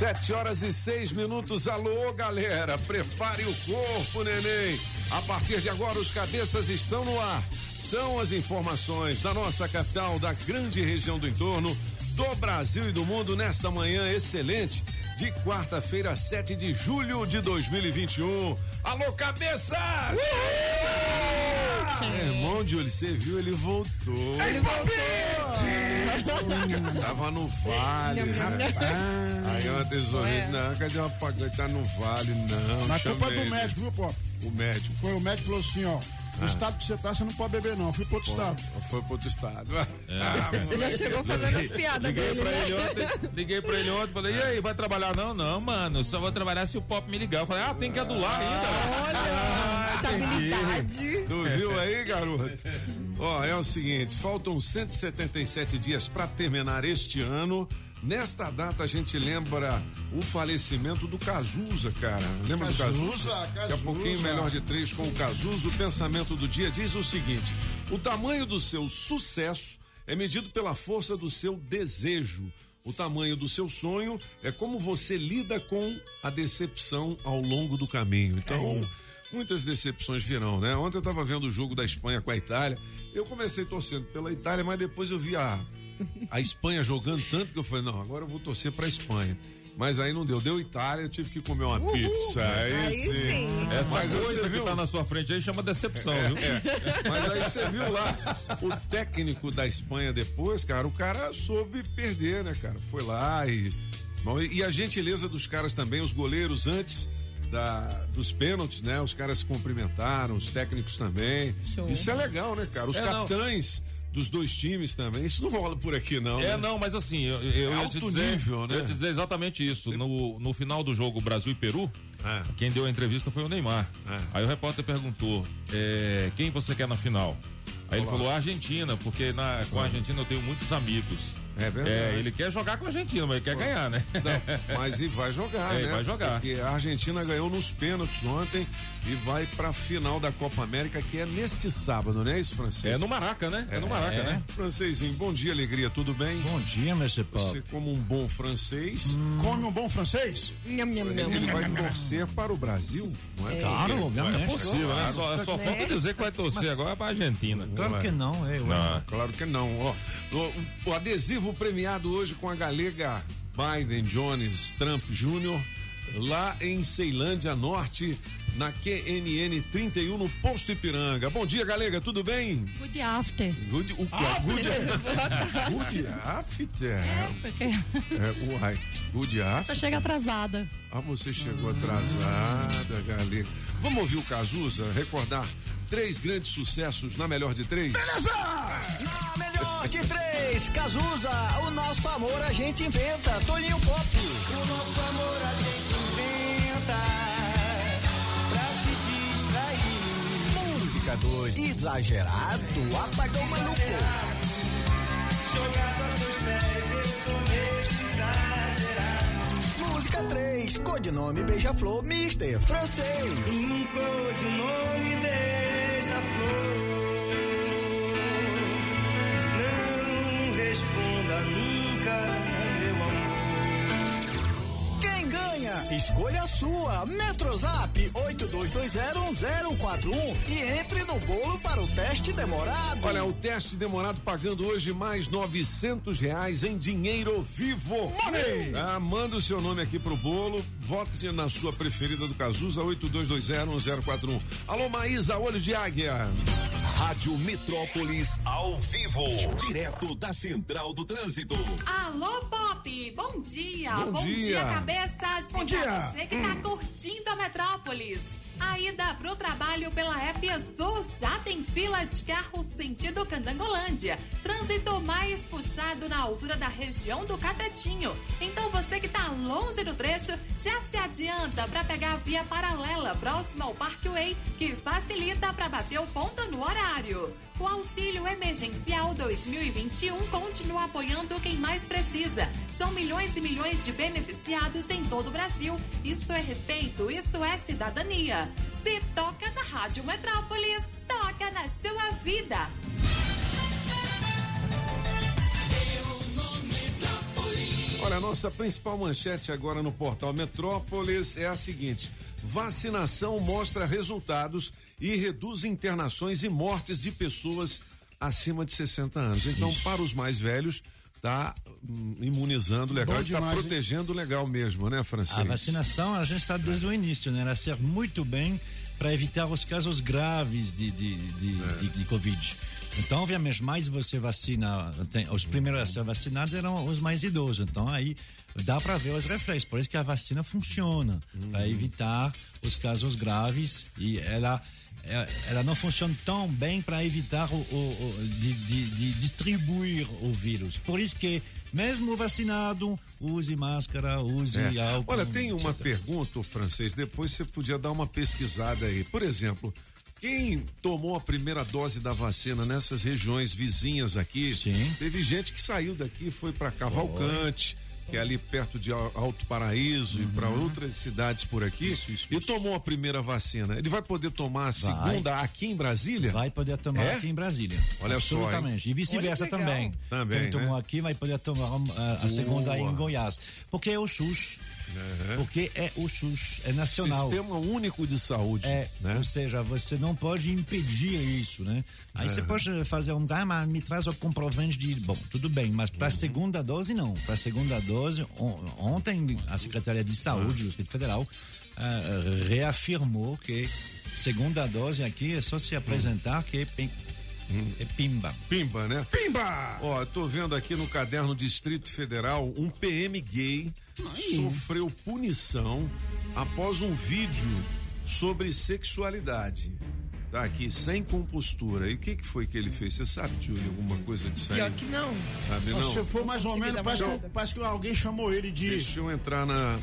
Sete horas e seis minutos. Alô, galera. Prepare o corpo, neném. A partir de agora, os cabeças estão no ar. São as informações da nossa capital, da grande região do entorno, do Brasil e do mundo nesta manhã excelente de quarta-feira, 7 de julho de 2021. Alô, cabeças! É, irmão de olho, você viu? Ele voltou. Ele voltou! Tava no vale, rapaz. Aí uma tesourinha, não, cadê uma pagode? Tá no vale, não. Mas culpa do médico, viu, Pop? O médico. Foi o médico que falou assim, ó. No estado que você tá, você não pode beber, não. Fui pro outro estado. Foi pro outro estado. Ah, Ele já chegou fazendo as piadas Liguei dele, pra né? ele ontem, liguei pra ele ontem, falei, e aí, vai trabalhar? Não, não, mano, só vou trabalhar se o pop me ligar. Eu falei, ah, tem que adular ainda. Ah, entendi. Estabilidade. Tu viu aí, garoto? Ó, é o seguinte, faltam 177 dias para terminar este ano. Nesta data a gente lembra o falecimento do Cazuza, cara. Lembra do Cazuza, Cazuza? Daqui a Cazuza. pouquinho, melhor de três com o Cazuza. O pensamento do dia diz o seguinte: o tamanho do seu sucesso é medido pela força do seu desejo. O tamanho do seu sonho é como você lida com a decepção ao longo do caminho. Então, muitas decepções virão, né? Ontem eu tava vendo o jogo da Espanha com a Itália. Eu comecei torcendo pela Itália, mas depois eu vi a, a Espanha jogando tanto que eu falei, não, agora eu vou torcer pra Espanha. Mas aí não deu. Deu Itália, eu tive que comer uma pizza. Aí, Aí sim. sim. Essa Mas você coisa que viu? tá na sua frente aí chama decepção, viu? Mas aí você viu lá, o técnico da Espanha depois, cara, o cara soube perder, né, cara? Foi lá e. Bom, e a gentileza dos caras também, os goleiros antes da, dos pênaltis, né? Os caras se cumprimentaram, os técnicos também. Show. Isso é legal, né, cara? Os É, não. capitães dos dois times também. Isso não rola por aqui, não. É, né? não, mas assim, eu, eu ia te Alto dizer, nível, né? eu ia te dizer exatamente isso. No, no final do jogo Brasil e Peru, É. quem deu a entrevista foi o Neymar. É. Aí o repórter perguntou: é, quem você quer na final? Aí ele Olá. falou Argentina, porque na, com a Argentina eu tenho muitos amigos. É verdade. É, ele quer jogar com a Argentina, mas ele quer ganhar, né? Não, mas e vai jogar, É, né? vai jogar. Porque a Argentina ganhou nos pênaltis ontem e vai pra final da Copa América, que é neste sábado, não é isso, Francisco? É no Maraca, né? É, no Maraca, né? Francesinho, bom dia, alegria, tudo bem? Bom dia, Mr. Pop. Você, como um bom francês, Come um bom francês? Nham, nham, nham. ele vai torcer para o Brasil, não é? Claro, É obviamente. possível, né? Só, só Né? falta dizer que vai torcer agora pra Argentina. Claro que não, é. ué. Não. Claro que não. Ó, o, o adesivo premiado hoje com a galega Biden Jones Trump Jr. lá em Ceilândia Norte, na QNN 31 no Posto Ipiranga. Bom dia, galega, tudo bem? Good after. Good, o que? Good, good after. Porque É, uai, good você after. chega atrasada. Ah, você chegou atrasada, galega. Vamos ouvir o Cazuza, recordar três grandes sucessos na melhor de três? Na melhor de três, Cazuza, o nosso amor a gente inventa. Tolinho Pop. O nosso amor a gente inventa pra se distrair. Música 2, exagerado, apagão maluco. Jogado aos teus pés, eu sou mesmo exagerado. Música 3, codinome Beija-Flor, Mister Francês. Um codinome Beija-Flor. Escolha a sua. Metrozap 82201041 e entre no bolo para o teste demorado. Olha, o teste demorado pagando hoje mais 900 reais em dinheiro vivo. Ah, manda o seu nome aqui pro bolo, vote na sua preferida do Cazuza, 82201041. Alô, Maísa, olho de águia. Rádio Metrópolis ao vivo, direto da Central do Trânsito. Alô, Pop! Bom dia! Bom dia. cabeças! Bom E dia. você que tá curtindo a Metrópolis. A ida pro trabalho pela Sul já tem fila de carro sentido Candangolândia. Trânsito mais puxado na altura da região do Catetinho. Então você que tá longe do trecho, já se adianta para pegar a via paralela próxima ao Parkway, que facilita para bater o ponto no horário. O auxílio emergencial 2021 continua apoiando quem mais precisa. São milhões e milhões de beneficiados em todo o Brasil. Isso é respeito, isso é cidadania. Se toca na Rádio Metrópolis, toca na sua vida. Olha, a nossa principal manchete agora no portal Metrópolis é a seguinte: vacinação mostra resultados e reduz internações e mortes de pessoas acima de 60 anos. Então, para os mais velhos, tá hum, imunizando legal, está protegendo hein? legal mesmo, né, Francisco? A vacinação, a gente sabe desde o início, né? Ela serve muito bem para evitar os casos graves de, de, de, é. de, de Covid. Então, obviamente, mais você vacina, tem, os primeiros a ser vacinados eram os mais idosos. Então, aí dá para ver os reflexos. Por isso que a vacina funciona uhum. para evitar os casos graves e ela é, ela não funciona tão bem para evitar o, o, o de, de, de, distribuir o vírus. Por isso que mesmo vacinado, use máscara, use é. álcool. Olha, tem uma etc. pergunta, francês, depois você podia dar uma pesquisada aí. Por exemplo, quem tomou a primeira dose da vacina nessas regiões vizinhas aqui, Sim. teve gente que saiu daqui, foi para Cavalcante. Que é ali perto de Alto Paraíso uhum. e para outras cidades por aqui, isso, isso, e tomou a primeira vacina. Ele vai poder tomar a segunda vai. aqui em Brasília? Vai poder tomar é? aqui em Brasília. Olha Absolutamente. só. Hein? E vice-versa também. Também. Quem tomou né? aqui vai poder tomar a, a segunda aí em Goiás. Porque é o SUS. Uhum. Porque é o SUS, é nacional. Sistema único de saúde. É, né? Ou seja, você não pode impedir isso, né? Aí uhum. você pode fazer um, ah, mas me traz o comprovante de. Bom, tudo bem, mas para a uhum. segunda dose, não. Para a segunda dose, on, ontem a Secretaria de Saúde do Distrito Federal uh, reafirmou que segunda dose aqui é só se apresentar que é pimba. Pimba, né? Pimba! Ó, tô vendo aqui no caderno Distrito Federal um PM gay Ai. sofreu punição após um vídeo sobre sexualidade. Tá aqui, sem compostura. E o que que foi que ele fez? Você sabe, Júlio, alguma coisa disso aí? Pior que não. Sabe não? Se for mais ou menos, parece que, parece que, alguém chamou ele de... Deixa eu entrar na...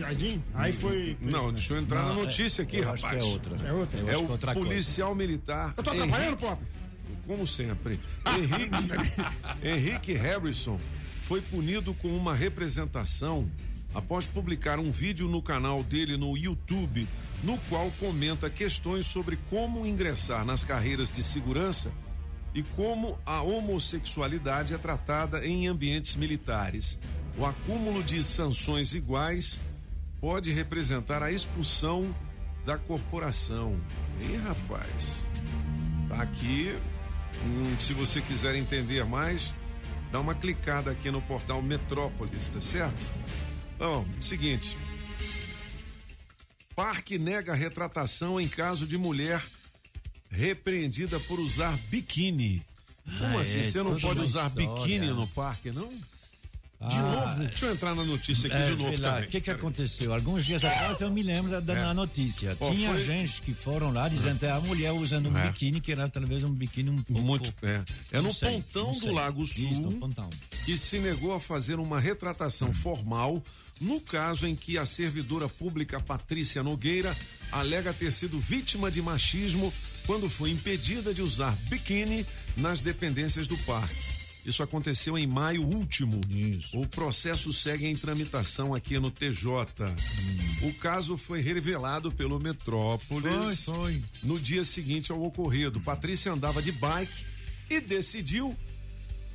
Jardim? Aí foi... Não, deixa eu entrar não, na notícia é, aqui, rapaz. é outra. É outra? É o outra policial coisa. militar. Eu tô atrapalhando, Pop? Como sempre. Henrique, Henrique Harrison foi punido com uma representação após publicar um vídeo no canal dele no YouTube, no qual comenta questões sobre como ingressar nas carreiras de segurança e como a homossexualidade é tratada em ambientes militares. O acúmulo de sanções iguais pode representar a expulsão da corporação. Ei, rapaz, tá aqui. Hum, se você quiser entender mais, dá uma clicada aqui no portal Metrópolis, tá certo? Então, seguinte. Parque nega retratação em caso de mulher repreendida por usar biquíni. Como ah, assim? É, Você não pode usar história. biquíni no parque, não? De ah, novo? Deixa eu entrar na notícia aqui é, de novo lá, também. O que que aconteceu? Alguns dias atrás eu me lembro da é. notícia. Oh, Tinha foi... gente que foram lá dizendo que a mulher usando um é. biquíni, que era talvez um biquíni um pouco... Muito, é. É no sei, pontão do Lago Sul Isso, no pontão. que se negou a fazer uma retratação hum. formal no caso em que a servidora pública Patrícia Nogueira alega ter sido vítima de machismo quando foi impedida de usar biquíni nas dependências do parque. Isso aconteceu em maio último. Isso. O processo segue em tramitação aqui no TJ. Hum. O caso foi revelado pelo Metrópolis foi, foi. no dia seguinte ao ocorrido. Patrícia andava de bike e decidiu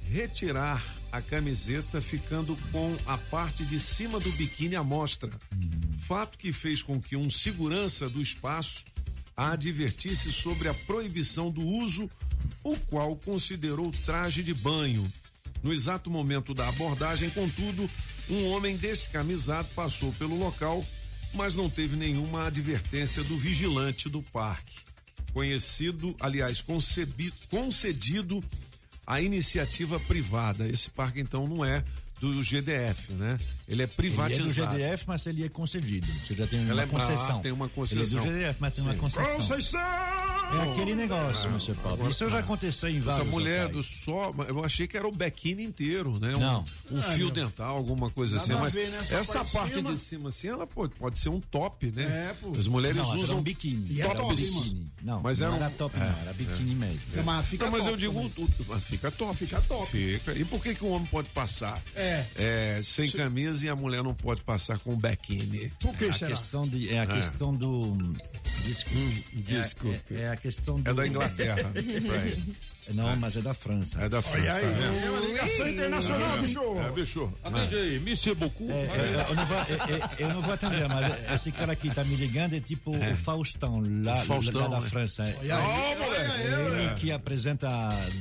retirar a camiseta, ficando com a parte de cima do biquíni à mostra. Hum. Fato que fez com que um segurança do espaço a advertisse sobre a proibição do uso o qual considerou traje de banho. No exato momento da abordagem, contudo, um homem descamisado passou pelo local, mas não teve nenhuma advertência do vigilante do parque. Conhecido, aliás, concebido, concedido a iniciativa privada. Esse parque, então, não é do GDF, né? Ele é Ele é do privatizado. GDF, mas ele é concedido. Você já tem uma é- concessão. ah, tem uma Ele concessão. é do GDF, mas tem uma Sim. concessão. É aquele negócio, meu Paulo. Isso já aconteceu em vários Essa mulher locais. do só, eu achei que era o bequinho inteiro, né? Um- Não. Um, fio dental, alguma coisa assim. Nada a Mas ver, né? Essa parte de cima. de cima, assim, ela pode, pode ser um top, né? É, pô. As mulheres Não, era usam um biquíni. E é era top, biquíni. Não, Mas não era um- era top, não. Era biquíni mesmo. Não, mas fica Não, mas top eu digo, também. o- o- fica top. Fica top. Fica. E por que, que o homem pode passar É. sem Se- camisa e a mulher não pode passar com biquíni? Por que a será? questão de, é a questão do. Desculpe. desculpe. É, é a questão do. É da Inglaterra. Não, mas é da França. É da França, tá aí, vendo? é uma ligação internacional, bicho. É, bicho. Atende aí, Monsieur Beaucoup. É, é, eu, não vou, é, é, eu não vou atender, mas esse cara aqui tá me ligando é tipo o Faustão, lá, O Faustão, lá da é. França. É. Ele que apresenta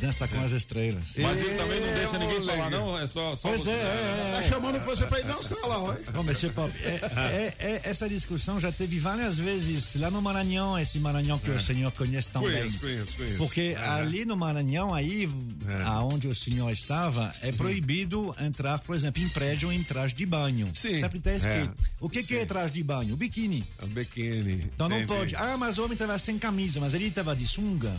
Dança com as Estrelas. Mas ele também não deixa ninguém falar, não? É só, só Pois você. é, é, Tá é. chamando você pra ir dançar lá, olha. Bom, Monsieur Pop, é, é- é- essa discussão já teve várias vezes lá no Maranhão, esse Maranhão que o senhor conhece tão bem. Conheço, conheço, conheço. Porque É. ali no Maranhão, aí, aonde o senhor estava, é proibido entrar, por exemplo, em prédio em traje de banho. Sim. Sempre escrito. É. O que, que é traje de banho? O biquíni. É biquíni. Então não pode. Ah, mas o homem estava sem camisa, mas ele estava de sunga.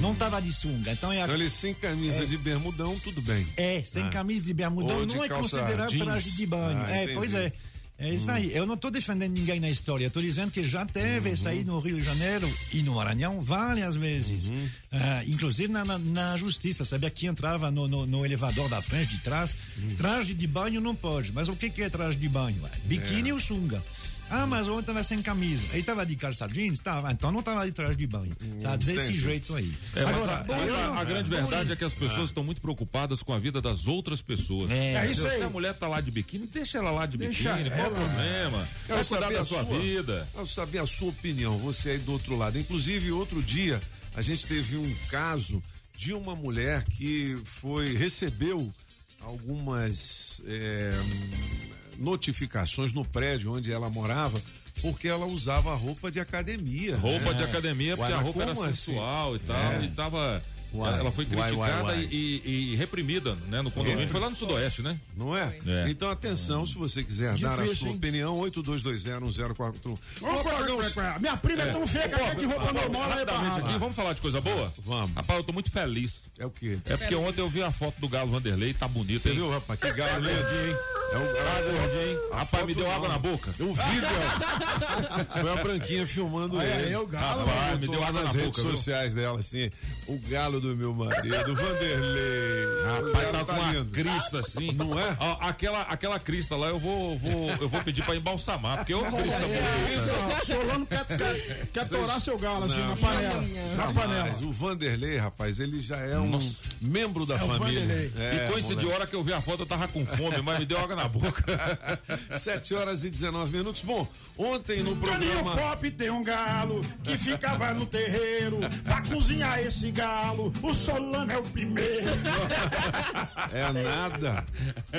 Não estava de sunga. Então é a Então ele sem camisa de bermudão, tudo bem. é, sem camisa de bermudão Ou de não é considerado jeans. traje de banho. Ah, é, entendi. pois é. É isso aí. Eu não estou defendendo ninguém na história. Estou dizendo que já teve isso aí no Rio de Janeiro e no Maranhão várias vezes. Ah, inclusive na, na, na justiça. Sabia que entrava no, no, no elevador da frente, de trás. Traje de banho não pode. Mas o que, que é traje de banho? Biquíni ou sunga? Ah, mas ontem estava sem camisa. Ele estava de calça jeans? Tava. Então não estava de traje de banho. Tá desse entendi. jeito aí. É, Agora, a, a- a grande verdade é que as pessoas estão muito preocupadas com a vida das outras pessoas. É. É isso Se aí. a mulher tá lá de biquíni, deixa ela lá de Deixa biquíni, qual o problema? Vai Quero cuidar saber da a sua, vida. Quero saber a sua opinião, você aí do outro lado. Inclusive, outro dia, a gente teve um caso de uma mulher que foi, recebeu algumas é, notificações no prédio onde ela morava, porque ela usava roupa de academia. Roupa né? de academia, porque a roupa era assim? sensual e tal, É. e tava. Uai, ela foi criticada uai, uai. E, e- reprimida, né? No condomínio. Foi lá no Sudoeste, né? Não é? É. Então, atenção, se você quiser dar a Difícil, sua hein? opinião, 82201041. Ô, Minha prima é tão feia que até de roupa normal ela é aqui, vamos falar de coisa boa? Vamos. Rapaz, eu tô muito feliz. É o quê? É porque ontem eu vi a foto do Galo Vanderlei, tá bonito, Você viu, rapaz? Que galo hein? É um Tá gordinho, hein? A Rapaz, me deu água na boca. Eu vi, velho. Foi a Branquinha filmando ele. aí, o galo. Rapaz, Ela me deu água nas na redes sociais dela, assim, o galo do meu marido, Vanderlei. Rapaz, galo tá com uma lindo. crista assim. Não é? Ó, aquela, aquela crista lá, eu vou, vou, eu vou pedir pra embalsamar, porque é uma crista bonita. Isso, ó, Solano quer, quer, quer torar seu galo assim na panela. Na panela. Mas o Vanderlei, rapaz, ele já é um membro da o família. É, e coincidiu, a hora que eu vi a foto, eu tava com fome, mas me deu água na boca. 7 horas e 19 minutos. Bom, ontem no programa. Pop tem um galo que ficava no terreiro pra cozinhar esse galo. O Solano é o primeiro. É nada.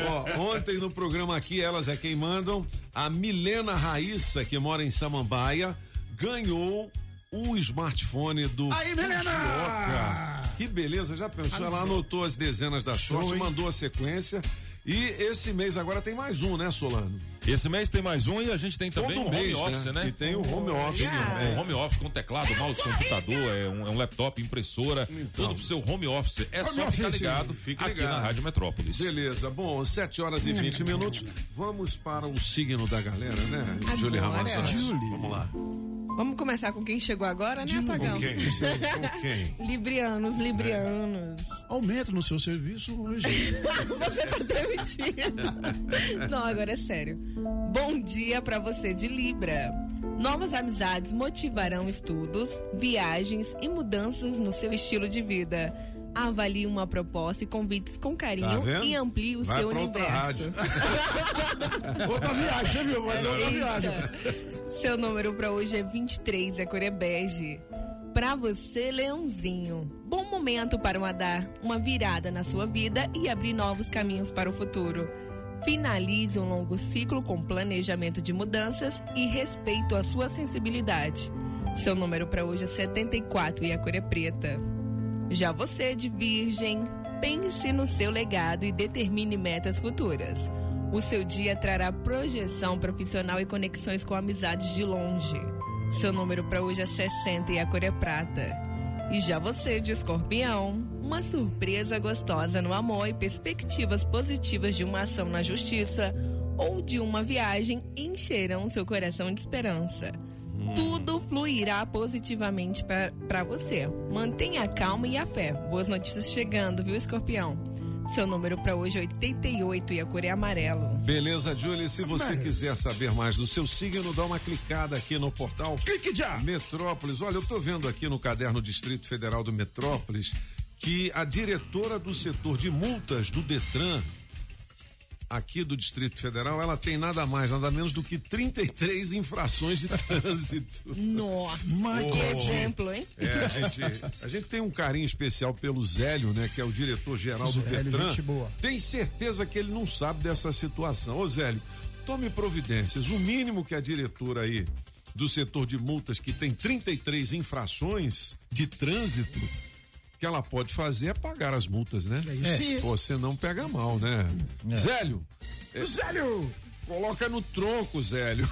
Ó, ontem no programa aqui, elas é quem mandam, a Milena Raíssa, que mora em Samambaia, ganhou o smartphone do Aí, Milena! Que beleza, já pensou? Ela anotou as dezenas da sorte, mandou a sequência. E esse mês agora tem mais um, né, Solano? Esse mês tem mais um e a gente tem também Todo um home mês, office, né? E tem o home office. Um home office com teclado, mouse, computador, é um, é um laptop, impressora, tudo pro seu home office. É só ficar office, ligado fique aqui ligado. na Rádio Metrópolis. Beleza, bom, 7 horas e 20 minutos. Vamos para o signo da galera, né? Julie Agora. Ramazotti. Julie. Vamos lá. Vamos começar com quem chegou agora, né, Apagão? Com quem? Com quem? Librianos, librianos. Aumento no seu serviço hoje. Você tá demitido. Não, agora é sério. Bom dia pra você de Libra. Novas amizades motivarão estudos, viagens e mudanças no seu estilo de vida. Avalie uma proposta e convites com Tá carinho vendo? e amplie o Vai seu pra outra universo. Outra viagem, você viu? Vai outra viagem. Seu número pra hoje é 23, a cor é bege. Pra você, Leãozinho, bom momento para uma dar uma virada na sua vida e abrir novos caminhos para o futuro. Finalize um longo ciclo com planejamento de mudanças e respeito à sua sensibilidade. Seu número para hoje é 74 e a cor é preta. Já você de Virgem, Pense no seu legado e determine metas futuras. O seu dia trará projeção profissional e conexões com amizades de longe. Seu número para hoje é 60 e a cor é prata. E já você de escorpião, uma surpresa gostosa no amor e perspectivas positivas de uma ação na justiça ou de uma viagem encherão seu coração de esperança. Tudo fluirá positivamente para você. Mantenha a calma e a fé. Boas notícias chegando, viu, escorpião? Seu número para hoje é 88 e a cor é amarelo. Beleza, Júlia. Se você quiser saber mais do seu signo, dá uma clicada aqui no portal Clique já. Metrópolis. Olha, eu tô vendo aqui no caderno Distrito Federal do Metrópolis que a diretora do setor de multas do Detran aqui do Distrito Federal, ela tem nada mais, nada menos do que 33 infrações de trânsito. Nossa, Mas que Oh. exemplo, hein? É, a gente, a gente tem um carinho especial pelo Zélio, né? Que é o diretor-geral do Zélio, Detran. gente boa. Tem certeza que ele não sabe dessa situação. Ô Zélio, tome providências. O mínimo que a diretora aí do setor de multas, que tem 33 infrações de trânsito, que ela pode fazer é pagar as multas, né? É. Pô, Você não pega mal, né? Zélio, é, Zélio! coloca no tronco, Zélio.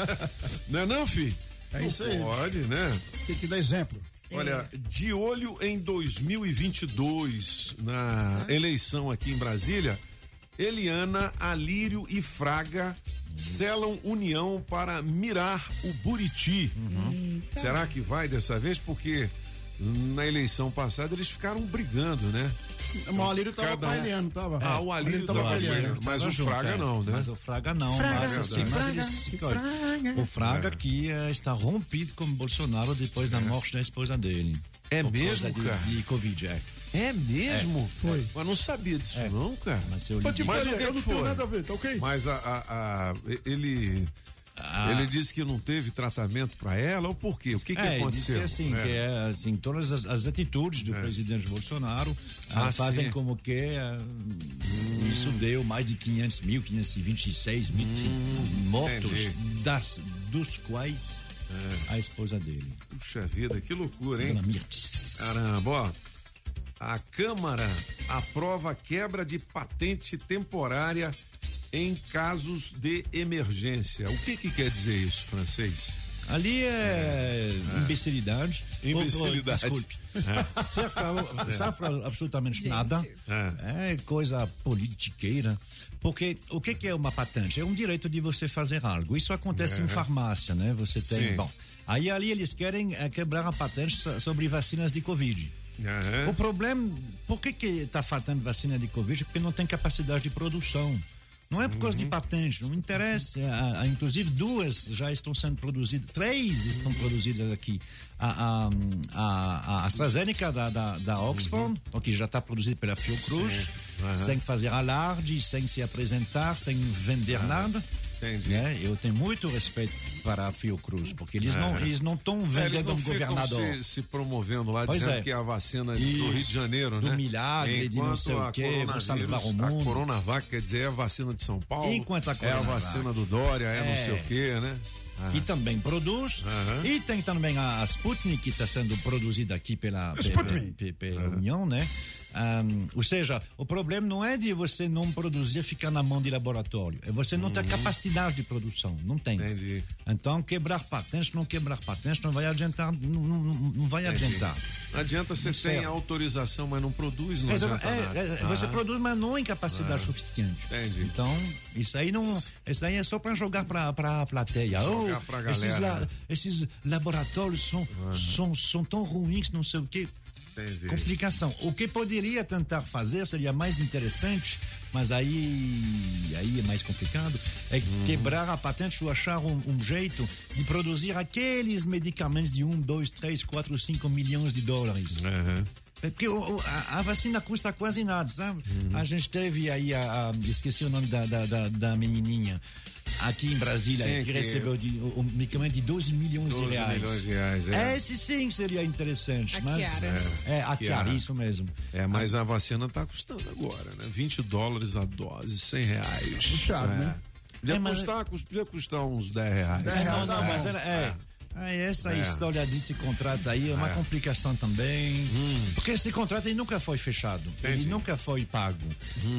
não é não, fi? É Não isso aí. Pode, né? Tem que dar exemplo. Olha, de olho em 2022, na eleição aqui em Brasília, Eliana, Alírio e Fraga selam união para mirar o Buriti. Será que vai dessa vez? Porque na eleição passada eles ficaram brigando, né? O Alírio tava Cada com a um- Eliane, tava. Ah, o Alírio tava com com a ele, Eliane. mas Tava o junto, Fraga é. não, né? Mas o Fraga não. Fraga, mas, sim, assim, mas Fraga, eles- Fraga. o Fraga que eh, está rompido com Bolsonaro depois da morte da esposa dele. É mesmo, de, cara? De Covid, é. É mesmo? Foi. Mas não sabia disso não, cara. Mas eu li Mas fazer, o que eu que não tenho foi? nada a ver, tá ok? Mas a, a- a- ele ele disse que não teve tratamento para ela ou por quê? O que que É, aconteceu? que assim, É. que é, assim, todas as, as atitudes do presidente Bolsonaro ah, Ah, fazem sim. como que ah, isso deu mais de 500 mil, 526 mil mortos, entendi. das, dos quais a esposa dele, Puxa vida, que loucura, hein? Caramba, ó. A Câmara aprova a quebra de patente temporária em casos de emergência. O que que quer dizer isso, francês? Ali é, imbecilidade. Imbecilidade. Ou- ou- Desculpe. Serve pra- serve pra absolutamente Gente. nada. É coisa politiqueira. Porque o que, que é uma patente? É um direito de você fazer algo. Isso acontece em farmácia, né? Você tem. Sim. Bom, aí ali eles querem eh, quebrar a patente so- sobre vacinas de Covid. O problema, por que que está faltando vacina de Covid? Porque não tem capacidade de produção. Não é por causa de patente, não interessa. A- a- inclusive duas já estão sendo produzidas, três estão produzidas aqui. A, a, a- AstraZeneca da, da, da Oxford, que já está produzida pela Fiocruz, sem fazer alarde, sem se apresentar, sem vender nada. entendi. Né? Eu tenho muito respeito para a Fiocruz, porque eles não eles não estão É, eles vendendo não um ficam governador. se, se promovendo lá, Pois dizendo é. que é a vacina do Isso. Rio de Janeiro, Do né? milagre, de não sei o quê, coronavírus- salvar o mundo. A Coronavac, quer dizer, é a vacina de São Paulo. Enquanto a É a vacina do Dória, é, não É. sei o quê, né? E também produz. E tem também a Sputnik, que está sendo produzida aqui pela, pela, Sputnik. pe- pela União, né? Ahm, ou seja, o problema não é de você não produzir ficar na mão de laboratório. É você não ter capacidade de produção. Não tem. Entendi. Então, quebrar patentes, não quebrar patentes, não vai adiantar. Não, não, não- vai adiantar. Não adianta você serve. autorização, mas não produz, não É, adianta é, é, Você produz, mas não em capacidade suficiente. Entendi. Então, isso aí não. Isso aí é só para jogar para a plateia. Oh, esses, galera, né? esses laboratórios são, são, são tão ruins, não sei o quê. Entendi. Complicação. O que poderia tentar fazer seria mais interessante, mas aí, aí é mais complicado, é Uhum. quebrar a patente ou achar um, um jeito de produzir aqueles medicamentos de 1, 2, 3, 4, 5 milhões de dólares. É Porque a vacina custa quase nada, sabe? Uhum. A gente teve aí, a, a- esqueci o nome da, da, da, da menininha, aqui em Brasília, Sim, que, que- recebeu de, o, o medicamento de 12 milhões 12 de reais. milhões de reais, é. Esse sim seria interessante. A mas, Chiara. É, a Chiara. Chiara, isso mesmo. É, mas a vacina tá custando agora, né? 20 dólares a dose, 100 reais. Puxado, é. né? Podia, É, mas- custar, custar uns 10 reais. Dez É, reais não, tá não, bom. mas ela, é, Ah, essa É. história desse contrato aí é uma É. complicação também. Porque esse contrato ele nunca foi fechado. Ele nunca foi pago.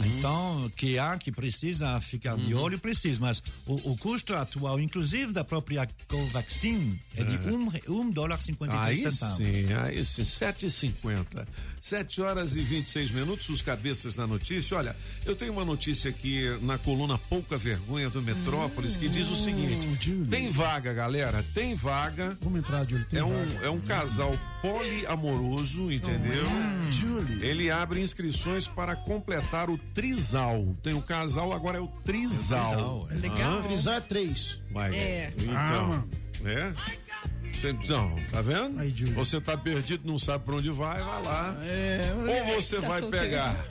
Então, que há que precisa ficar de olho, precisa. Mas o, o custo atual, inclusive da própria Covaxin, é de um, um dólar e 53 Aí centavos. sim, aí sim, 7h50. 7 horas e 26 minutos, os cabeças da notícia. Olha, eu tenho uma notícia aqui na coluna Pouca Vergonha do Metrópolis que diz o seguinte: tem vaga, galera, tem vaga. Vamos entrar, Júlio. Tem É vaga. um, é um casal poliamoroso, entendeu? Ele abre inscrições para completar o trisal. Tem o casal, agora é o trisal. É o trisal, é. Legal. Trisal é três. Vai. É. Ah, Então, mano. é? Cê- Não, tá vendo? Aí, você tá perdido, não sabe pra onde vai, vai lá. É, Ou você Tá vai solteiro. pegar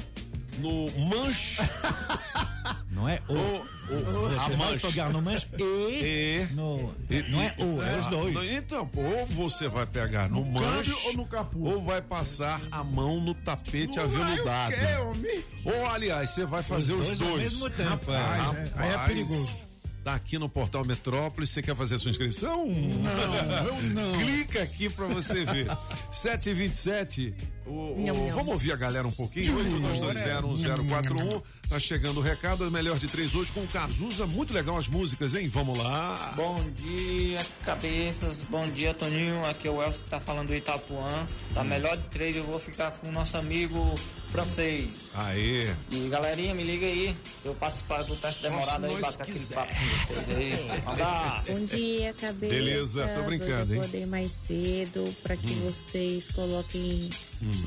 no manche Não é o. ou, ou Você a vai manche. pegar no manche e. E, No, e- não é o, é os Ah, dois. não, Então, ou você vai pegar no, manche câmbio ou no capô? ou vai passar a mão no tapete aveludado. Uai, o quê, homem? Ou, aliás, você vai fazer os dois dois. ao mesmo tempo, é. Rapaz, é, aí é perigoso. Tá aqui no Portal Metrópolis, você quer fazer sua inscrição? Não, eu não. Clica aqui pra você ver. 727. O, o- vamos ouvir a galera um pouquinho? 82201041. Tá chegando o recado. Melhor de três hoje com o Cazuza. Muito legal as músicas, hein? Vamos lá. Bom dia, cabeças. Bom dia, Toninho. Aqui é o Elcio que tá falando do Itapuã. Da melhor de três, eu vou ficar com o nosso amigo francês. Aê. E galerinha, me liga aí. Eu participar do teste Só demorado aí, bater aquele quiser. papo com vocês aí. Um abraço. Bom dia, cabeça. Beleza, tô brincando, Hoje hein? acordei mais cedo para que vocês coloquem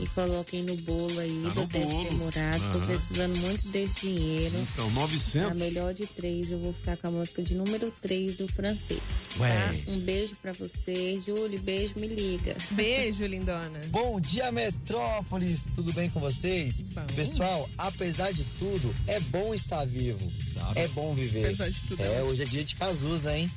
e coloquem no bolo aí Tá do teste bolo. demorado. Tô Aham. precisando muito desse dinheiro. Então, A 900. melhor de três, eu vou ficar com a música de número 3 do francês. Ué. Tá? Um beijo pra vocês. Júlio, beijo, me liga. Beijo, lindona. Bom dia, Metrópolis! Tudo bem com vocês? Bom. Pessoal, apesar de tudo, é bom estar vivo. É bom viver. Apesar de tudo, é É, hoje é dia de Cazuza, hein?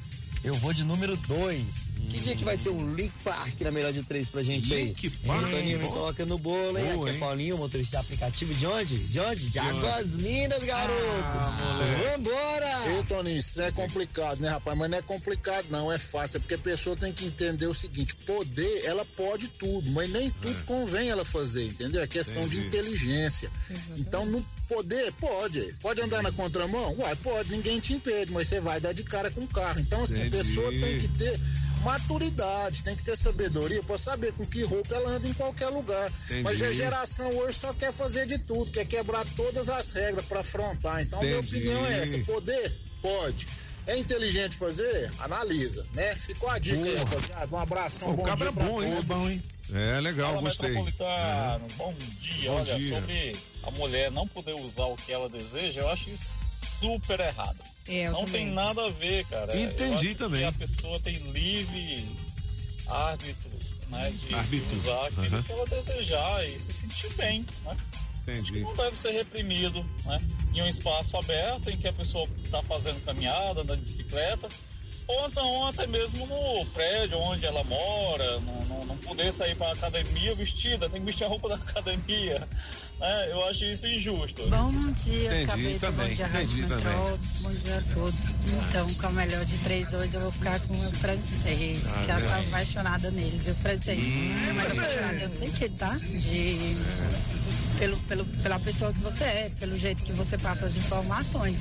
Eu vou de número 2. Que dia que vai ter um Link Park na melhor de três pra gente aí? Link Park, Toninho, me coloca no bolo, hein? Boa, Aqui hein? é Paulinho, motorista de aplicativo de onde? De onde? De Águas Lindas, garoto! Ah, Vambora! Ô, Toninho, isso não é complicado, né, rapaz? Mas não é complicado, não, é fácil. É porque a pessoa tem que entender o seguinte: poder, ela pode tudo, mas nem tudo convém ela fazer, entendeu? É questão de É. Entendi. inteligência. Então, no poder, pode. Pode andar na contramão? Uai, pode, ninguém te impede, mas você vai dar de cara com o carro. Então, assim, Entendi. a pessoa tem que ter maturidade, tem que ter sabedoria pra saber com que roupa ela anda em qualquer lugar. Entendi. Mas a geração hoje só quer fazer de tudo, quer quebrar todas as regras pra afrontar. Então, minha Entendi. opinião é essa: poder, pode. É inteligente fazer? Analisa, né? Ficou a dica aí, rapaziada. Um abração, o bom cabra dia é bom, hein? É bom, hein? É legal, Fala, gostei. Metropolitano, bom dia. Bom Olha, dia. sobre a mulher não poder usar o que ela deseja, eu acho isso super errado. É, eu não também. tem nada a ver, cara. Eu Entendi acho também. Que a pessoa tem livre árbitro, né? De Árbitro, usar aquilo aham. que ela desejar e se sentir bem, né? Entendi. Não deve ser reprimido, né? Em um espaço aberto em que a pessoa está fazendo caminhada, andando de bicicleta, ou então até mesmo no prédio onde ela mora, não, não, não poder sair para academia vestida, tem que vestir a roupa da academia. Né? Eu acho isso injusto. Bom dia, Entendi cabeça. também, bom dia, Rádio entendi também. Metrópolis. Bom dia a todos. Então, com a melhor de três hoje, eu vou ficar com o meu francês. Ah, que ela né? tá apaixonada nele, viu, francês? Mas apaixonada eu sei que tá. De... Pelo, pelo, pela pessoa que você é, pelo jeito que você passa as informações.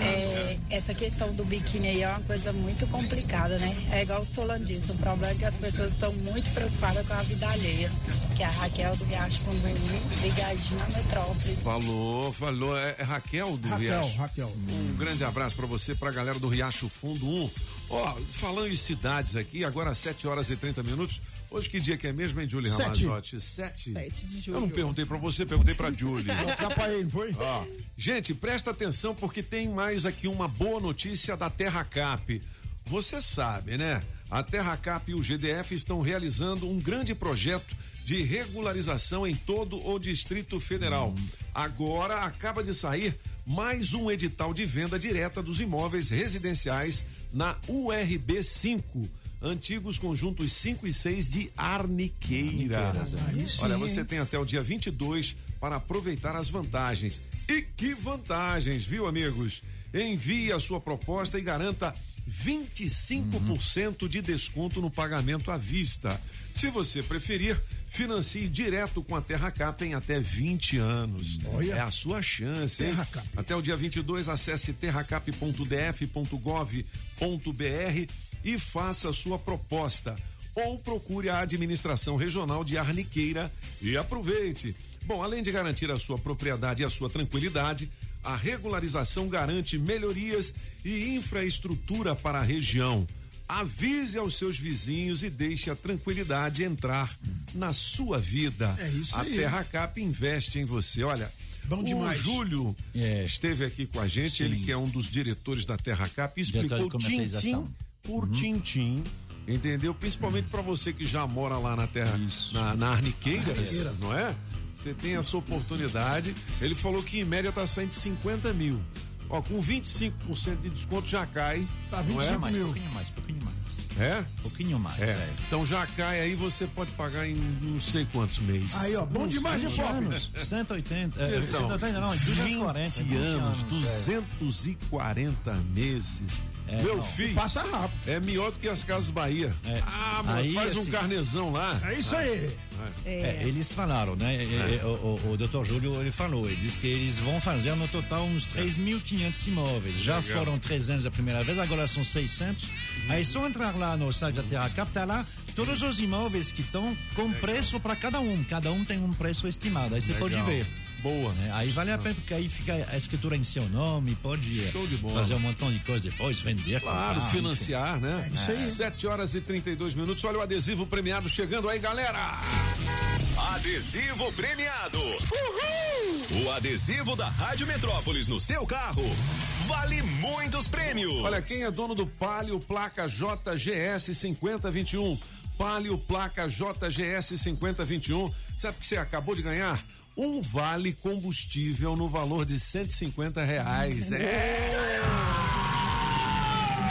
É, essa questão do biquíni aí é uma coisa muito complicada, né? É igual o disse, o problema é que as pessoas estão muito preocupadas com a vida alheia. Que a Raquel do Riacho Condomínio, ligadinha na metrópole. Falou, falou. É, é Raquel do Raquel, Riacho. Raquel. Um grande abraço pra você, pra galera do Riacho Fundo 1. Ó, falando em cidades aqui, agora às 7 horas e 30 minutos. Hoje que dia que é mesmo, hein, Julie Sete. Ramazotti? 7? 7 de Eu não julho. perguntei pra você, perguntei pra Julie. Eu atrapalhei, não foi? Ó, gente, presta atenção porque tem mais aqui uma boa notícia da Terra Cap. Você sabe, né? A Terra Cap e o GDF estão realizando um grande projeto de regularização em todo o Distrito Federal. Agora acaba de sair mais um edital de venda direta dos imóveis residenciais na URB 5. antigos conjuntos 5 e 6 de Arniqueira. Aí sim, Olha, você tem até o dia 22 para aproveitar as vantagens. E que vantagens, viu, amigos? Envie a sua proposta e garanta 25% de desconto no pagamento à vista. Se você preferir, financie direto com a Terra Cap em até 20 anos. Olha. É a sua chance, hein? Até o dia 22, acesse terracap.df.gov.br e faça a sua proposta. Ou procure a administração regional de Arniqueira e aproveite. Bom, além de garantir a sua propriedade e a sua tranquilidade, a regularização garante melhorias e infraestrutura para a região. Avise aos seus vizinhos e deixe a tranquilidade entrar na sua vida. É isso a aí. Terra Cap investe em você. Olha, Bom demais. o Júlio esteve aqui com a gente, ele que é um dos diretores da Terra Cap, explicou tintim por tintim. Entendeu? Principalmente para você que já mora lá na terra, na, na Arniqueira, Arniqueira. não é? Você tem essa oportunidade. Ele falou que em média tá saindo 50 mil. Ó, com 25% de desconto já cai. Tá não 25 é? mais, mil. pouquinho mais, pouquinho mais. É? Pouquinho mais. É. Então já cai aí, você pode pagar em não sei quantos meses. Aí, ó, bom demais de anos. 180, é, Então, 180 não, 240. 20 anos, 240 meses. É, Meu não. filho, Passa rápido. é melhor do que as Casas Bahia. É. Ah, mano, Aí, faz um assim, carnezão lá. É isso aí. É, eles falaram, né? é, é, O, o, o doutor Júlio ele falou, ele disse que eles vão fazer no total uns 3.500 imóveis. Já Legal. foram 300 a primeira vez, agora são 600. Uhum. Aí só entrar lá no site da Terra Cap, tá lá todos os imóveis que estão com preço para cada um. Cada um tem um preço estimado. Aí você pode Legal. ver. Boa. né? Aí vale a pena, porque aí fica a escritura em seu nome, pode Show de bola. fazer um montão de coisa depois, vender. Claro, comprar, financiar, né? É isso aí. 7 horas e 32 minutos. Olha o adesivo premiado chegando aí, galera. Adesivo premiado. O adesivo da Rádio Metrópolis no seu carro vale muitos prêmios. Olha, quem é dono do Palio Placa JGS 5021? Palio Placa JGS 5021. Sabe o que você acabou de ganhar? Um vale combustível no valor de 150 reais. É.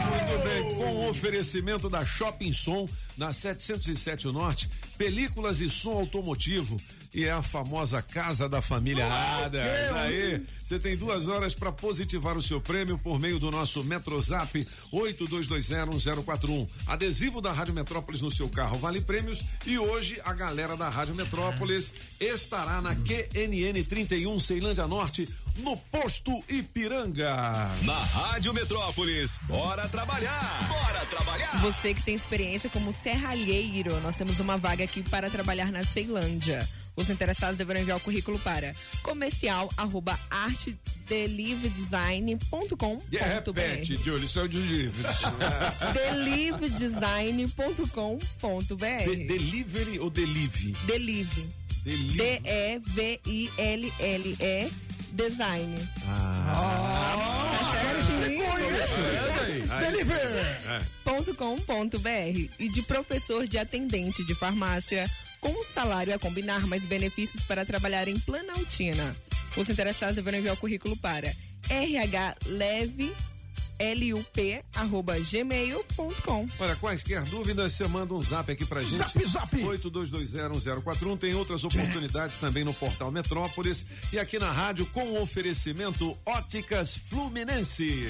Muito bem, com oferecimento da Shopping Som na 707 Norte, películas e som automotivo e é a famosa Casa da Família Ada. Aí, você tem duas horas para positivar o seu prêmio por meio do nosso Metrozap 82201041. Adesivo da Rádio Metrópolis no seu carro vale prêmios e hoje a galera da Rádio Metrópolis estará na QNN 31 Ceilândia Norte no posto Ipiranga. Na Rádio Metrópolis, bora trabalhar! Bora trabalhar! Você que tem experiência como serralheiro, nós temos uma vaga aqui para trabalhar na Ceilândia. Os interessados deverão enviar o currículo para comercial arroba artdelivedesign.com.br E repete, Júlio, isso é o de livros. delivedesign.com.br De- delivery ou delivery? Delive. D-E-V-I-L-L-E design. Ah. Tá certinho? Deliver. É. .com.br e de professor de atendente de farmácia com salário a combinar mais benefícios para trabalhar em Planaltina. Os interessados deverão enviar o currículo para rhlup@gmail.com. Olha, quaisquer dúvidas, você manda um zap aqui pra gente. Zap, zap. 82201041. Tem outras oportunidades também no portal Metrópolis e aqui na rádio com oferecimento Óticas Fluminense.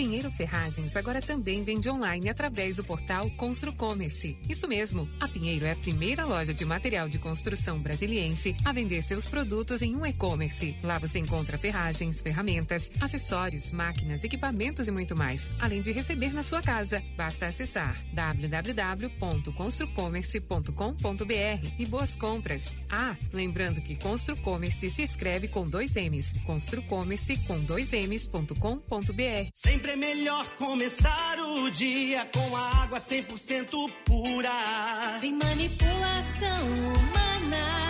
Pinheiro Ferragens agora também vende online através do portal Construcommerce. Isso mesmo, a Pinheiro é a primeira loja de material de construção brasiliense a vender seus produtos em um e-commerce. Lá você encontra ferragens, ferramentas, acessórios, máquinas, equipamentos e muito mais, além de receber na sua casa. Basta acessar www.construcommerce.com.br e boas compras. Ah, lembrando que Construcommerce se escreve com dois M's. Construcommerce com dois M's.com.br. Sempre é melhor começar o dia com a água 100% pura. Sem manipulação humana,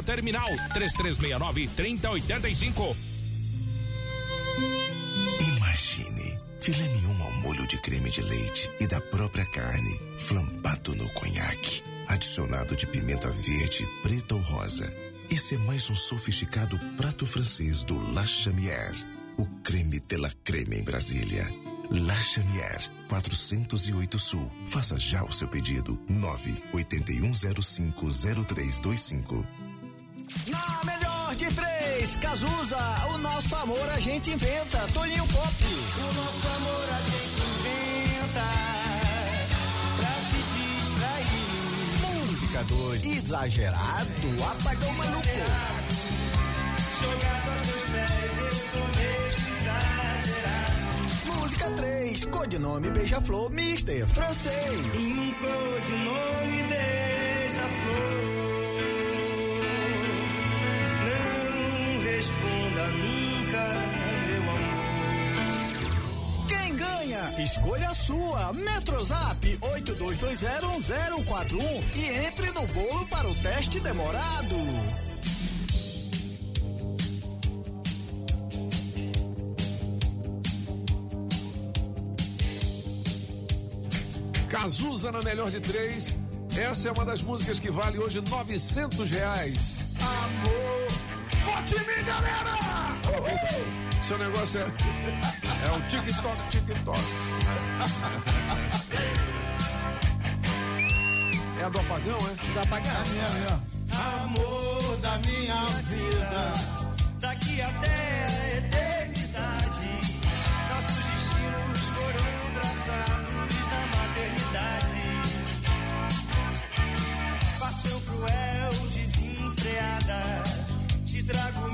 terminal 3369 3085. Imagine filé mignon ao molho de creme de leite e da própria carne, flambado no conhaque, adicionado de pimenta verde, preta ou rosa. Esse é mais um sofisticado prato francês do La Chamière, o creme de la creme em Brasília. La Chamière, 408 Sul. Faça já o seu pedido. 981050325. Na melhor de três, Cazuza, o nosso amor a gente inventa. Toninho Pop. O nosso amor a gente inventa pra se distrair. Música 2, exagerado, apagão maluco. Jogado aos teus pés, eu sou mesmo exagerado. Música 3, codinome Beija-Flor, Mister Francês. Um codinome beija-flor. Responda nunca, meu amor. Quem ganha? Escolha a sua. Metrozap 82201041 e entre no bolo para o teste demorado. Cazuza na melhor de três. Essa é uma das músicas que vale hoje 900 reais. Amor, vote em mim, galera! Uhul! Seu negócio é. É um TikTok, TikTok. É a do apagão, é? Do apagão. Amor da minha vida, daqui até a eternidade, nossos destinos foram traçados na maternidade. Paixão cruel, trago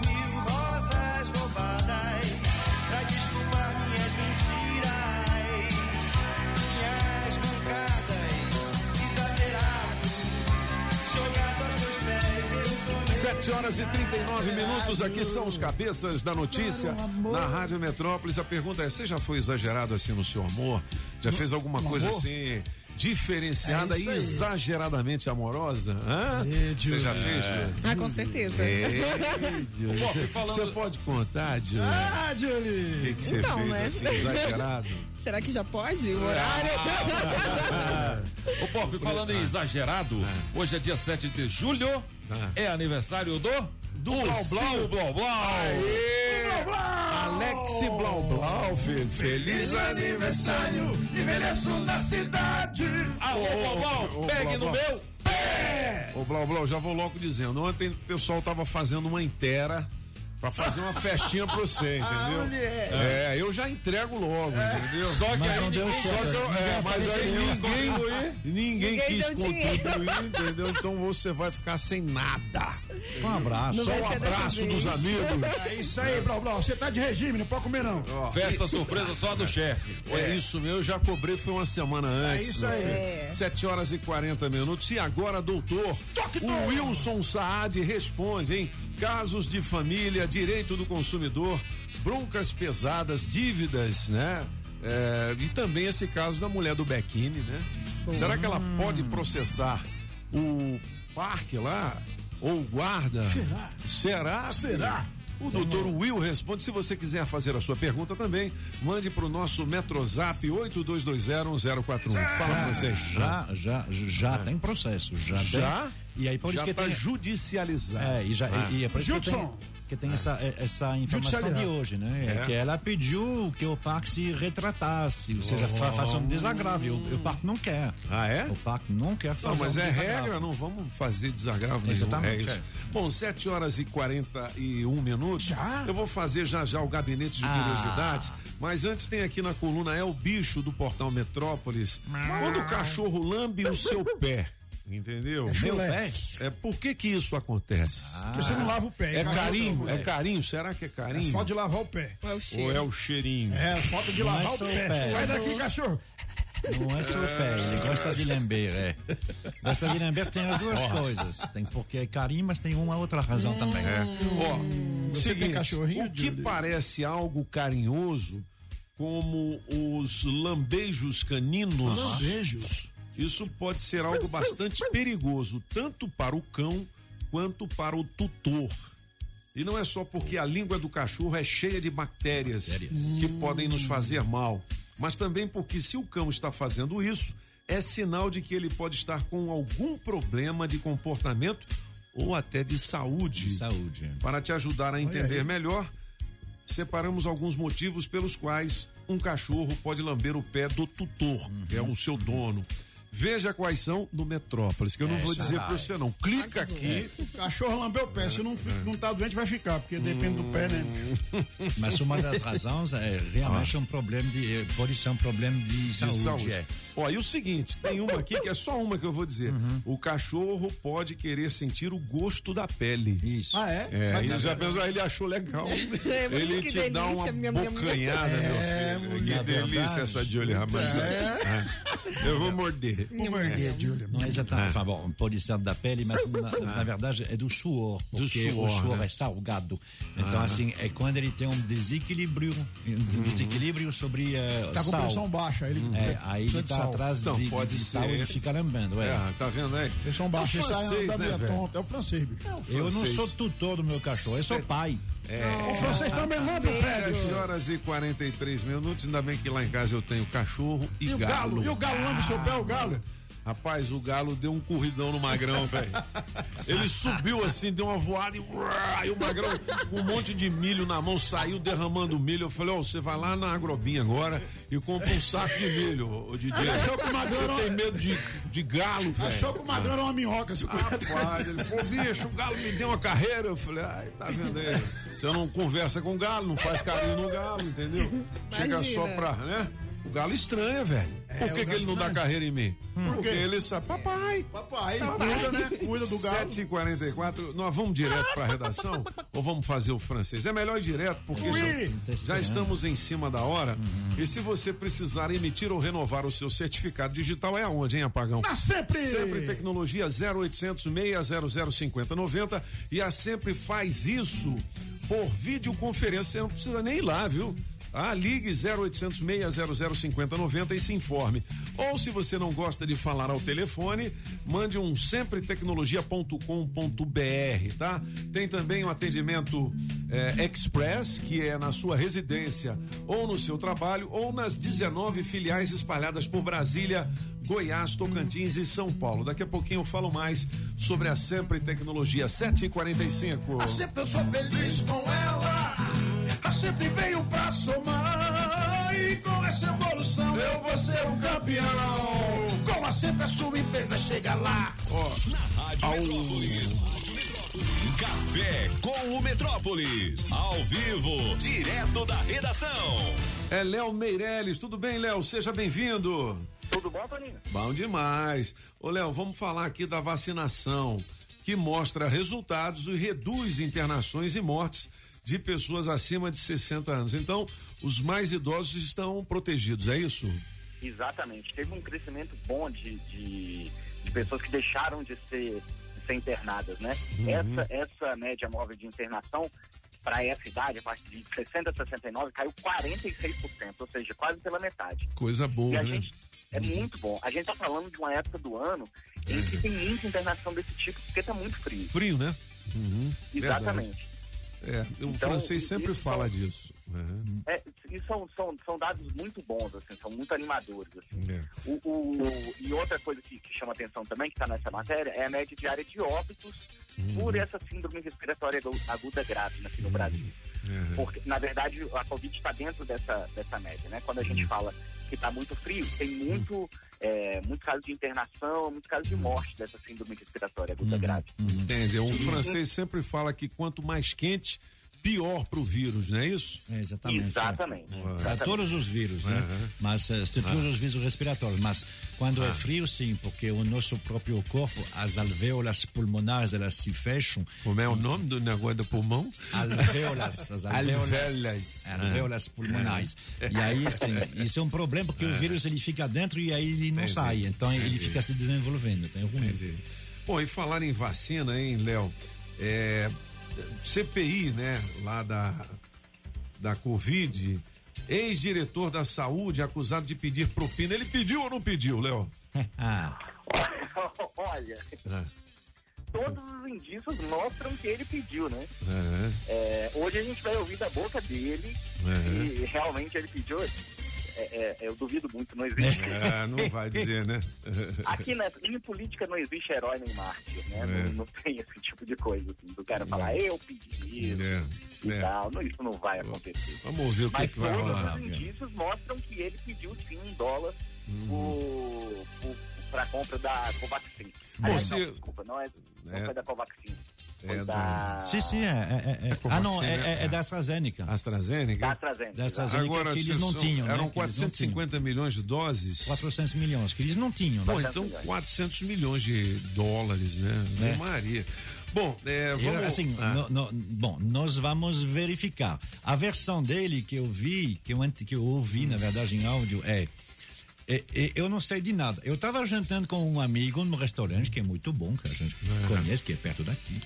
7 horas e 39 minutos, aqui são os cabeças da notícia na Rádio Metrópolis. A pergunta é: você já foi exagerado assim no seu amor? Já fez alguma no coisa amor? assim diferenciada É e exageradamente amorosa? Hã? Você já fez, Júlio? Ah, com certeza. É, Júlio. Pô, Você falando- você pode contar, Júlio? Ah, O Julie! que que você Então, fez né? assim, exagerado? Será que já pode o horário? Ô, Pop, falando em exagerado, hoje é dia 7 de julho, é aniversário do. Do Ursinho Blau Blau. Alex Blau Blau, filho. Feliz aniversário. Envelheço na cidade! Alô, Blau Blau, pegue no meu. Ô, Blau Blau, já vou logo dizendo. Ontem o pessoal tava fazendo uma inteira pra fazer uma festinha pra você, entendeu? mulher. É, eu já entrego logo, entendeu? Só que Mas aí ninguém Só que eu- é, mas aí quis ninguém, contribuir. ninguém Ninguém quis contribuir, entendeu? Então você vai ficar sem nada. Um abraço. Só dessa abraço dos amigos. É isso aí, Blau Blau. Você tá de regime, não pode comer não. Festa surpresa só do chefe. É isso meu, eu já cobrei, foi uma semana antes. isso aí. meu filho. É. 7 horas e 40 minutos. E agora, doutor, o Wilson Saad responde, hein? Casos de família, direito do consumidor, broncas pesadas, dívidas, né? É, e também esse caso da mulher do Bequine, né? Será que ela pode processar o parque lá? Ou o guarda? Será? Será? Será? O doutor Will responde. Se você quiser fazer a sua pergunta também, mande para o nosso Metrozap 82201041. Fala, Já, francês. Já, já, já tem processo. Já? Já? Tem. E aí por Já isso que tá tem. judicializado. É, e, já, Ah. e, e é por isso que tem, que tem essa, essa informação de hoje, né? É. Que ela pediu que o parque se retratasse, ou seja, fa- faça um desagravo. O, o parque não quer. Ah, é? O parque não quer fazer Não, mas um é desagravo. regra, não vamos fazer desagravo nenhum. Exatamente, É isso. é. Bom, 7 horas e 41 minutos. Já? Eu vou fazer já já o gabinete de Ah. curiosidades. Mas antes tem aqui na coluna É o Bicho do Portal Metrópolis. Quando o cachorro lambe o seu pé. Entendeu? É chulé. É, por que que isso acontece? Porque você não lava o pé. É Cachorro, carinho? É é. carinho? Será que é É carinho? falta de lavar o pé. É o Ou cheiro. é o cheirinho? É, falta de Não lavar é o pé. pé. Sai daqui, cachorro. Não é só o pé, ele gosta de lamber, é. Gosta de lamber, tem as duas Ó. coisas. Tem porque é carinho, mas tem uma outra razão também. É. Ó, Você tem seguinte, cachorrinho, o que parece algo carinhoso, como os lambeijos caninos, Beijos. Isso pode ser algo bastante perigoso, tanto para o cão quanto para o tutor. E não é só porque a língua do cachorro é cheia de bactérias, que podem nos fazer mal, mas também porque se o cão está fazendo isso, é sinal de que ele pode estar com algum problema de comportamento ou até de saúde. De saúde. Para te ajudar a entender melhor, separamos alguns motivos pelos quais um cachorro pode lamber o pé do tutor, que é o seu dono. Veja quais são no Metrópolis, que eu não É, vou dizer para você não. Clica aqui. Cachorro lambeu o pé. Se não, fi- não tá doente, vai ficar, porque depende do pé, né? Mas uma das razões é realmente um problema de. Pode ser um problema de De saúde. saúde. é. Ó, e o seguinte, tem uma aqui que é só uma que eu vou dizer. O cachorro pode querer sentir o gosto da pele. Isso. Ah, é? É, ele ter- já pensou, ele achou legal. ele que te dá uma delícia, minha, bocanhada, É, meu filho. Que na delícia verdade. essa Julie Ramaz. Eu vou morder. Vou morder, Júlio. Não é exatamente. Enfin, bom, pode ser da pele, mas na, na verdade é do suor. Do suor, o suor né? é salgado. Então, assim, é quando ele tem um desequilíbrio, um desequilíbrio sobre eh, Tá com sal. pressão baixa. Ele É, aí ele tá. Atrás Então, de, de, pode de ser. sal e fica lambendo. É. É, tá vendo aí? Pressão baixa. É o francês, né, velho? É o francês, bicho. Eu não francês. sou tutor do meu cachorro, eu sou pai. O francês também lambe o pé, 7 bicho. horas e 43 minutos. Ainda bem que lá em casa eu tenho cachorro e, E o galo? E o galo lambe o seu pé, o galo? Rapaz, o galo deu um corridão no magrão, velho. Ele subiu assim, deu uma voada e, e o magrão com um monte de milho na mão saiu derramando milho. Eu falei, ó, você vai lá na Agrobinha agora e compra um saco de milho, ô Didi. Achou que o magrão Você tem medo de, de galo, velho. Achou que o magrão era uma minhoca. seu Rapaz, ele falou, bicho, o galo me deu uma carreira. Eu falei, ai, tá vendo aí? Você não conversa com o galo, não faz carinho no galo, entendeu? Chega Imagina. só pra, né? O galo estranha, velho. Por que, que ele não dá carreira em mim? Porque quê? ele sabe, papai. Papai, cuida, né? Cuida do galo. 7h44, nós vamos direto pra redação ou vamos fazer o francês? É melhor ir direto, porque já, já estamos em cima da hora. E se você precisar emitir ou renovar o seu certificado digital, é aonde, hein, Apagão? Na Sempre! Sempre Tecnologia 0800 600 5090 e a Sempre faz isso por videoconferência. Você não precisa nem ir lá, viu? Ah, ligue 0800 600 5090 e se informe. Ou se você não gosta de falar ao telefone, mande um sempretecnologia.com.br, tá? Tem também o atendimento eh, Express, que é na sua residência ou no seu trabalho, ou nas 19 filiais espalhadas por Brasília, Goiás, Tocantins e São Paulo. Daqui a pouquinho eu falo mais sobre a Sempre Tecnologia 745. A sempre eu sou feliz com ela. A sempre veio pra somar. E com essa evolução eu vou ser um campeão. Com a sempre a sua empresa chega lá. Na Rádio Metrópolis. Café com o Metrópolis. Ao vivo, direto da redação. É Léo Meirelles. Tudo bem, Léo? Seja bem-vindo. Tudo bom, Toninho? Bom demais. Ô, Léo, vamos falar aqui da vacinação. que mostra resultados e reduz internações e mortes de pessoas acima de 60 anos. Então, os mais idosos estão protegidos, é isso? Exatamente. Teve um crescimento bom de, de, de pessoas que deixaram de ser, de ser internadas, né? Uhum. Essa, essa média móvel de internação para essa idade, a partir de 60 a 69, caiu 46%, ou seja, quase pela metade. Coisa E boa, a né? gente é muito bom. A gente tá falando de uma época do ano em que tem muita internação desse tipo, porque tá muito frio. Frio, né? Uhum, Exatamente. verdade. É, o Então, francês sempre fala disso. Uhum. É, e são, são, são dados muito bons, assim, são muito animadores. Assim. É. O, o- e outra coisa que, que chama atenção também, que está nessa matéria, é a média diária de óbitos por essa síndrome respiratória agu- aguda grave aqui no Brasil. Porque, na verdade, a Covid está dentro dessa, dessa média, né? Quando a gente fala que está muito frio, tem muito, é, muito caso de internação, muito caso de morte dessa síndrome respiratória aguda grave. Entende? Um francês sempre fala que quanto mais quente, pior para o vírus, não é isso? É, exatamente. Exatamente. Para todos os vírus, né? Uhum. Mas se todos Ah. os vírus respiratórios. Mas quando Ah. é frio, sim, porque o nosso próprio corpo, as alvéolas pulmonares, elas se fecham. Como é o nome do negócio do pulmão? Alvéolas, as alvéolas, Alvéolas. alvéolas pulmonares. E aí, sim, isso é um problema, porque o vírus ele fica dentro e aí ele não Entendi. sai. Então ele Entendi. fica se desenvolvendo. Então é ruim. Bom, e falar em vacina, hein, Léo? É, CPI, né, lá da, da Covid, ex-diretor da saúde acusado de pedir propina. Ele pediu ou não pediu, Léo? ah. Olha, É. todos os indícios mostram que ele pediu, né? É. É, hoje a gente vai ouvir da boca dele Uhum. e realmente ele pediu. É, é, eu duvido muito, não existe. É, não vai dizer, né? Aqui na, em política não existe herói nem mártir, né? É. Não, não tem esse tipo de coisa, assim, do cara falar, eu pedi isso É, e é. tal. Não, isso não vai acontecer. Vamos ouvir o que, Mas que vai todos rolar. os indícios mostram que ele pediu sim um dólar para compra da Covaxin. Aliás, Você- não, desculpa, não, é, não É. da Covaxin. É da... Sim, sim, é. é, é, é. ah, não, é, é, é da AstraZeneca. AstraZeneca? Da AstraZeneca. Da AstraZeneca Agora, que eles não tinham. né, Eram não 450 milhões de doses? 400 milhões, que eles não tinham. Bom, né? então 400 milhões de dólares, né? É. Ave Maria. Bom, é, Eu, vamos... assim, Ah. no- no- bom, nós vamos verificar. A versão dele que eu vi, que eu, que eu ouvi, na verdade, em áudio, é, é- é- Eu não sei de nada. Eu estava jantando com um amigo num restaurante que é muito bom, que a gente conhece, que é perto daqui.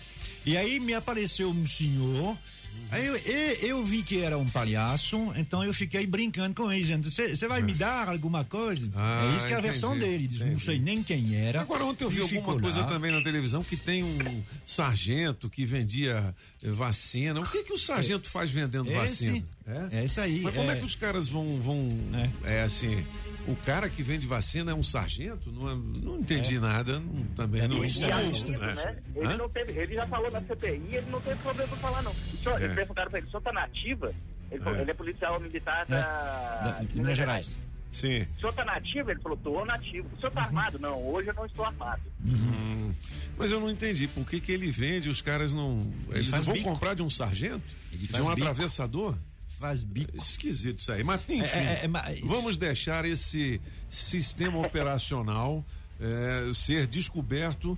E aí me apareceu um senhor. Aí eu, e- eu vi que era um palhaço, então eu fiquei brincando com ele, dizendo: Você vai me dar alguma coisa? Ah, é isso que é a versão entendi, dele. Diz, não sei nem quem era. Agora, ontem eu vi alguma coisa lá. também na televisão que tem um sargento que vendia vacina. O que que o sargento faz vendendo Esse- vacina? É isso aí, Mas como é, é. que os caras vão. vão é. assim. O cara que vende vacina é um sargento? Não, é- não entendi É. nada. não- também não. E além disso, né? Ele, não teve, ele já falou na CPI, ele não teve problema de falar, não. Senhor, É. Eles perguntaram pra ele, o senhor tá na ativa? Ele falou, É. ele é policial militar da, Da- de Minas Gerais. Sim. O senhor tá na ativa? Ele falou, tô na ativa. O senhor tá armado? Não, hoje eu não estou armado. Hum, mas eu não entendi por que, que ele vende, os caras não. Eles faz vão bico. comprar de um sargento? Ele de um bico. atravessador? Faz bico. Esquisito isso aí. Mas, enfim, É, é, é, mas- vamos deixar esse sistema operacional eh, ser descoberto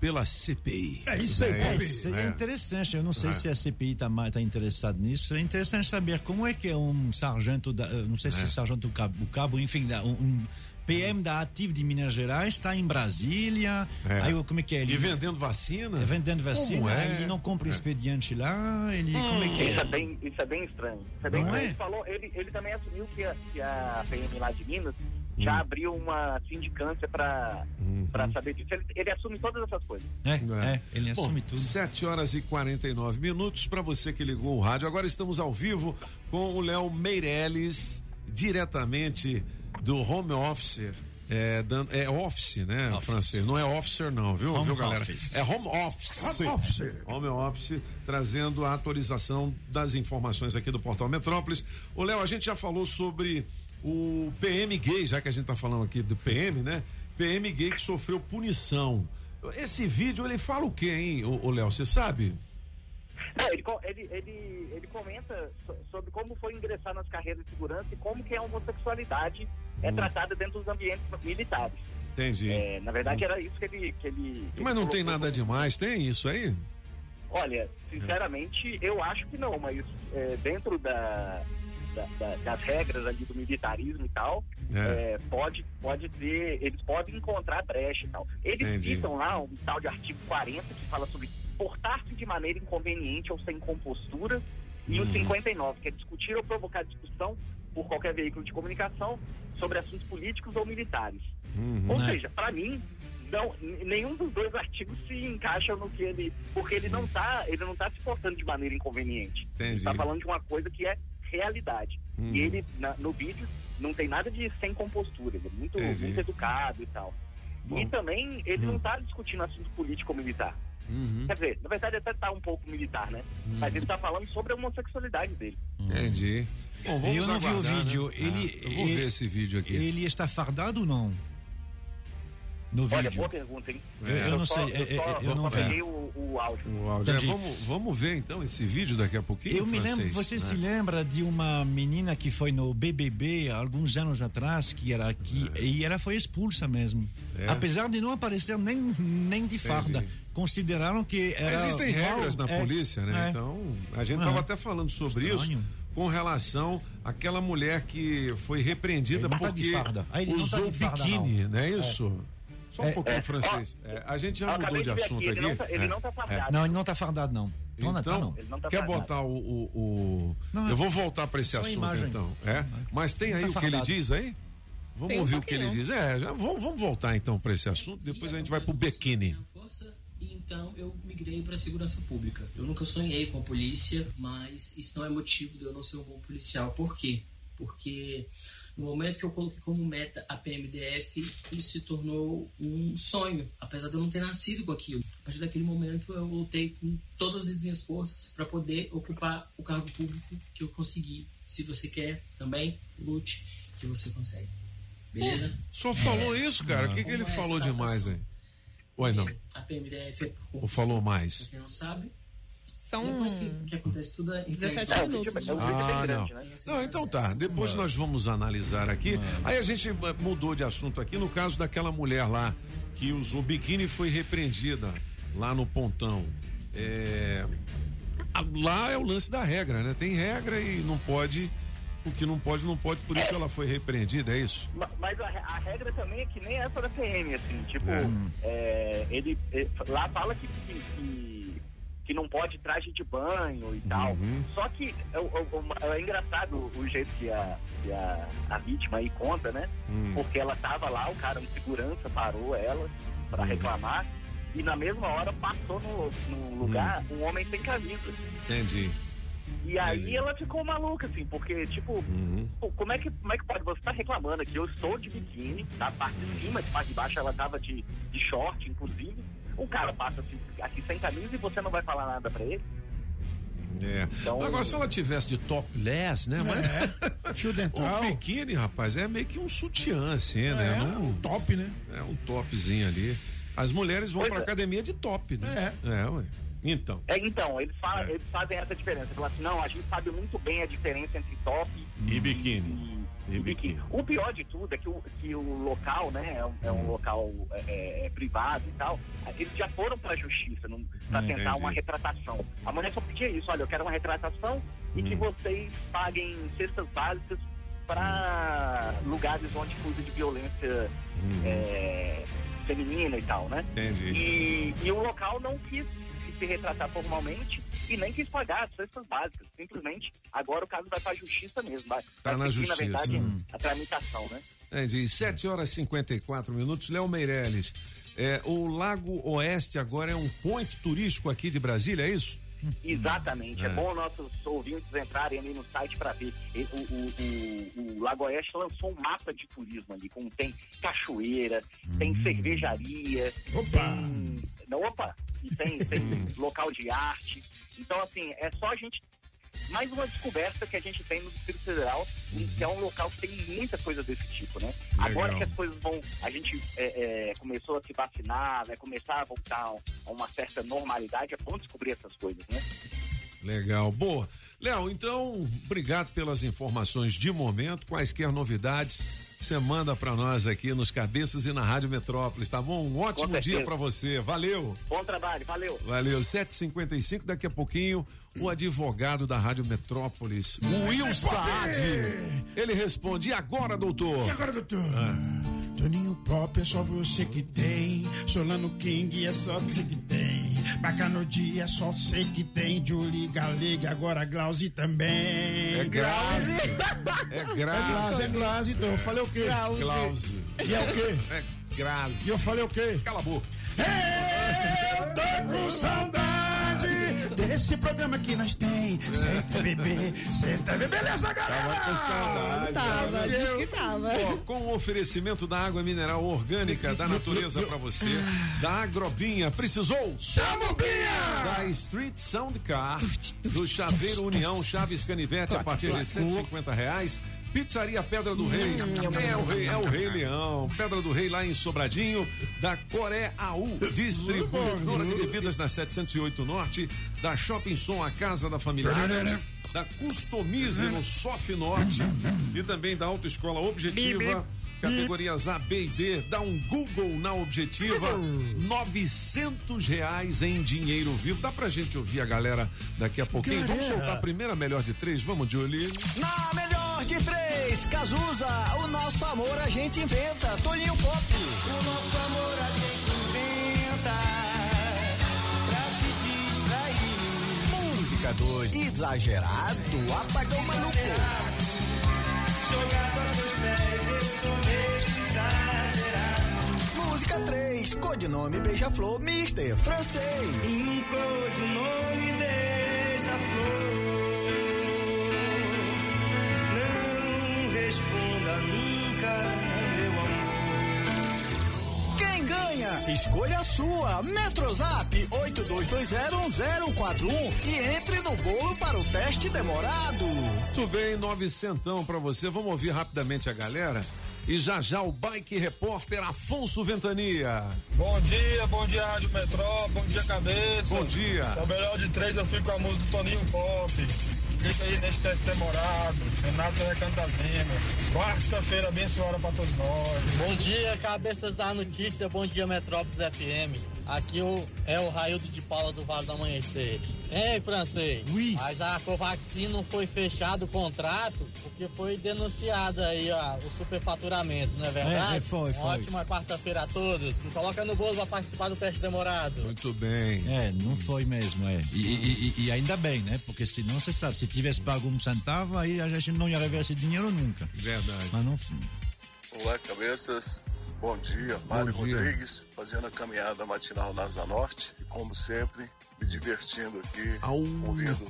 pela CPI. É isso aí, é, seria interessante. Eu não sei É. se a CPI está tá interessada nisso. Seria interessante saber como é que é um sargento, da, não sei se É. é sargento do cabo, o cabo enfim, um PM da Ativ de Minas Gerais está em Brasília. É. Aí como é que é? Ele E vendendo vacina? É, vendendo vacina, Como é? ele não compra expediente lá, ele como é que é? Isso é bem, isso é bem estranho. Isso é bem Não estranho. é? Ele, falou, ele, ele também assumiu que a, que a PM lá de Minas já Hum. abriu uma sindicância para Uhum. pra saber disso. Ele, ele assume todas essas coisas. É, é, ele Bom, assume tudo. 7 horas e 49 minutos para você que ligou o rádio. Agora estamos ao vivo com o Léo Meirelles, diretamente do home office. É, dando- é office, né, francês? Não é officer, não, viu, Home viu, galera? office. É home office. Home office. Home office, trazendo a atualização das informações aqui do Portal Metrópolis. Ô, Léo, a gente já falou sobre o PM gay, já que a gente tá falando aqui do PM, né? PM gay que sofreu punição. Esse vídeo, ele fala o quê, hein, ô, ô, Léo? Você sabe? Não, ele, ele, ele, ele comenta so- sobre como foi ingressar nas carreiras de segurança e como que a homossexualidade Hum. é tratada dentro dos ambientes militares. Entendi. É, na verdade, era isso que ele. Que ele Mas não tem nada demais, tem isso aí? Olha, sinceramente, eu acho que não, mas é, dentro da, da- da- das regras ali do militarismo e tal, É. é, pode, pode ter, eles podem encontrar brecha e tal. Eles Entendi. citam lá um tal de artigo 40 que fala sobre portar-se de maneira inconveniente ou sem compostura, e o Uhum. 59, que é discutir ou provocar discussão por qualquer veículo de comunicação sobre assuntos políticos ou militares. Uhum. Ou Né? seja, para mim, não, nenhum dos dois artigos se encaixa no que ele. Porque ele não tá, ele não tá se portando de maneira inconveniente. Ele Entendi. tá falando de uma coisa que é realidade. Hum. E ele, na- no vídeo, não tem nada de sem compostura, ele é muito, Entendi. muito educado e tal. Bom. E também ele Hum. não tá discutindo assunto político ou militar. Uhum. Quer dizer, na verdade até tá um pouco militar, né? Mas ele tá falando sobre a homossexualidade dele. Entendi. Bom, vamos eu não vi o aguardar, vídeo. né? Ele, Ah, eu vou ele- ver esse vídeo aqui. Ele está fardado ou não? No Olha, vídeo. boa pergunta, hein? Eu- eu não só- sei, Eu, é- só, é- eu não vi. peguei o, o áudio. O áudio. É, vamos, vamos ver então esse vídeo daqui a pouquinho, Eu me francês, lembro, você né? se lembra de uma menina que foi no BBB há alguns anos atrás, que era aqui, e ela foi expulsa mesmo. É. Apesar de não aparecer nem, nem de farda. Consideraram que era. Existem igual- regras na é, polícia, né? é. Então, a gente estava até falando sobre Estranho. isso com relação àquela mulher que foi repreendida tá porque tá usou farda, biquíni, não. não é É. isso? Só um É. pouquinho É. francês. É, a gente já Eu mudou de assunto aqui, aqui. ele não tá- ele É. não tá fardado. Não, ele não está fardado, não. Então, tá, Então, não. Ele não tá quer fardado. botar o. o- o- Não, eu vou voltar para esse assunto imagem. então. É? Mas tem Não aí tá o que ele diz aí? Vamos Tem um ouvir o que ele diz. É, já, vamos, vamos voltar então para esse assunto. Depois a gente vai pro biquíni. Então eu migrei para segurança pública. Eu nunca sonhei com a polícia, mas isso não é motivo de eu não ser um bom policial. Por quê? Porque no momento que eu coloquei como meta a PMDF, isso se tornou um sonho, apesar de eu não ter nascido com aquilo. A partir daquele momento eu lutei com todas as minhas forças para poder ocupar o cargo público que eu consegui. Se você quer também, lute que você consegue. Beleza? Só falou isso, cara. O que, que ele é falou demais aí? Oi, não. A PMDF é por Ou falou Pra mais? quem não sabe, São depois que, que acontece tudo é 17 entregue. minutos. É Ah, não. né? Não, então tá. Depois nós vamos analisar aqui. Aí a gente eh, mudou de assunto aqui no caso daquela mulher lá que usou biquíni e foi repreendida lá no pontão. É, Lá é o lance da regra, né? Tem regra e não pode. O que não pode, não pode, por isso ela foi repreendida, é isso? Ma- Mas a, a regra também é que nem essa da PM, assim, tipo, É. é, ele, é, lá fala que, que, que, que não pode traje de banho e tal. Uhum. Só que é, é engraçado o jeito que a, que a, a vítima aí conta, né? Hum. Porque ela tava lá, o cara, um segurança, parou ela pra Uhum. reclamar. E na mesma hora passou no, no lugar Hum. um homem sem camisa. Entendi. E aí ela ficou maluca, assim, porque, tipo, Uhum. pô, como é, que, como é que pode? Você tá reclamando aqui, eu estou de biquíni, da parte de cima, de parte de baixo ela tava de, de short, inclusive. O cara passa assim, aqui sem camisa e você não vai falar nada pra ele. É. Então- Agora, se ela tivesse de topless, né? Mas... Fio dental. O biquíni, rapaz, é meio que um sutiã, assim, né? É, Não- um top, né? É um topzinho ali. As mulheres vão Pois pra é. academia de top, né? É. É, ué. Então. É, então, eles, fa eles fazem essa diferença. Falam assim, não, a gente sabe muito bem a diferença entre top E biquíni. E, e biquíni. biquíni. O pior de tudo é que o, que o local, né, é um, é um local é, é, privado e tal, eles já foram pra justiça num- pra Hum, tentar entendi. uma retratação. A mulher só pedia isso, olha, eu quero uma retratação e que Hum. vocês paguem cestas básicas para lugares onde usa de violência é, feminina e tal, né? Entendi. E, e o local não quis se retratar formalmente e nem quis pagar as cestas básicas. Simplesmente, agora o caso vai para a justiça mesmo. Vai, Tá vai na justiça. Na verdade, Hum. a tramitação, né? Entendi. 7 horas e 54 minutos. Léo Meirelles. É, o Lago Oeste agora é um ponto turístico aqui de Brasília, é isso? Exatamente. É. É. bom nossos ouvintes entrarem ali no site para ver. O, o, o, o Lago Oeste lançou um mapa de turismo ali, com tem cachoeira, tem Hum. cervejaria, tem. Não, opa! E tem, tem Hum. local de arte. Então, assim, é só a gente. Mais uma descoberta que a gente tem no Distrito Federal, que é um local que tem muita coisa desse tipo, né? Agora Legal. que as coisas vão. A gente é, é, começou a se vacinar, vai começar a voltar a uma certa normalidade, é bom descobrir essas coisas, né? Legal. Boa. Léo, então, obrigado pelas informações de momento. Quaisquer novidades, você manda pra nós aqui nos Cabeças e na Rádio Metrópolis, tá bom? Um ótimo dia pra você. Valeu. Bom trabalho, valeu. Valeu. 7h55, daqui a pouquinho, o advogado da Rádio Metrópolis, o Will Saad. Ele responde: E agora, doutor? E agora, doutor? Toninho Pop é só você que tem. Solano King é só você que tem. Bacano Dia é só você que tem. Julie Galega, agora Glauzi também. É Grazi. É É Glaze, Grazi. é Glaze, então. Eu falei o quê? Glauzi. E é o quê? É Grazi. E eu falei o quê? Cala a boca. Eu tô com saudade desse programa que nós tem. Senta, bebê, senta, bebê. Beleza, galera? Tava com saudade. Tava, diz que tava. Ó, com o oferecimento da água mineral orgânica da natureza pra você, da Agrobinha, precisou? Chama o Binha! Da Street Sound Car, do Chaveiro União Chaves Canivete a partir de 150 reais. Pizzaria Pedra do Rei. É o Rei, é o Rei Leão. Pedra do Rei lá em Sobradinho. Da Coré AU, distribuidora de bebidas na 708 Norte. Da Shopping Som, a casa da família Adams. Da Customize no Sof Norte. E também da Autoescola Objetiva. Categorias A, B e D, dá um Google na objetiva, 900 reais em dinheiro vivo. Dá pra gente ouvir a galera daqui a pouquinho. Vamos soltar a primeira melhor de três? Vamos, Julie? Na melhor de três, Cazuza, o nosso amor a gente inventa. Toninho Pop. O nosso amor a gente inventa. Pra te distrair. Música 2, exagerado, apagão maluco. Jogado aos teus pés, eu sou mesmo exagerado. Música 3, codinome Beija-Flor, Mister Francês. Um codinome Beija-Flor. Quem ganha? Escolha a sua. Metrozap 82201041 e entre no bolo para o teste demorado. Muito bem, novecentão pra você. Vamos ouvir rapidamente a galera. E já já o Bike Repórter Afonso Ventania. Bom dia, bom dia Rádio Metró, bom dia cabeça. Bom dia. É o melhor de três, eu fui com a música do Toninho Pop. Fica aí nesse teste demorado, Renato Recanto das. Quarta-feira abençoada pra todos nós. Bom dia, cabeças da notícia. Bom dia, Metrópolis FM. Aqui o, é o Raildo de Paula do Vale do Amanhecer. Ei, francês. Mas a Covaxin não foi fechado o contrato porque foi denunciado aí ó, o superfaturamento, não é verdade? É, é, foi, foi. ótima quarta-feira a todos. Me coloca no bolo pra participar do teste demorado. Muito bem. É, não foi mesmo, é. E, e- e- e ainda bem, né? Porque senão você sabe, se tivesse pago um centavo, aí a gente não ia rever esse dinheiro nunca. Verdade. Mas não. Olá, cabeças. Bom dia, Mário Bom dia. Rodrigues, fazendo a caminhada matinal na Asa Norte e, como sempre, me divertindo aqui, ouvindo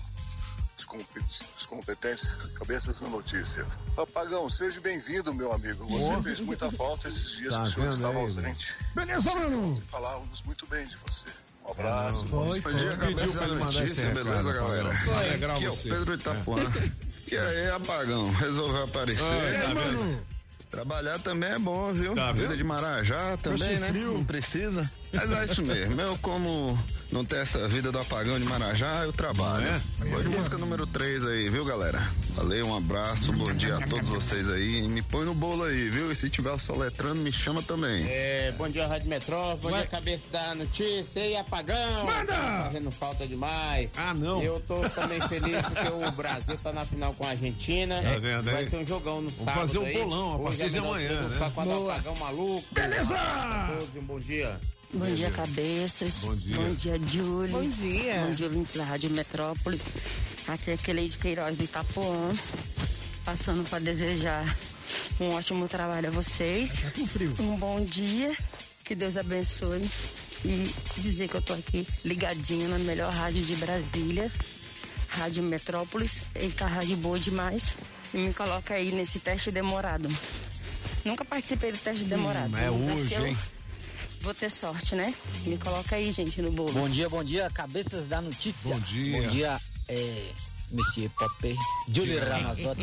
os, compet- os competentes cabeças da notícia. Apagão, seja bem-vindo, meu amigo. Você Boa. fez muita falta esses dias Tá que o senhor estava ausente. Beleza, mano? Falávamos muito bem de você. Um abraço. Foi, bom foi. dia, Pediu cabeça pra ele da mandar esse beleza, galera? Vai alegrar Aqui é o você. Pedro Itapuã. E aí, apagão, resolveu aparecer? Ah, tá? Trabalhar também é bom, viu? Tá Vida de Marajá também, né? frio. Não precisa. Mas é isso mesmo. Eu, como não tenho essa vida do apagão de Marajá, eu trabalho. é? Vou de música número 3 aí, viu, galera? Valeu, um abraço, bom dia a todos vocês aí. E me põe no bolo aí, viu? E se tiver soletrando, me chama também. É, bom dia, Rádio Metrópole, bom dia, cabeça da notícia e apagão. Manda! Tá fazendo falta demais. Ah, não. Eu tô também feliz porque o Brasil tá na final com a Argentina. Tá vendo Vai aí? ser um jogão no Vamos sábado fazer o aí. bolão a Hoje partir é de amanhã, né? ficar com a do Boa. apagão maluco. Beleza! Um a todos um bom dia. Bom dia, cabeças. Bom dia. Bom dia, Júlio. Bom dia. Bom dia, ouvintes da Rádio Metrópolis. Aqui é aquele de Queiroz do Itapuã. Passando para desejar um ótimo trabalho a vocês. com frio. Um bom dia. Que Deus abençoe. E dizer que eu tô aqui ligadinho na melhor rádio de Brasília. Rádio Metrópolis. Eita, rádio boa demais. E me coloca aí nesse teste demorado. Nunca participei do teste demorado. é Vamos ver hoje, hein? Vou ter sorte, né? Me coloca aí, gente, no bolo. Bom dia, bom dia, cabeças da notícia. Bom dia. Bom dia, é, Monsieur Popper. Julie Ramazotti.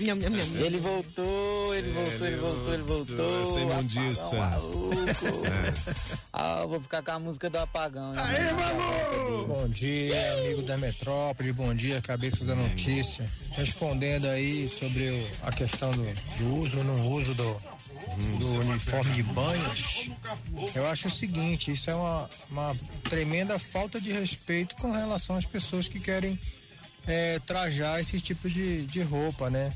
Ele voltou, ele voltou, ele voltou, ele voltou. Essa imundiça. É. Ah, eu vou ficar com a música do apagão. hein? Aê, Manu! Bom dia, amigo da Metrópole, bom dia, cabeça da notícia. Respondendo aí sobre o- a questão do, do uso ou não uso do, do uniforme de banhos, eu acho o seguinte, isso é uma, uma tremenda falta de respeito com relação às pessoas que querem é, trajar esse tipo de, de roupa, né?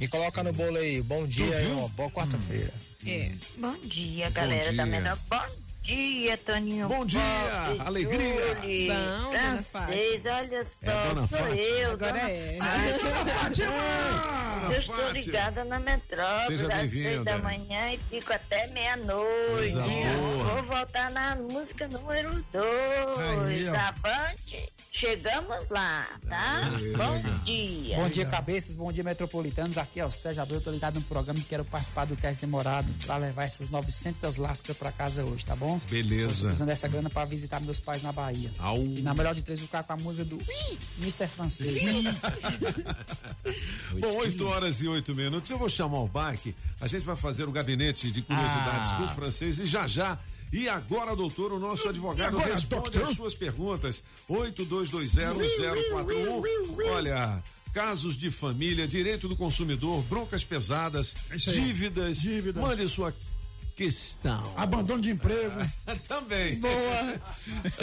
E coloca no bolo aí, bom dia e uma boa quarta-feira. É. Bom dia, galera da dia. menor. Bom dia, Toninho. Bom dia, Pop, alegria. Julie, Bom, dona francês, olha só, É, dona sou Fátima. eu. Agora dona é. Fátima. Eu estou ligada na metrópole Seja às seis da manhã e fico até meia-noite. Vou voltar na música número dois. Avante, chegamos lá, tá? Bom dia. Bom dia, cabeças. Bom dia, metropolitanos. Aqui é o Sérgio Abreu. Tô ligado no programa e quero participar do teste demorado para levar essas 900 lascas para casa hoje, tá bom? Tô Beleza. usando essa grana para visitar meus pais na Bahia. Au. E na melhor de três, vou ficar com a música do Mr. Francês. Bom, 8 horas e 8 minutos. Eu vou chamar o Bike. A gente vai fazer o gabinete de curiosidades Ah. do francês e já já. E agora, doutor, o nosso advogado agora, responde doutor? as suas perguntas. 82201041. Olha, casos de família, direito do consumidor, broncas pesadas, aí. dívidas. Dívidas. Mande sua questão. Abandono de emprego. Também. Boa.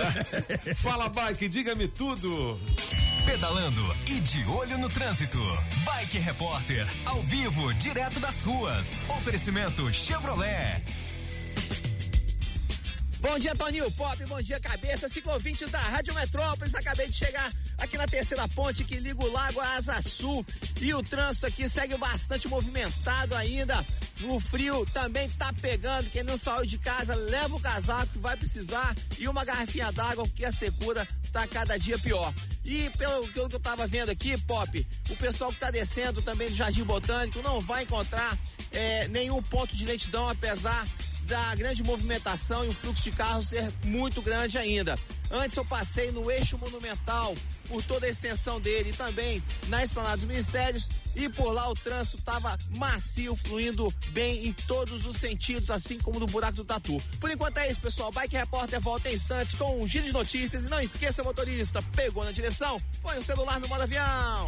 Fala, Bike, diga-me tudo. Pedalando e de olho no trânsito. Bike Repórter, ao vivo, direto das ruas. Oferecimento Chevrolet. Bom dia, Toninho Pop, bom dia, cabeça, ciclovintes da Rádio Metrópolis. Acabei de chegar aqui na terceira ponte que liga o Lago a Asa Sul e o trânsito aqui segue bastante movimentado ainda. O frio também tá pegando. Quem não saiu de casa, leva o casaco que vai precisar e uma garrafinha d'água, porque a secura tá cada dia pior. E pelo que eu tava vendo aqui, Pop, o pessoal que tá descendo também do Jardim Botânico não vai encontrar eh, nenhum ponto de lentidão, apesar da grande movimentação e o fluxo de carros ser muito grande ainda. Antes eu passei no eixo monumental por toda a extensão dele e também na esplanada dos ministérios e por lá o trânsito estava macio, fluindo bem em todos os sentidos, assim como no buraco do Tatu. Por enquanto é isso, pessoal. Bike Repórter volta em instantes com um giro de notícias e não esqueça, motorista, pegou na direção, põe o celular no modo avião.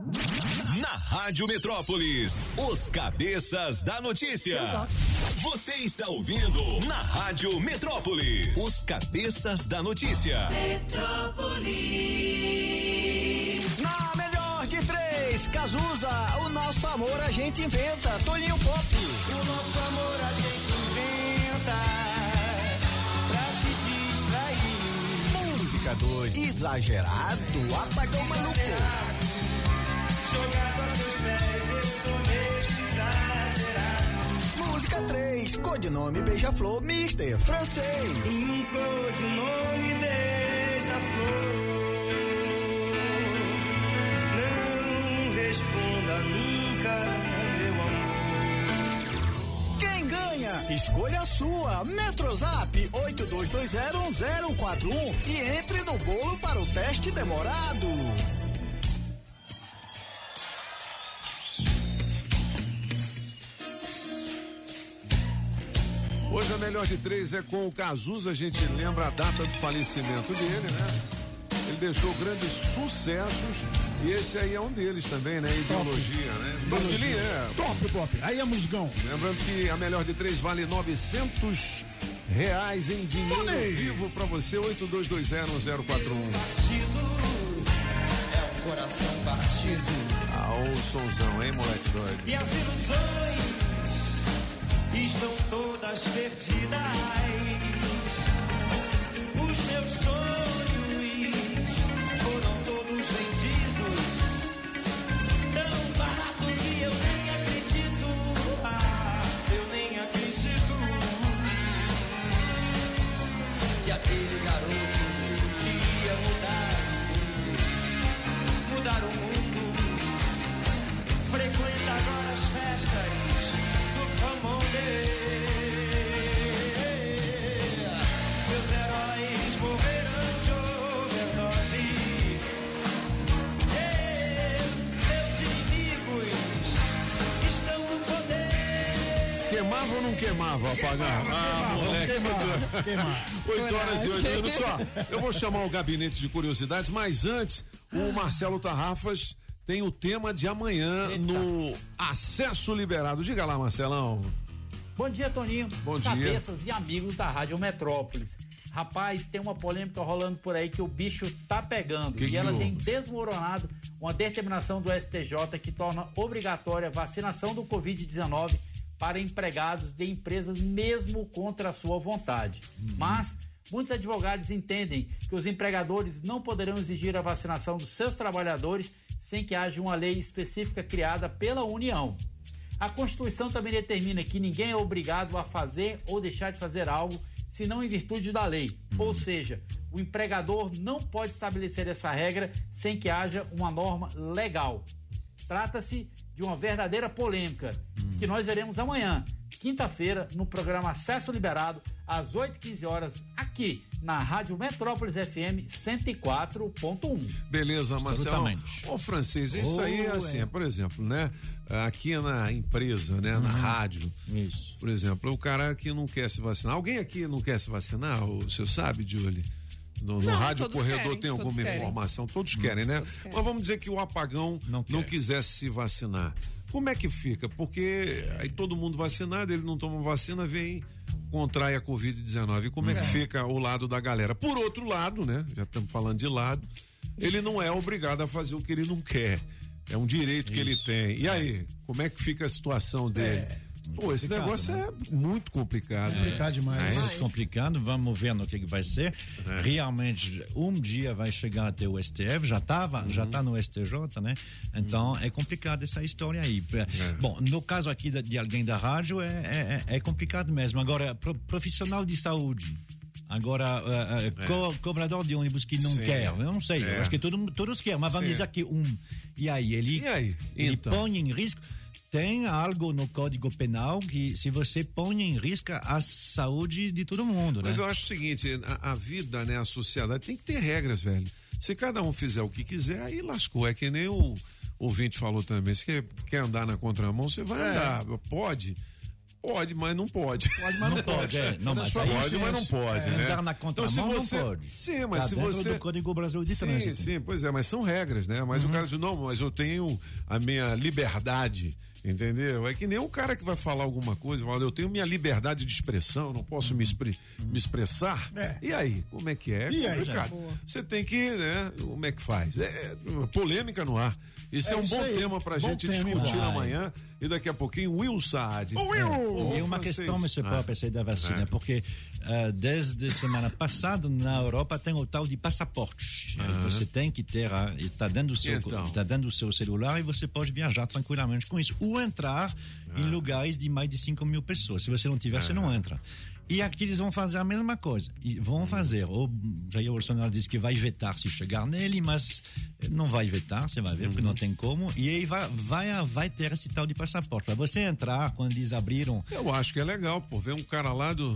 Na Rádio Metrópolis, os cabeças da notícia. Você está ouvindo na Rádio Metrópolis, os cabeças da notícia. Na melhor de três, Cazuza, o nosso amor a gente inventa. Toninho Pop. O nosso amor a gente inventa. Pra te distrair. Música 2. Exagerado, apagão maluco. Jogado aos teus pés, eu tô mesmo exagerado. Música 3, codinome Beija-Flor, Mister Francês. Um codinome Beija-Flor. Não responda nunca, meu amor. Quem ganha? Escolha a sua. Metrozap 82201041 e entre no bolo para o teste demorado. Melhor de três é com o Cazuza, a gente lembra a data do falecimento dele, né? Ele deixou grandes sucessos e esse aí é um deles também, né? Ideologia, né? Top de linha, é. Top, Pop. Aí é musgão. Lembrando que a melhor de três vale 900 reais em dinheiro vivo pra você, 82201041. É coração batido. Ah, o sonzão, hein, moleque doido? E as ilusões estão todas perdidas. Os meus sonhos queimava ou não queimava, apagava? Ah, moleque. Queimava, queimava. 8 horas e oito minutos. Ó, eu vou chamar o gabinete de curiosidades, mas antes, o Marcelo Tarrafas tem o tema de amanhã no Acesso Liberado. Diga lá, Marcelão. Bom dia, Toninho. Bom dia. Cabeças e amigos da Rádio Metrópolis. Rapaz, tem uma polêmica rolando por aí que o bicho tá pegando. Que e que ela tem desmoronado uma determinação do STJ que torna obrigatória a vacinação do Covid-19 para empregados de empresas mesmo contra a sua vontade. Mas muitos advogados entendem que os empregadores não poderão exigir a vacinação dos seus trabalhadores sem que haja uma lei específica criada pela União. A Constituição também determina que ninguém é obrigado a fazer ou deixar de fazer algo senão em virtude da lei. Ou seja, o empregador não pode estabelecer essa regra sem que haja uma norma legal. Trata-se de uma verdadeira polêmica que nós veremos amanhã, quinta-feira, no programa Acesso Liberado, às 8h15 horas, aqui na Rádio Metrópolis FM 104.1. Beleza, Marcelo. Ô, francês, isso aí é assim, é. por exemplo, né? Aqui na empresa, né? Na rádio. Isso. Por exemplo, o cara que não quer se vacinar. Alguém aqui não quer se vacinar? O senhor sabe, Julie? No, no Não, rádio corredor querem, tem alguma querem. informação? Todos querem, né? Todos querem. Mas vamos dizer que o apagão não, quisesse se vacinar. Como é que fica? Porque aí todo mundo vacinado, ele não toma vacina, vem, contrai a Covid-19. E como é que fica o lado da galera? Por outro lado, né? Já estamos falando de lado, ele não é obrigado a fazer o que ele não quer. É um direito que ele tem. E aí, como é que fica a situação dele? Pô, esse negócio né? é muito complicado. Complicado demais. É muito complicado, vamos ver no que, que vai ser. Realmente, um dia vai chegar até o STF, já estava, já está no STJ, né? Então é complicado essa história aí. Bom, no caso aqui de, de alguém da rádio é, é, é- é complicado mesmo. Agora, pro- profissional de saúde. Agora, eh, eh, co- cobrador de ônibus que não Sim. quer, eu não sei, É. eu acho que todo, todos querem, mas vamos Sim. dizer que um. E aí, ele, E aí? ele Então? põe em risco. Tem algo no Código Penal que, se você põe em risco a saúde de todo mundo, Mas né? eu acho o seguinte, a, a vida, né, a sociedade tem que ter regras, velho. Se cada um fizer o que quiser, aí lascou. É que nem o ouvinte falou também. Se quer, quer andar na contramão, você vai É. andar. Pode. Pode, mas não pode. Pode, mas não, pode, é. Não, mas aí pode, mas não é. pode, né? Andar na Então, não se você... pode. Sim, mas Tá se você... do Código Brasileiro de sim, Trânsito. sim, pois é, mas são regras, né? Mas o cara diz, não, mas eu tenho a minha liberdade, entendeu? É que nem o cara que vai falar alguma coisa, fala, eu tenho minha liberdade de expressão, não posso me, expre- me expressar. É. E aí, como é que é? É E aí? complicado. Você tem que, né? Como é que faz? É polêmica no ar. Isso é, É um bom aí. tema pra Bom gente tema, discutir vai. amanhã. E daqui a pouquinho, Will Saad. Ô, Will! E uma francês. questão, Mr. Ah. Pop, essa aí da vacina, É. porque ah, desde semana passada na Europa tem o tal de passaporte. Você tem que ter, está dentro, do seu- Então. tá dentro do seu celular e você pode viajar tranquilamente com isso. Ou entrar em lugares de mais de 5 mil pessoas. Se você não tiver, você não entra. E aqui eles vão fazer a mesma coisa. E vão fazer. O Jair Bolsonaro disse que vai vetar se chegar nele, mas não vai vetar, você vai ver, porque não tem como. E aí vai, vai, vai ter esse tal de passaporte. Para você entrar, quando eles abriram Eu acho que é legal, pô, ver um cara lá do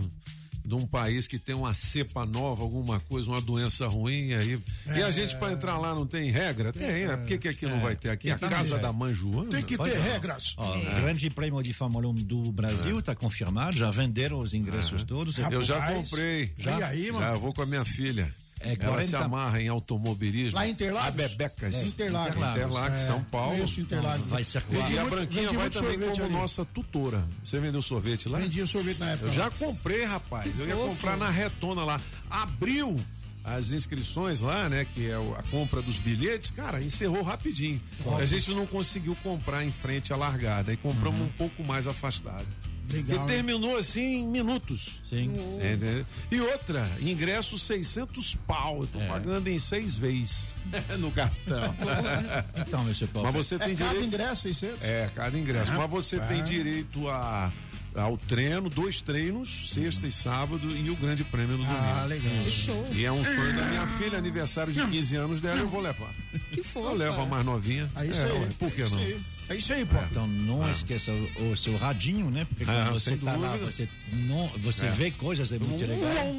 de um país que tem uma cepa nova, alguma coisa, uma doença ruim, aí. E a gente para entrar lá não tem regra? Tem, né? Por que, que aqui não vai ter? Aqui é a casa da mãe Joana. Tem que ter não. regras. Ó, O Grande Prêmio de Fórmula 1 do Brasil está confirmado, já venderam os ingressos todos. Eu já comprei. e aí, mano? Já vou com a minha filha. É Ela se 40 amarra em automobilismo. Lá em Interlagos? A Bebecas. É, Interlagos. Interlagos, É, São Paulo. conheço Interlagos. Vai ser E a Branquinha vendi vai também como ali. nossa tutora. Você vendeu sorvete lá? Vendia sorvete na época. Eu já comprei, rapaz. Eu ia comprar na retona lá. Abriu as inscrições lá, né? Que é a compra dos bilhetes, cara, encerrou rapidinho. A gente não conseguiu comprar em frente à largada. E compramos um pouco mais afastado. Legal, e hein? terminou assim em minutos. Sim. É, né? E outra, ingresso 600 pau. Eu tô pagando em seis vezes no cartão. Então, meu senhor Paulo. Mas você É tem cada direito. ingresso, 600? É, cada ingresso. Ah, Mas você tem direito a, ao treino, dois treinos, sexta e sábado, e o grande prêmio no domingo. Ah, legal. Que show. E é um sonho da minha filha, aniversário de 15 anos dela, eu vou levar. Que fofa. Eu levo a mais novinha. É isso É, aí. Por que É não? aí. É isso aí, pô. Então não esqueça o, o seu radinho, né? Porque quando Ah, você sem tá lá, dúvida. você, não, você É. vê coisas, é muito legal.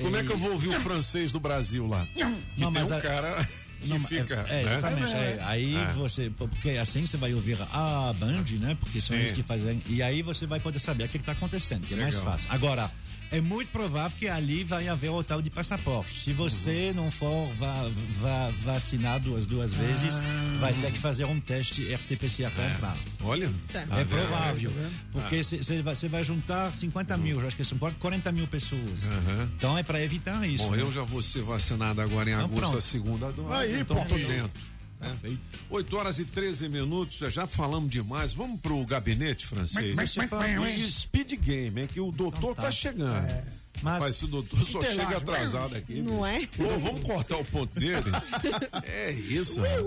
Como é que eu vou ouvir o francês do Brasil lá? Que Não, tem mas um a- cara que Não, fica. É, é, né? exatamente. é. aí É. você. Porque assim você vai ouvir a Band, né? Porque são Sim. eles que fazem. E aí você vai poder saber o que está acontecendo, que é mais Legal. fácil. Agora. É muito provável que ali vai haver o tal de passaporte. Se você Uhum. não for va, va- vacinado as duas vezes, Ah. vai ter que fazer um teste RT-PCR entrar. Olha. É Tá vendo? provável. Tá? Porque Ah. você vai, cê vai juntar 50 mil, acho que são 40 mil pessoas. Então é para evitar isso. Bom, né? eu já vou ser vacinado agora em Então, agosto, pronto. a segunda dose. Aí, então tô dentro. Né? 8 horas e 13 minutos, já falamos demais. Vamos pro gabinete francês. Mas- mas- speed game, é que o doutor tá. chegando. Mas- Mas se o doutor só chega atrasado aqui. Não é? Ô, vamos cortar o ponto dele? é isso. rapaz.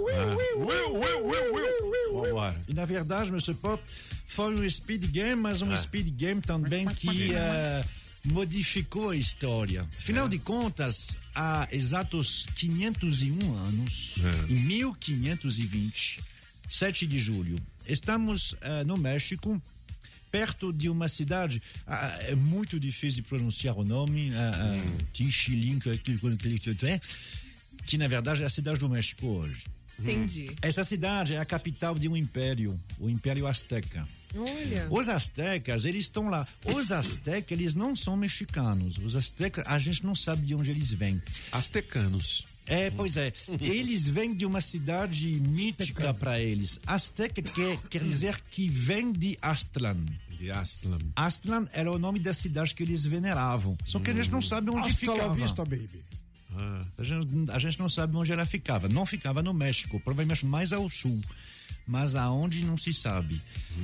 Vambora. E na verdade, Mr. Pop, foi um speed game, mas um Ah. speed game também que eh, modificou a história. Afinal de contas, há exatos 501 anos, em 1520, 7 de julho, estamos eh, no México, perto de uma cidade, ah, é muito difícil de pronunciar o nome, ah, que- que- que- que- que na verdade é a cidade do México hoje. Entendi. Essa cidade é a capital de um império, o Império Azteca. Olha. Os astecas, eles estão lá. Os astecas, eles não são mexicanos. Os astecas, a gente não sabe de onde eles vêm. Astecanos. É, pois é. Eles vêm de uma cidade mítica para eles. Azteca quer, quer dizer que vem de Aztlan. De Aztlan. Aztlan era o nome da cidade que eles veneravam. Só que a gente não sabe onde Hasta ficava. vista, baby. A gente, a gente não sabe onde ela ficava. Não ficava no México, provavelmente mais ao sul. Mas aonde não se sabe.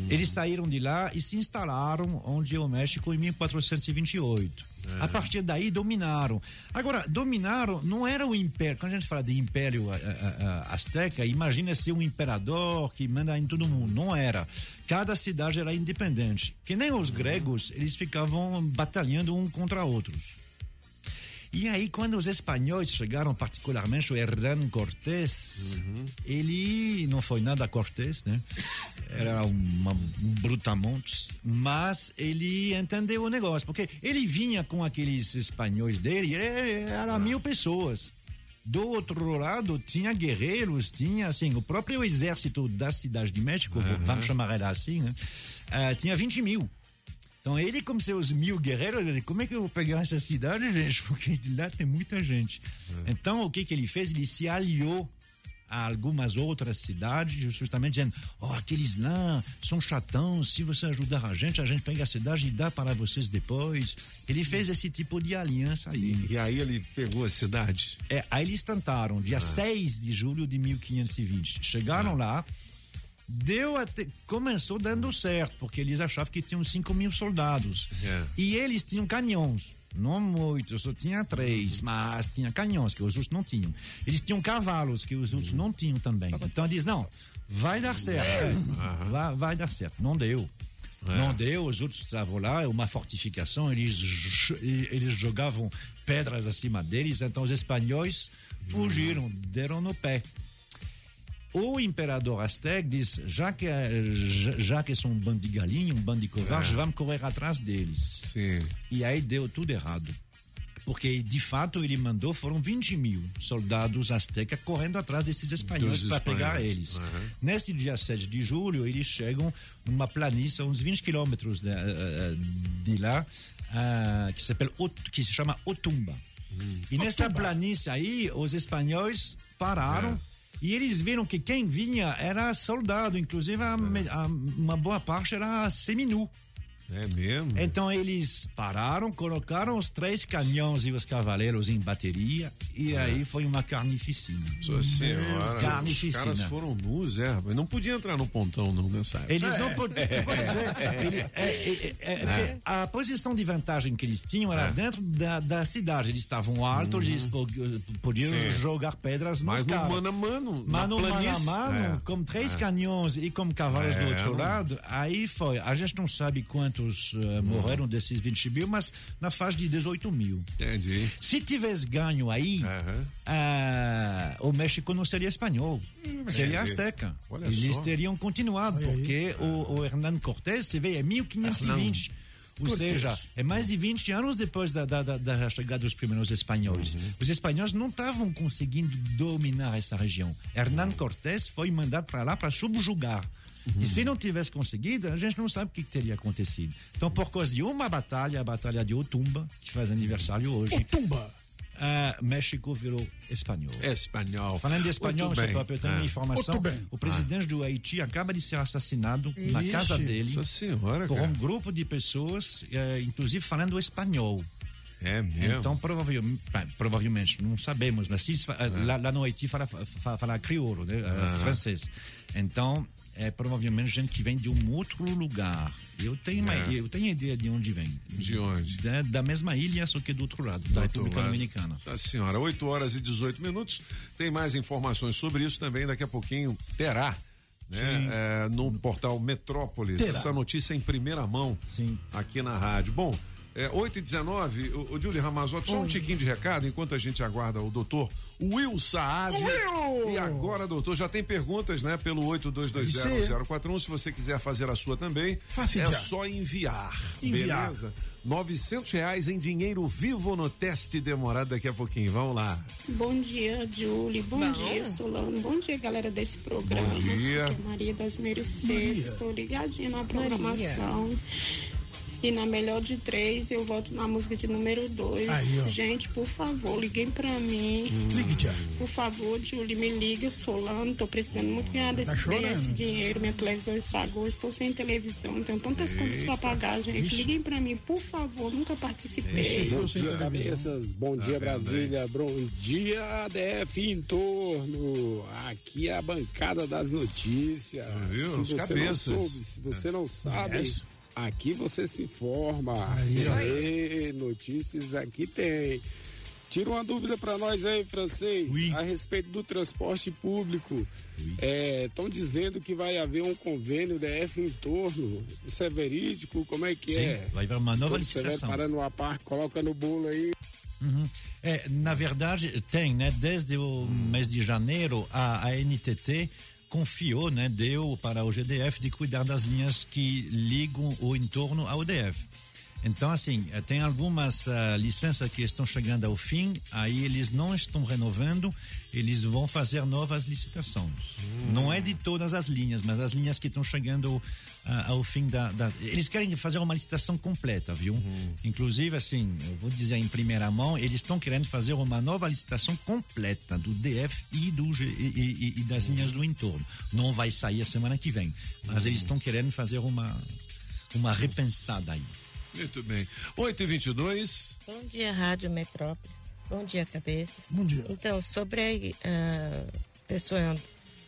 Eles saíram de lá e se instalaram onde é o México em 1428. É. A partir daí dominaram. Agora, dominaram não era o império. Quando a gente fala de império eh, eh, eh, azteca, imagina ser um imperador que manda em todo mundo. Não era. Cada cidade era independente. Que nem os gregos, eles ficavam batalhando um contra outros. E aí, quando os espanhóis chegaram, particularmente o Hernán Cortés, ele não foi nada Cortés, né? Era uma, um brutamontes, mas ele entendeu o negócio, porque ele vinha com aqueles espanhóis dele, era mil pessoas. Do outro lado, tinha guerreiros, tinha assim, o próprio exército da cidade de México, vamos chamar ela assim, né? Ah, tinha 20 mil. Então ele, como seus mil guerreiros, ele como é que eu vou pegar essa cidade, gente? Porque lá tem muita gente. Então o que, que ele fez? Ele se aliou a algumas outras cidades, justamente dizendo: oh, aqueles lá são chatões, se você ajudar a gente, a gente pega a cidade e dá para vocês depois. Ele fez esse tipo de aliança aí. E aí ele pegou a cidade? É, aí eles tentaram, dia 6 de julho de 1520. Chegaram lá, deu até, começou dando certo, porque eles achavam que tinham 5 mil soldados. É. E eles tinham canhões. Não muitos, só tinha três, mas tinha canhões que os outros não tinham. Eles tinham cavalos que os outros não tinham também. Então diz não, vai dar certo, vai, vai dar certo. Não deu. Não deu, os outros estavam lá, uma fortificação, eles, eles jogavam pedras acima deles, então os espanhóis fugiram, deram no pé. O imperador Aztec diz: já que, já, já que são um bando de galinha, um bando de covardes, É. vamos correr atrás deles. Sim. E aí deu tudo errado. Porque, de fato, ele mandou, foram 20 mil soldados aztecas correndo atrás desses espanhóis para pegar eles. Aham. Nesse dia 7 de julho, eles chegam numa planície, uns 20 quilômetros de, eh, de lá, ah, que, se chama que se chama Otumba. E nessa planície aí, os espanhóis pararam e eles viram que quem vinha era soldado, inclusive a a- uma boa parte era seminu. É mesmo? Então eles pararam, colocaram os três canhões e os cavaleiros em bateria e aí foi uma carnificina. Sua senhora, os Carnificina. caras foram nus, é, rapaz. Não podia entrar no pontão não nessa época. Eles não podiam. É, é, é, é, é, a posição de vantagem que eles tinham era É. dentro da, da cidade. Eles estavam altos, eles po- podiam Sim. jogar pedras nos Mas no caras. mano a mano, Mano, mano a mano, É. com três É. canhões e com cavalos do É, outro lado, aí foi. A gente não sabe quantos eh, morreram desses 20 mil, mas na faixa de 18 mil. Entendi. Se tivesse ganho aí, ah, o México não seria espanhol, seria entendi. azteca. Olha Eles só. teriam continuado, porque o, o Hernán Cortés, você vê, é 1520. Ou Por seja, é mais de 20 anos depois da, da, da- da chegada dos primeiros espanhóis. Uhum. Os espanhóis não estavam conseguindo dominar essa região. Hernán Cortés foi mandado para lá para subjugar. Uhum. E se não tivesse conseguido, a gente não sabe o que teria acontecido. Então, por causa de uma batalha, a batalha de Otumba, que faz aniversário hoje. Otumba! México virou espanhol. Espanhol. Falando de espanhol, eu tenho Ah. uma informação. O presidente do Haiti acaba de ser assassinado na Ixi, casa dele. Nossa senhora, por cara. um grupo de pessoas, eh, inclusive falando espanhol. É mesmo? Então, provavelmente, provavelmente não sabemos, mas se, fa- lá, lá no Haiti fala, fala, fala crioulo, né? Ah. francês. Então, é provavelmente gente que vem de um outro lugar. Eu tenho, uma, É. eu tenho ideia de onde vem. De onde? Da, da mesma ilha, só que do outro lado, da República lado. Dominicana. Tá, senhora, 8 horas e 18 minutos. Tem mais informações sobre isso também, daqui a pouquinho terá. Né, é, no portal Metrópolis, Terá. essa notícia em primeira mão Sim. aqui na rádio. Bom, é, 8 e 19 o, o Julie Ramazotti, só um tiquinho de recado enquanto a gente aguarda o doutor Will Saad. Will! E agora, doutor, já tem perguntas, né, pelo 82201041. Se você quiser fazer a sua também, Faça é já. só enviar. Enviar. Beleza? 900 reais em dinheiro vivo no teste demorado daqui a pouquinho. Vamos lá. Bom dia, Julie. Bom, Bom. dia, Solano. Bom dia, galera desse programa. Bom dia. Aqui é Maria das Mercedes. Maria. Estou ligadinha na programação. E na melhor de três, eu volto na música de número dois. Aí, ó. Gente, por favor, liguem pra mim. Ligue já. Por favor, Julie, me liga, Solano. Tô precisando muito ganhar, desse, Tá chorando? ganhar esse dinheiro. Minha televisão estragou, estou sem televisão. Tenho tantas contas pra pagar, gente. Ixi. Liguem pra mim, por favor. Nunca participei. Bom dia, cabeças. Bom dia, vendo Brasília. Bom dia, ADF em torno. Aqui é a bancada das notícias. viu? Se Os você cabeças. não soube, se você não sabe, Yes. Aqui você se informa. Aí, aí, notícias aqui tem. Tira uma dúvida para nós aí, francês, Oui. a respeito do transporte público. Estão dizendo que vai haver um convênio DF em torno. Isso é verídico? Como é que Sim, é? vai haver uma nova Quando você vai licitação. parando a par, coloca no bolo aí. Uhum. É, na verdade, tem, né? Desde o mês de janeiro, a, a NTT confiou, né? Deu para o GDF de cuidar das linhas que ligam o entorno ao DF. Então, assim, eh, tem algumas ah, licenças que estão chegando ao fim, aí eles não estão renovando, eles vão fazer novas licitações. Não é de todas as linhas, mas as linhas que estão chegando ah, ao fim da, da- Eles querem fazer uma licitação completa, viu? Inclusive, assim, eu vou dizer em primeira mão, eles estão querendo fazer uma nova licitação completa do DF e, do, G- e, e- e das linhas do entorno. Não vai sair a semana que vem, mas eles estão querendo fazer uma, uma repensada aí. Muito bem. 8 e 22 Bom dia, Rádio Metrópolis. Bom dia, cabeças. Bom dia. Então, sobre a pessoa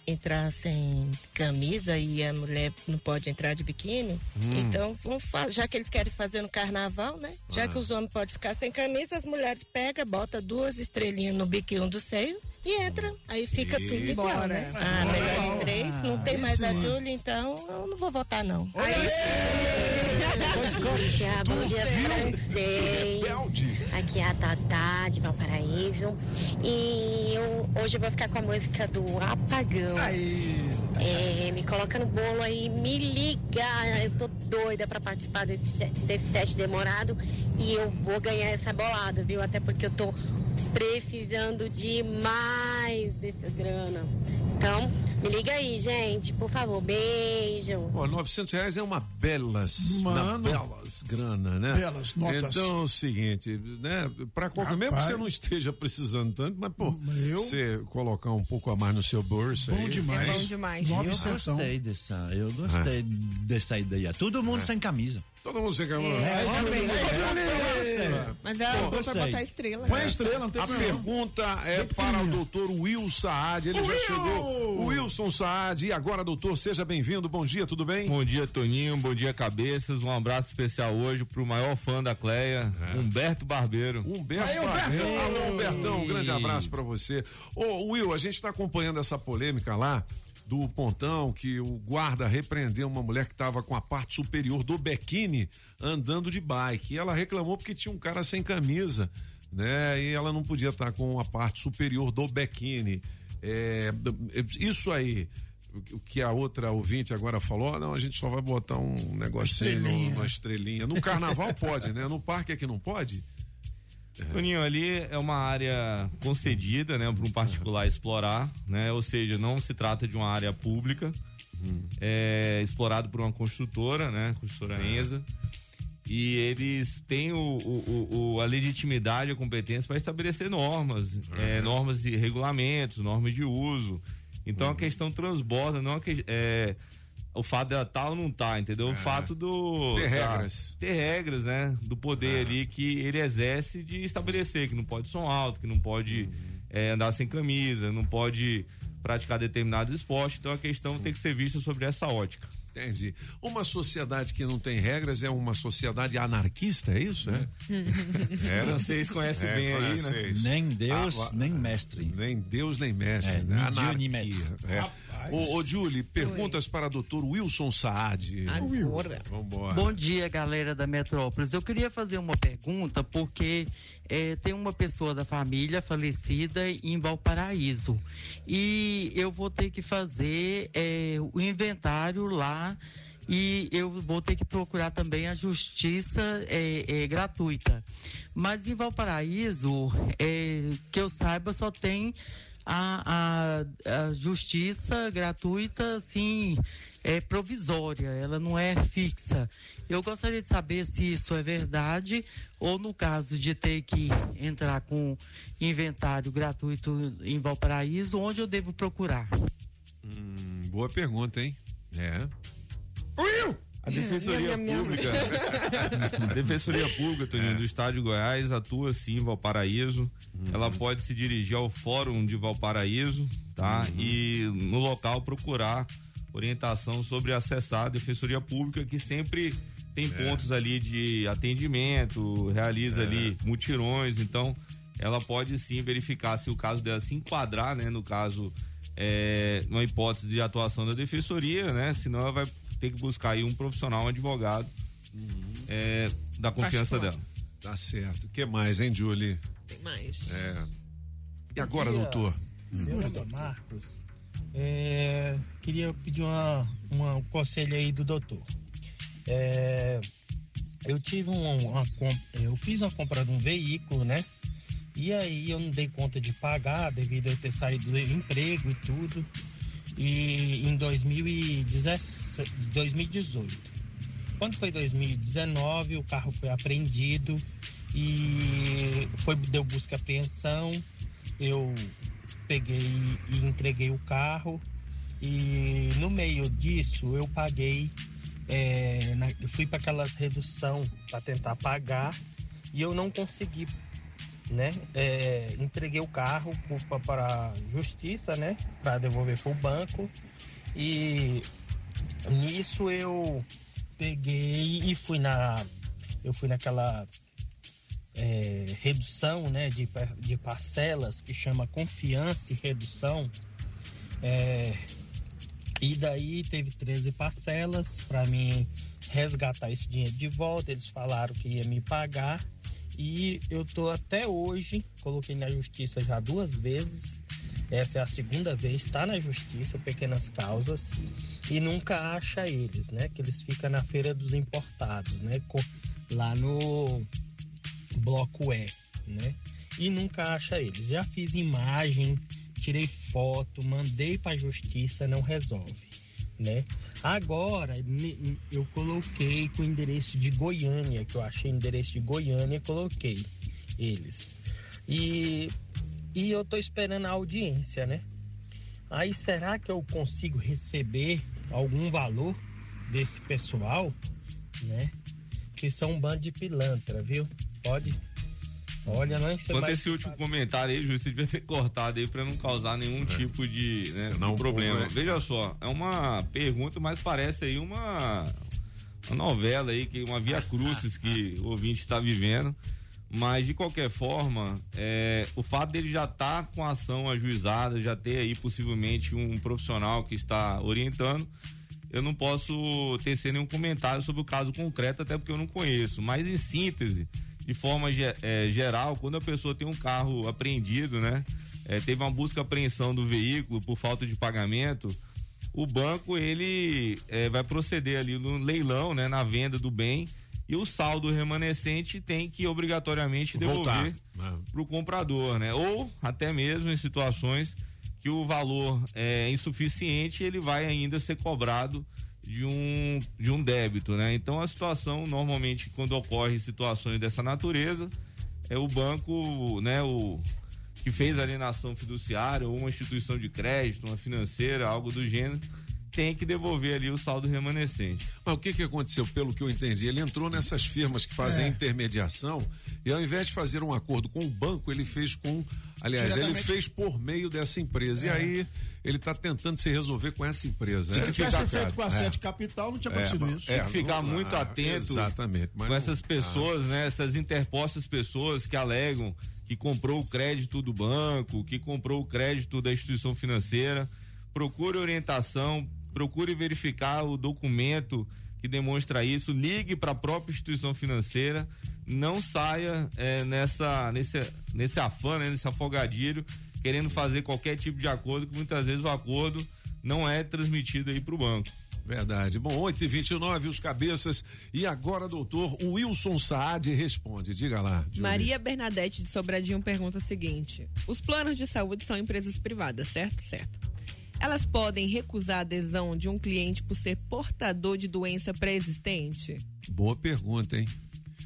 entrar sem camisa e a mulher não pode entrar de biquíni, Hum. então vamos fa- já que eles querem fazer no carnaval, né? Já Ah. que os homens podem ficar sem camisa, as mulheres pegam, bota duas estrelinhas no biquinho do seio e entra. Aí fica tudo igual, Bora. né? Ah, melhor de três, não tem Aí mais a sim. Julie, então eu não vou votar, não. Bom dia, bom dia, francês. Aqui é a Tatá de Valparaíso. E eu, hoje eu vou ficar com a música do Apagão. É, me coloca no bolo aí, me liga. Eu tô doida pra participar desse, desse teste demorado. E eu vou ganhar essa bolada, viu? Até porque eu tô precisando demais dessa grana. Então, me liga aí, gente, por favor. Beijo. Ó, 900 reais é uma belas, uma Mano. belas grana, né? Belas notas. Então é o seguinte, né? Pra qualquer, mesmo que você não esteja precisando tanto, mas pô, Eu- você colocar um pouco a mais no seu bolso Bom aí. demais. É bom demais. Nove Eu centão. gostei dessa, eu gostei dessa ideia. Todo mundo sem camisa. Todo mundo sem camisa. É, É. Mas ela Pô, pra botar estrela. Põe a estrela, não tem A problema. pergunta é para o doutor Will Saad. Ele já Will! chegou. O Wilson Saad. E agora, doutor, seja bem-vindo. Bom dia, tudo bem? Bom dia, Toninho. Bom dia, cabeças. Um abraço especial hoje pro maior fã da Cleia, Humberto Barbeiro. Humberto Aí! Barreto. Alô, Humbertão, um grande abraço pra você. Ô, Will, a gente está acompanhando essa polêmica lá do pontão que o guarda repreendeu uma mulher que estava com a parte superior do bequine andando de bike. E ela reclamou porque tinha um cara sem camisa, né? E ela não podia estar com a parte superior do bequine. É, isso aí o- que a outra ouvinte agora falou, "Ah, não, a gente só vai botar um negocinho, Estrelinha. uma estrelinha. No carnaval pode, né? No parque é que não pode? Toninho, ali é uma área concedida, né, para um particular explorar, né? Ou seja, não se trata de uma área pública, é explorado por uma construtora, né, construtora Enza. E eles têm o, o- o- a legitimidade, a competência para estabelecer normas, é, normas de regulamentos, normas de uso. Então a questão transborda, não a que, é, o fato dela tá ou não tá, entendeu? O fato do. Ter regras. ter regras, né? Do poder ali que ele exerce de estabelecer que não pode som alto, que não pode é, andar sem camisa, não pode praticar determinados esportes. Então a questão tem que ser vista sobre essa ótica. Entendi. Uma sociedade que não tem regras é uma sociedade anarquista, é isso? É? É, francês conhece bem aí, né? Nem Deus, Ah, nem mestre. Nem Deus, nem mestre. É, né? Anarquia. É. Ô, ô, Julie, perguntas para doutor Wilson Saad. Agora. Vambora. Bom dia, galera da Metrópolis. Eu queria fazer uma pergunta porque eh, tem uma pessoa da família falecida em Valparaíso e eu vou ter que fazer eh, o inventário lá e eu vou ter que procurar também a justiça eh, eh, gratuita. Mas em Valparaíso, eh, que eu saiba, só tem a, a, a justiça gratuita, assim, é provisória, ela não é fixa. Eu gostaria de saber se isso é verdade ou no caso de ter que entrar com inventário gratuito em Valparaíso, onde eu devo procurar? Hum, boa pergunta, hein? É. A Defensoria. Pública. a Defensoria Pública, Toninho, do Estado de Goiás, atua sim em Valparaíso. Ela pode se dirigir ao Fórum de Valparaíso, tá? E no local procurar orientação sobre acessar a Defensoria Pública, que sempre tem pontos ali de atendimento, realiza ali mutirões, então ela pode sim verificar se o caso dela se enquadrar, né? No caso, é, uma hipótese de atuação da defensoria, né? Senão ela vai ter que buscar aí um profissional, um advogado é, da confiança Particular. dela. Tá certo. O que mais, hein, Julie? Tem mais. É. E agora, dia. doutor? Meu nome é Marcos. É, queria pedir uma, uma- um conselho aí do doutor. É, eu tive um- uma, eu fiz uma compra de um veículo, né? E aí eu não dei conta de pagar devido a eu ter saído do emprego e tudo. E em 2017, 2018. Quando foi 2019, o carro foi apreendido e foi deu busca e apreensão. Eu peguei e entreguei o carro e no meio disso eu paguei é, na- eu fui para aquelas redução para tentar pagar e eu não consegui né? É, entreguei o carro para justiça né? Para devolver para o banco. E nisso eu peguei e fui na eu fui naquela é, redução né, de, de parcelas que chama confiança e redução. É, e daí teve 13 parcelas para mim resgatar esse dinheiro de volta. Eles falaram que ia me pagar. E eu tô até hoje, coloquei na justiça já duas vezes. Essa é a segunda vez, está na justiça, pequenas causas, e nunca acha eles, né? Que eles ficam na feira dos importados, né? Lá no, bloco E, né? E nunca acha eles. Já fiz imagem, tirei foto, mandei para a justiça, não resolve, né? Agora me- eu coloquei com o endereço de Goiânia, que eu achei endereço de Goiânia, coloquei eles. E e eu tô esperando a audiência, né? Aí será que eu consigo receber algum valor desse pessoal, né? Que são um bando de pilantra, viu? Pode. Olha, não sei Quanto a mais. esse último comentário aí, Júlio, você devia ter cortado aí pra não causar nenhum tipo de, né, Senão de o problema. é- Veja só, é uma pergunta, mas parece aí uma, uma novela aí, que uma via crucis que o ouvinte está vivendo. Mas de qualquer forma, é, o fato dele já estar com a ação ajuizada, já ter aí possivelmente um profissional que está orientando, eu não posso tecer nenhum comentário sobre o caso concreto, até porque eu não conheço. Mas em síntese, de forma eh, geral, quando a pessoa tem um carro apreendido, né? eh, teve uma busca apreensão do veículo por falta de pagamento, o banco ele é, vai proceder ali no leilão, né, na venda do bem e o saldo remanescente tem que obrigatoriamente devolver para o comprador, né? Ou até mesmo em situações que o valor é insuficiente, ele vai ainda ser cobrado de um, de um débito, né? Então a situação normalmente quando ocorre situações dessa natureza é o banco, né, o que fez alienação fiduciária ou uma instituição de crédito, uma financeira, algo do gênero, tem que devolver ali o saldo remanescente. Mas o que que aconteceu? Pelo que eu entendi, ele entrou nessas firmas que fazem É. intermediação e ao invés de fazer um acordo com o banco, ele fez com, aliás, ele fez por meio dessa empresa. E É. aí ele está tentando se resolver com essa empresa. Se É. ele tivesse feito com a É. sete capital, não tinha acontecido É, isso. Tem que ficar não- muito ah, atento Exatamente. mas com não- essas pessoas, né? Essas interpostas pessoas que alegam que comprou o crédito do banco, que comprou o crédito da instituição financeira. Procure orientação, procure verificar o documento que demonstra isso, ligue para a própria instituição financeira, não saia eh, nessa, nesse, nesse afã, né, nesse afogadilho, querendo fazer qualquer tipo de acordo, que muitas vezes o acordo não é transmitido aí para o banco. Verdade. Bom, 8 e 29 os cabeças. E agora, doutor, o Wilson Saad responde. Diga lá. Julie. Maria Bernadette de Sobradinho pergunta o seguinte: Os planos de saúde são empresas privadas, certo? Certo. Elas podem recusar a adesão de um cliente por ser portador de doença pré-existente? Boa pergunta, hein?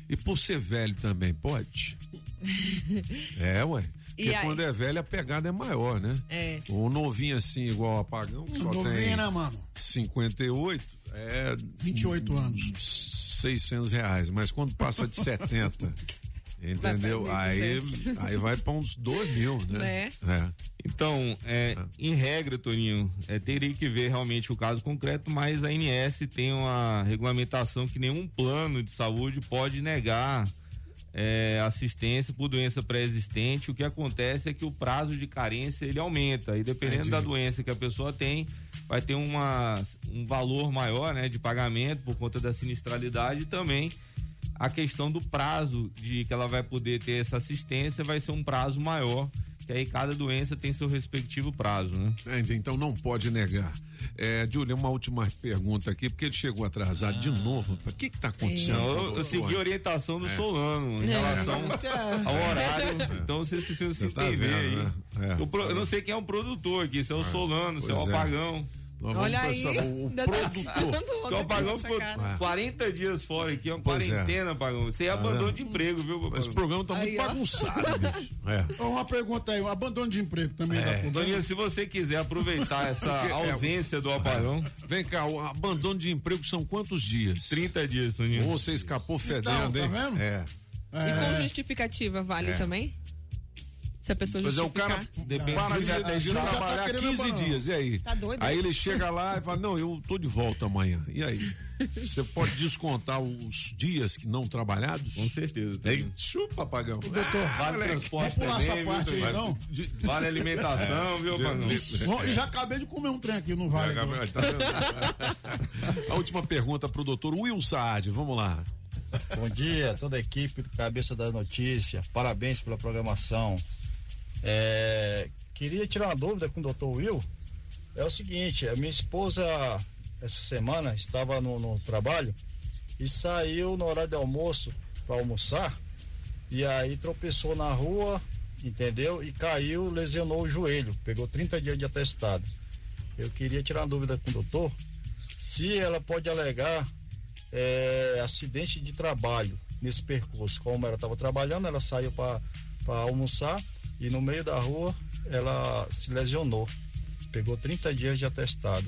E por ser velho também, pode? É, ué. Porque quando é velho a pegada é maior, né? É. O novinho assim, igual o apagão, que só Novinho, tem né, mano? 58, é. 28 anos. 600 reais. Mas quando passa de 70, entendeu? Aí, 1.200. aí vai pra uns 2 mil, né? É. Então, é, em regra, Toninho, é, teria que ver realmente o caso concreto, mas a ANS tem uma regulamentação que nenhum plano de saúde pode negar é, assistência por doença pré-existente. O que acontece é que o prazo de carência ele aumenta e dependendo Entendi. da doença que a pessoa tem, vai ter uma, um valor maior né, de pagamento por conta da sinistralidade e também a questão do prazo de que ela vai poder ter essa assistência vai ser um prazo maior, que aí cada doença tem seu respectivo prazo, né? Entendi, Então não pode negar. É, Júlia, uma última pergunta aqui, porque ele chegou atrasado de novo. O que está acontecendo? Não, com o eu, eu segui a orientação do É. Solano em É. relação É. ao horário. Então vocês precisam se tá entender vendo, aí. né? É. O pro- eu não sei quem é o produtor aqui, se é o Solano, se é o é. Apagão. Nós Olha aí, o tá produtor. falando Porque o Apagão essa ficou cara. 40 dias fora aqui, é uma Pois é. quarentena, Apagão. Você é Ah, abandono é. de emprego, viu, Apagão? Esse programa tá muito Aí, ó. bagunçado, bicho. É. Uma pergunta aí, o abandono de emprego também dá conta? Toninho, se você quiser aproveitar essa é- ausência do apagão. Vem cá, o abandono de emprego são quantos dias? 30 dias, Toninho. Ou você escapou fedendo, Então, tá hein? vendo? É. E com justificativa vale É. também? Se a pessoa Pois é, o cara para de, de, de tá trabalhar querendo 15 abandonar. dias, e aí? Tá doido, Aí hein? ele chega lá e fala, não, eu tô de volta amanhã. E aí? Você pode descontar os dias que não trabalhados? Com certeza. Aí, chupa, apagão. Doutor, Vale moleque, transporte vamos pular essa parte viu, aí, não? Vale alimentação, viu, Apagão? Bom, e já acabei de comer um trem aqui, não vale. Tá? A última pergunta pro doutor Will Saad, vamos lá. Bom dia, toda a equipe do Cabeça da Notícia. Parabéns pela programação. É, queria tirar uma dúvida com o Dr. Will. É o seguinte, a minha esposa essa semana estava no, no trabalho e saiu no horário de almoço para almoçar e aí tropeçou na rua, entendeu? E caiu, lesionou o joelho, pegou 30 dias de atestado. Eu queria tirar uma dúvida com o doutor se ela pode alegar é, acidente de trabalho nesse percurso. Como ela estava trabalhando, ela saiu para almoçar e no meio da rua ela se lesionou. Pegou 30 dias de atestado.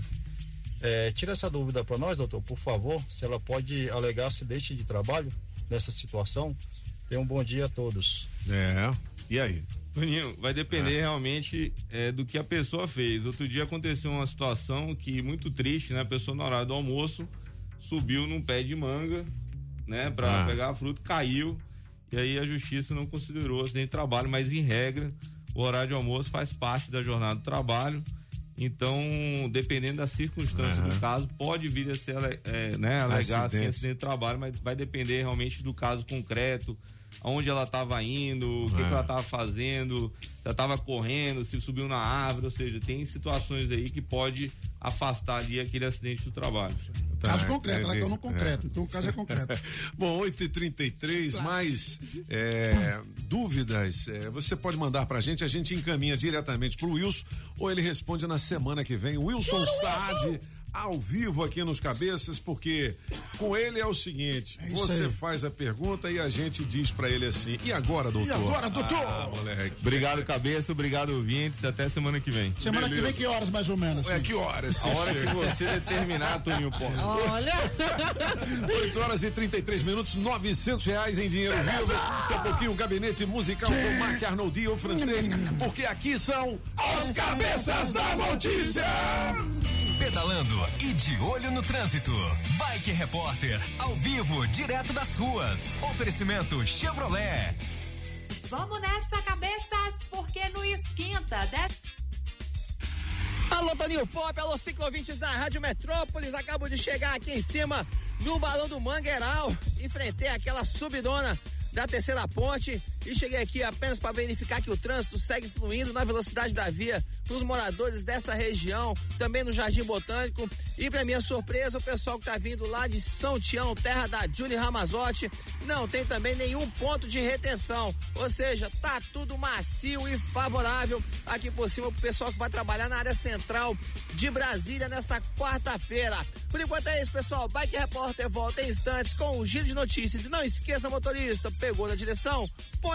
É, tira essa dúvida para nós, doutor, por favor, se ela pode alegar acidente de trabalho nessa situação. Tenha um bom dia a todos. É. E aí? Toninho, vai depender realmente é, do que a pessoa fez. Outro dia aconteceu uma situação que muito triste, né? A pessoa na hora do almoço subiu num pé de manga, né? Pra Ah. pegar a fruta, caiu. E aí a justiça não considerou acidente de trabalho, mas em regra, o horário de almoço faz parte da jornada do trabalho. Então, dependendo da circunstância do caso, pode vir a ser é, né, alegar assim, Acidente. acidente de trabalho, mas vai depender realmente do caso concreto, aonde ela estava indo, o que, É. que ela estava fazendo, se ela estava correndo, se subiu na árvore, ou seja, tem situações aí que pode afastar ali aquele acidente do trabalho. Caso concreto, ela caiu no é. concreto, então o caso é concreto. Bom, 8h33, mais é, dúvidas, é, você pode mandar pra gente, a gente encaminha diretamente pro Wilson, ou ele responde na semana que vem. Wilson Saad, ao vivo aqui nos Cabeças, porque com ele é o seguinte, isso você aí. faz a pergunta e a gente diz pra ele assim, e agora, doutor? agora, doutor? Ah, moleque. Obrigado, cabeça, obrigado, ouvintes, até semana que vem. Semana que vem, que horas mais ou menos? É, que horas? A hora que você determinar, Toninho Porra. Olha. 8 horas e 33 minutos, 900 reais em dinheiro vivo. Daqui a pouquinho o gabinete musical com Marc Arnoldi, o francês, porque aqui são os cabeças da notícia. Pedalando e de olho no trânsito. Bike Repórter, ao vivo, direto das ruas. Oferecimento Chevrolet. Vamos nessa, cabeças, porque no esquenta. Desce Alô, Toninho Pop, alô, ciclovintes da Rádio Metrópolis. Acabo de chegar aqui em cima no Balão do Mangueiral. Enfrentei aquela subidona da terceira ponte e cheguei aqui apenas para verificar que o trânsito segue fluindo na velocidade da via para os moradores dessa região, também no Jardim Botânico. E para minha surpresa, o pessoal que tá vindo lá de São Tião, terra da Julie Ramazotti, não tem também nenhum ponto de retenção. Ou seja, tá tudo macio e favorável aqui por cima pro pessoal que vai trabalhar na área central de Brasília nesta quarta-feira. Por enquanto é isso, pessoal. Bike Repórter volta em instantes com o giro de notícias. E não esqueça, motorista, pegou na direção? Põe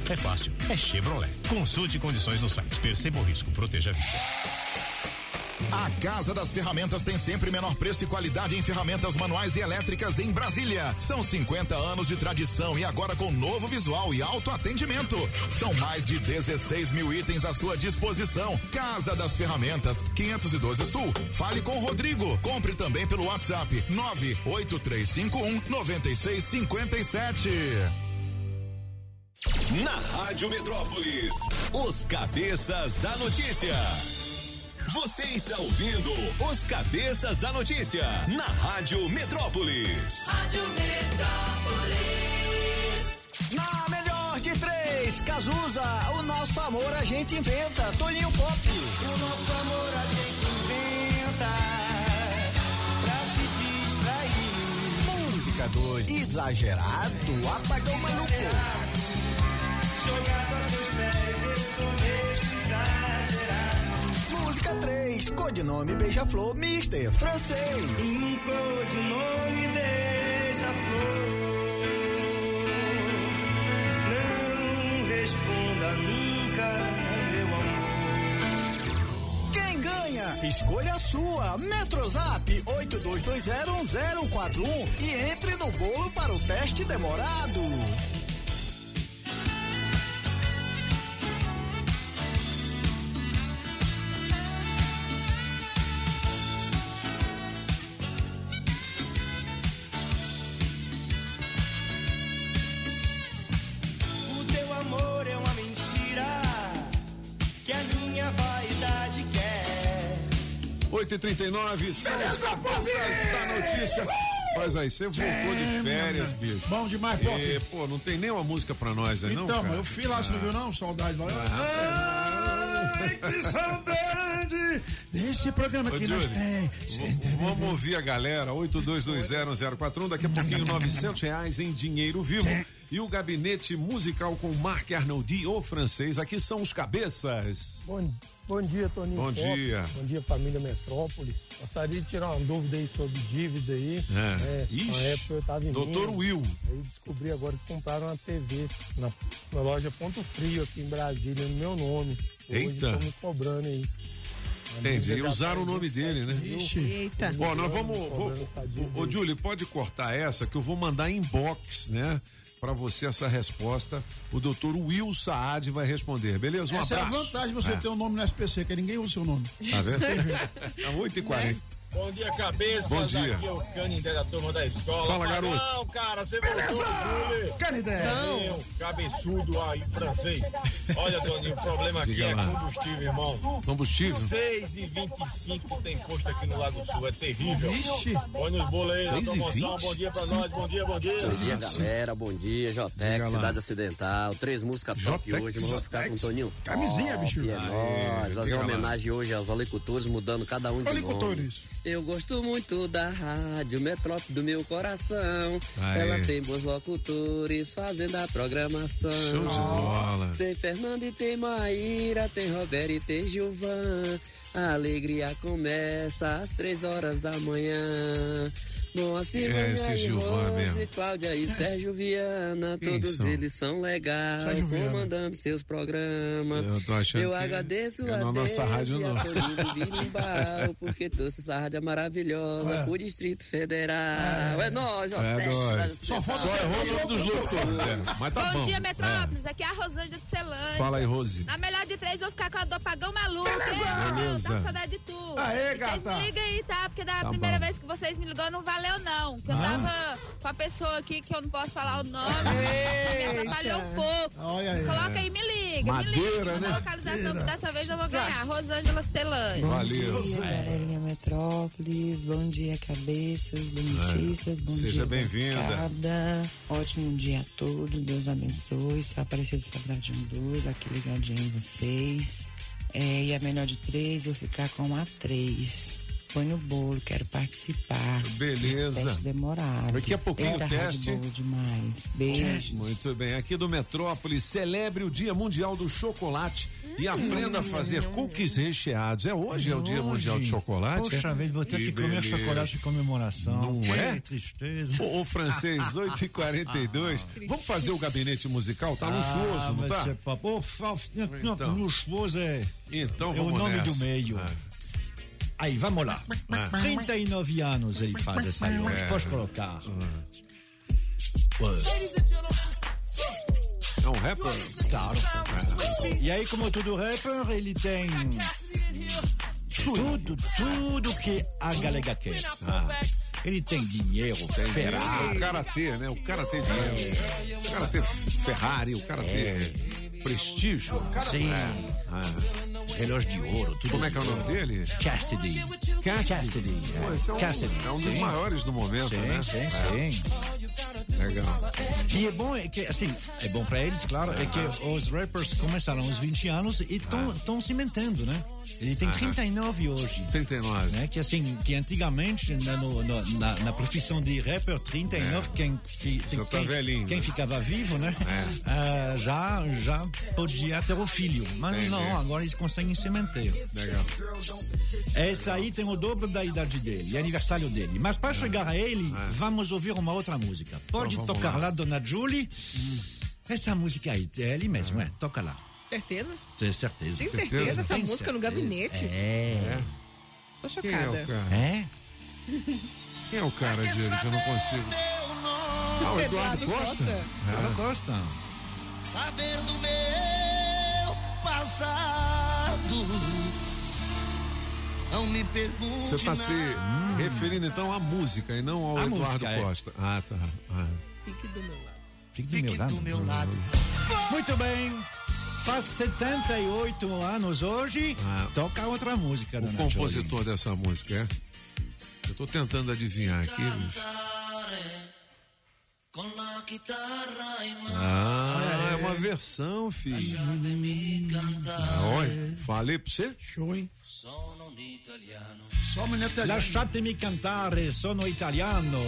é fácil, é Chevrolet. Consulte condições no site. Perceba o risco, proteja a vida. A Casa das Ferramentas tem sempre menor preço e qualidade em ferramentas manuais e elétricas em Brasília. São 50 anos de tradição e agora com novo visual e alto atendimento. São mais de 16 mil itens à sua disposição. Casa das Ferramentas, 512 Sul. Fale com o Rodrigo. Compre também pelo WhatsApp 98351 9657. Na Rádio Metrópolis, os cabeças da notícia. Você está ouvindo os cabeças da notícia na Rádio Metrópolis. Rádio Metrópolis. Na melhor de três, Cazuza, o nosso amor a gente inventa. Toninho Pop. O nosso amor a gente inventa. Pra se distrair. Música 2. Exagerado, apagão maluco. Música 3, codinome Beija-Flor, Mister Francês. Um codinome Beija-Flor. Não responda nunca, meu amor. Quem ganha? Escolha a sua. Metrozap 82201041 e entre no bolo para o teste demorado. 8h39, são os cabeças da notícia. Faz aí, você voltou de férias, bicho. Bom demais. E, pô, não tem nem uma música pra nós, aí não? Então, cara? eu fui lá, você não viu não? Saudade lá. Ai, que saudade desse programa Ô, que nós Júlio, tem. v- Vamos ouvir a galera, 82201041, daqui a pouquinho 900 reais em dinheiro vivo. E o gabinete musical com Marc Arnoldi, o francês, aqui são os cabeças. Bom, bom dia, Toninho. Bom dia. Bom dia, família Metrópolis. Gostaria de tirar uma dúvida aí sobre dívida aí. É. na Ixi, época eu estava em doutor Minas, Will. Aí descobri agora que compraram uma TV na, na loja Ponto Frio aqui em Brasília, no meu nome. Hoje Eita. estão me cobrando aí. Entendi. E usaram o nome dele, né? Eita. Ó, nós vamos. Ô, Julie, pode cortar essa que eu vou mandar inbox, né? Pra você essa resposta. O doutor Will Saad vai responder, beleza? Um Essa é a abraço. vantagem de você É. ter um nome no SPC, que ninguém usa o seu nome. Tá vendo? É 8h40. Bom dia, cabeça. Bom dia. Aqui é o Canindé da turma da escola. Fala, garoto. Não, cara, você voltou, Júlio. Canindé. Não. Cabeçudo aí, francês. Olha, Doninho, o problema aqui Diga é lá. combustível, irmão. Combustível? 6 e 25 tem posto aqui no Lago Sul, é terrível. Vixe. Na 6 e promoção. 20? Bom dia pra nós, bom dia, bom dia. Bom dia, galera. Bom dia, Jotex. Cidade Ocidental. Três músicas top Jotex. hoje, vou ficar com o Toninho. Camisinha, bicho. É nóis. Fazer homenagem hoje aos alicultores, mudando cada um de Alicultores. nome. Eu gosto muito da rádio Metrópole do meu coração. Aê. Ela tem bons locutores fazendo a programação. Show de bola. Tem Fernando e tem Maíra, tem Roberto e tem Gilvan. A alegria começa às três horas da manhã. Moacir, É, Rose. Cláudia e Sérgio Viana, todos são? eles são legais, Sérgio Viana. comandando seus programas. Eu tô achando Eu que agradeço é a Deus nossa rádio, e não. a Toninho Birimbau, porque trouxe essa rádio maravilhosa É. pro Distrito Federal. É, nóis, ó. É nóis. Só falta Só ser errou o nome dos locutores, é. Mas tá bom. Bom dia, É. Metrópolis. Aqui é a Rosângela de Celândia. Fala aí, Rose. Na melhor de três, vou ficar com a do Apagão Maluco. Beleza. Beleza. Tá com saudade de tu. Aê, gata. Vocês me ligam aí, tá? Porque da Tá primeira bom. vez que vocês me ligou não valeu, não. Que eu Ah. tava com a pessoa aqui que eu não posso falar o nome. me atrapalhou um pouco. Olha aí. Coloca aí, me liga. Madeira, me liga. né? Localização, dessa vez eu vou ganhar. Rosângela Celândia. Valeu. Bom dia, galerinha Metrópolis. Bom dia, cabeças do Notícias. Bom É. Seja dia, bem-vinda. Ótimo dia a todos. Deus abençoe. Sou Aparecida Sobradinho 2, aqui ligadinho em vocês. É, e a melhor de três, vou ficar com a três. Põe no bolo, quero participar. Beleza. Esse teste demorado. Daqui a pouquinho Eita, o rádio teste. boa demais. Beijos. Muito bem, aqui do Metrópolis, celebre o Dia Mundial do Chocolate e aprenda a fazer cookies recheados. É hoje é o Dia Hoje. Mundial do Chocolate? Poxa é? vida, vou ter que comer beleza. chocolate de comemoração. Não Que é? tristeza. O, o francês, 8h42. Vamos fazer o gabinete musical? Tá luxuoso, ah, não tá? ser papo. Ô, Então. luxuoso é, Então é o vamos nome nessa. do meio. Ah. Aí, vamos lá. Ah. 39 anos ele faz essa. É. Pode colocar. É um rapper? Claro. E aí, como todo rapper, ele tem tudo, tudo que a galega quer. Ah. Ele tem dinheiro, Ferrari. O cara ter, né? O cara ter dinheiro. O cara ter Ferrari, o cara ter prestígio. Sim. É. Ah. Relógio de ouro, tudo. Como é que é o nome dele? Cassidy. Cassidy. Pô, esse é um, Cassidy. é um dos Sim. maiores do momento, Sim, né? sim, É. sim. Legal. E é bom é que, assim, é bom pra eles, claro, é que os rappers começaram aos 20 anos e estão se mantendo, né? Ele tem Aham. 39 hoje. 39. Né? Que assim, que antigamente na, no- na, na profissão de rapper, 39, quem, fi- Já tá quem, velhinho, quem né? ficava vivo, né? Ah, já, já podia ter o filho. Mas Entendi. não, agora eles conseguem se manter. Legal. Essa aí tem o dobro da idade dele, é aniversário dele. Mas para chegar a ele, vamos ouvir uma outra música. Pode Então, tocar lá. lá, Dona Julie. Essa música aí, é ele mesmo, é. Toca lá. Certeza? Tem certeza. Tem certeza? Essa Tem música no certeza. gabinete? É. Tô Quem é chocada. o cara? É? Quem é o cara dele que eu não consigo? Ah, o Eduardo Costa? Eduardo Costa. Saber do meu passado. Não me pergunte. Você está se nada. referindo então à música e não ao A Eduardo música, é. Costa. Ah, tá. Ah. Fique do meu lado. Fique do meu lado. Muito bem. Faz 78 anos hoje. Toca outra música, O compositor dessa música, é? Eu tô tentando adivinhar aqui, bicho. Ah, é uma versão, filho. Ah, olha, falei pra você? Show, hein? Sono un italiano. Só menino italiano. Lasciatemi cantare, sono italiano.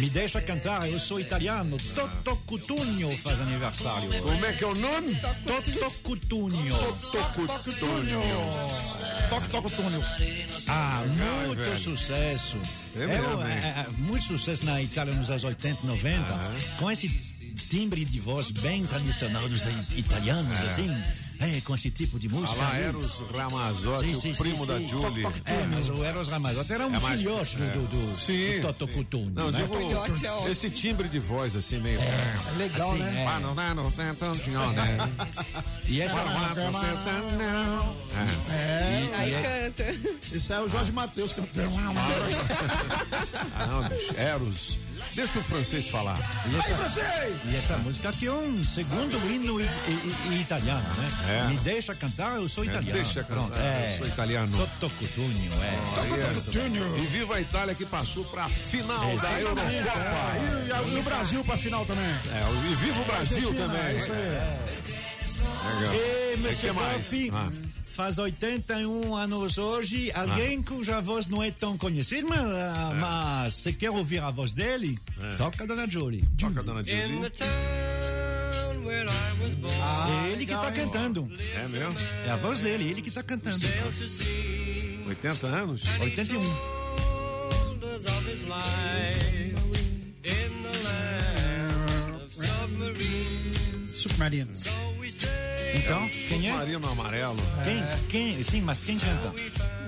Mi deixa cantar, eu sou italiano. Toto Cutugno faz aniversário. Como é que é o nome? Toto Cutugno. Túnel. Toco, toco, túnel. Ah, muito sucesso. É É, é, é, muito sucesso na Itália nos anos 80, 90. Com esse timbre de voz bem tradicional dos italianos, assim, é, com esse tipo de música. Ah lá, aí. Eros Ramazzotti, o primo da Julie. É, mas o Eros Ramazzotti era um É mais- filhote do, é. do, do, Sim, do Toto sim. Cutugno, Não, né? digo, esse timbre de voz assim meio. É, legal, assim, né? Ah, não, não, não, não, não, né? E essa É. Aí é- canta. Esse é o Jorge Matheus cantando. Ah. Eros. Deixa o francês falar. E essa, e essa música aqui é um segundo hino italiano, né? É. Me deixa cantar, eu sou É, italiano. deixa cantar, Pronto, eu sou italiano. Toto Cutugno, é. Aí é. E viva a Itália que passou para a final da Exatamente, Eurocopa. é. E, o Brasil pra final também. É, e viva o Brasil também. é isso aí. Legal. E, Monsieur que mais? Ah. Faz 81 anos hoje, alguém cuja voz não é tão conhecida, mas, ah, mas se quer ouvir a voz dele, toca a Dona Julie. Toca Dona Julie. é ele que tá cantando. É mesmo? É a voz dele, ele que tá cantando. 80 anos? 81. Submarino. Então, quem é? Submarino amarelo. Quem? Quem? Sim, mas quem canta?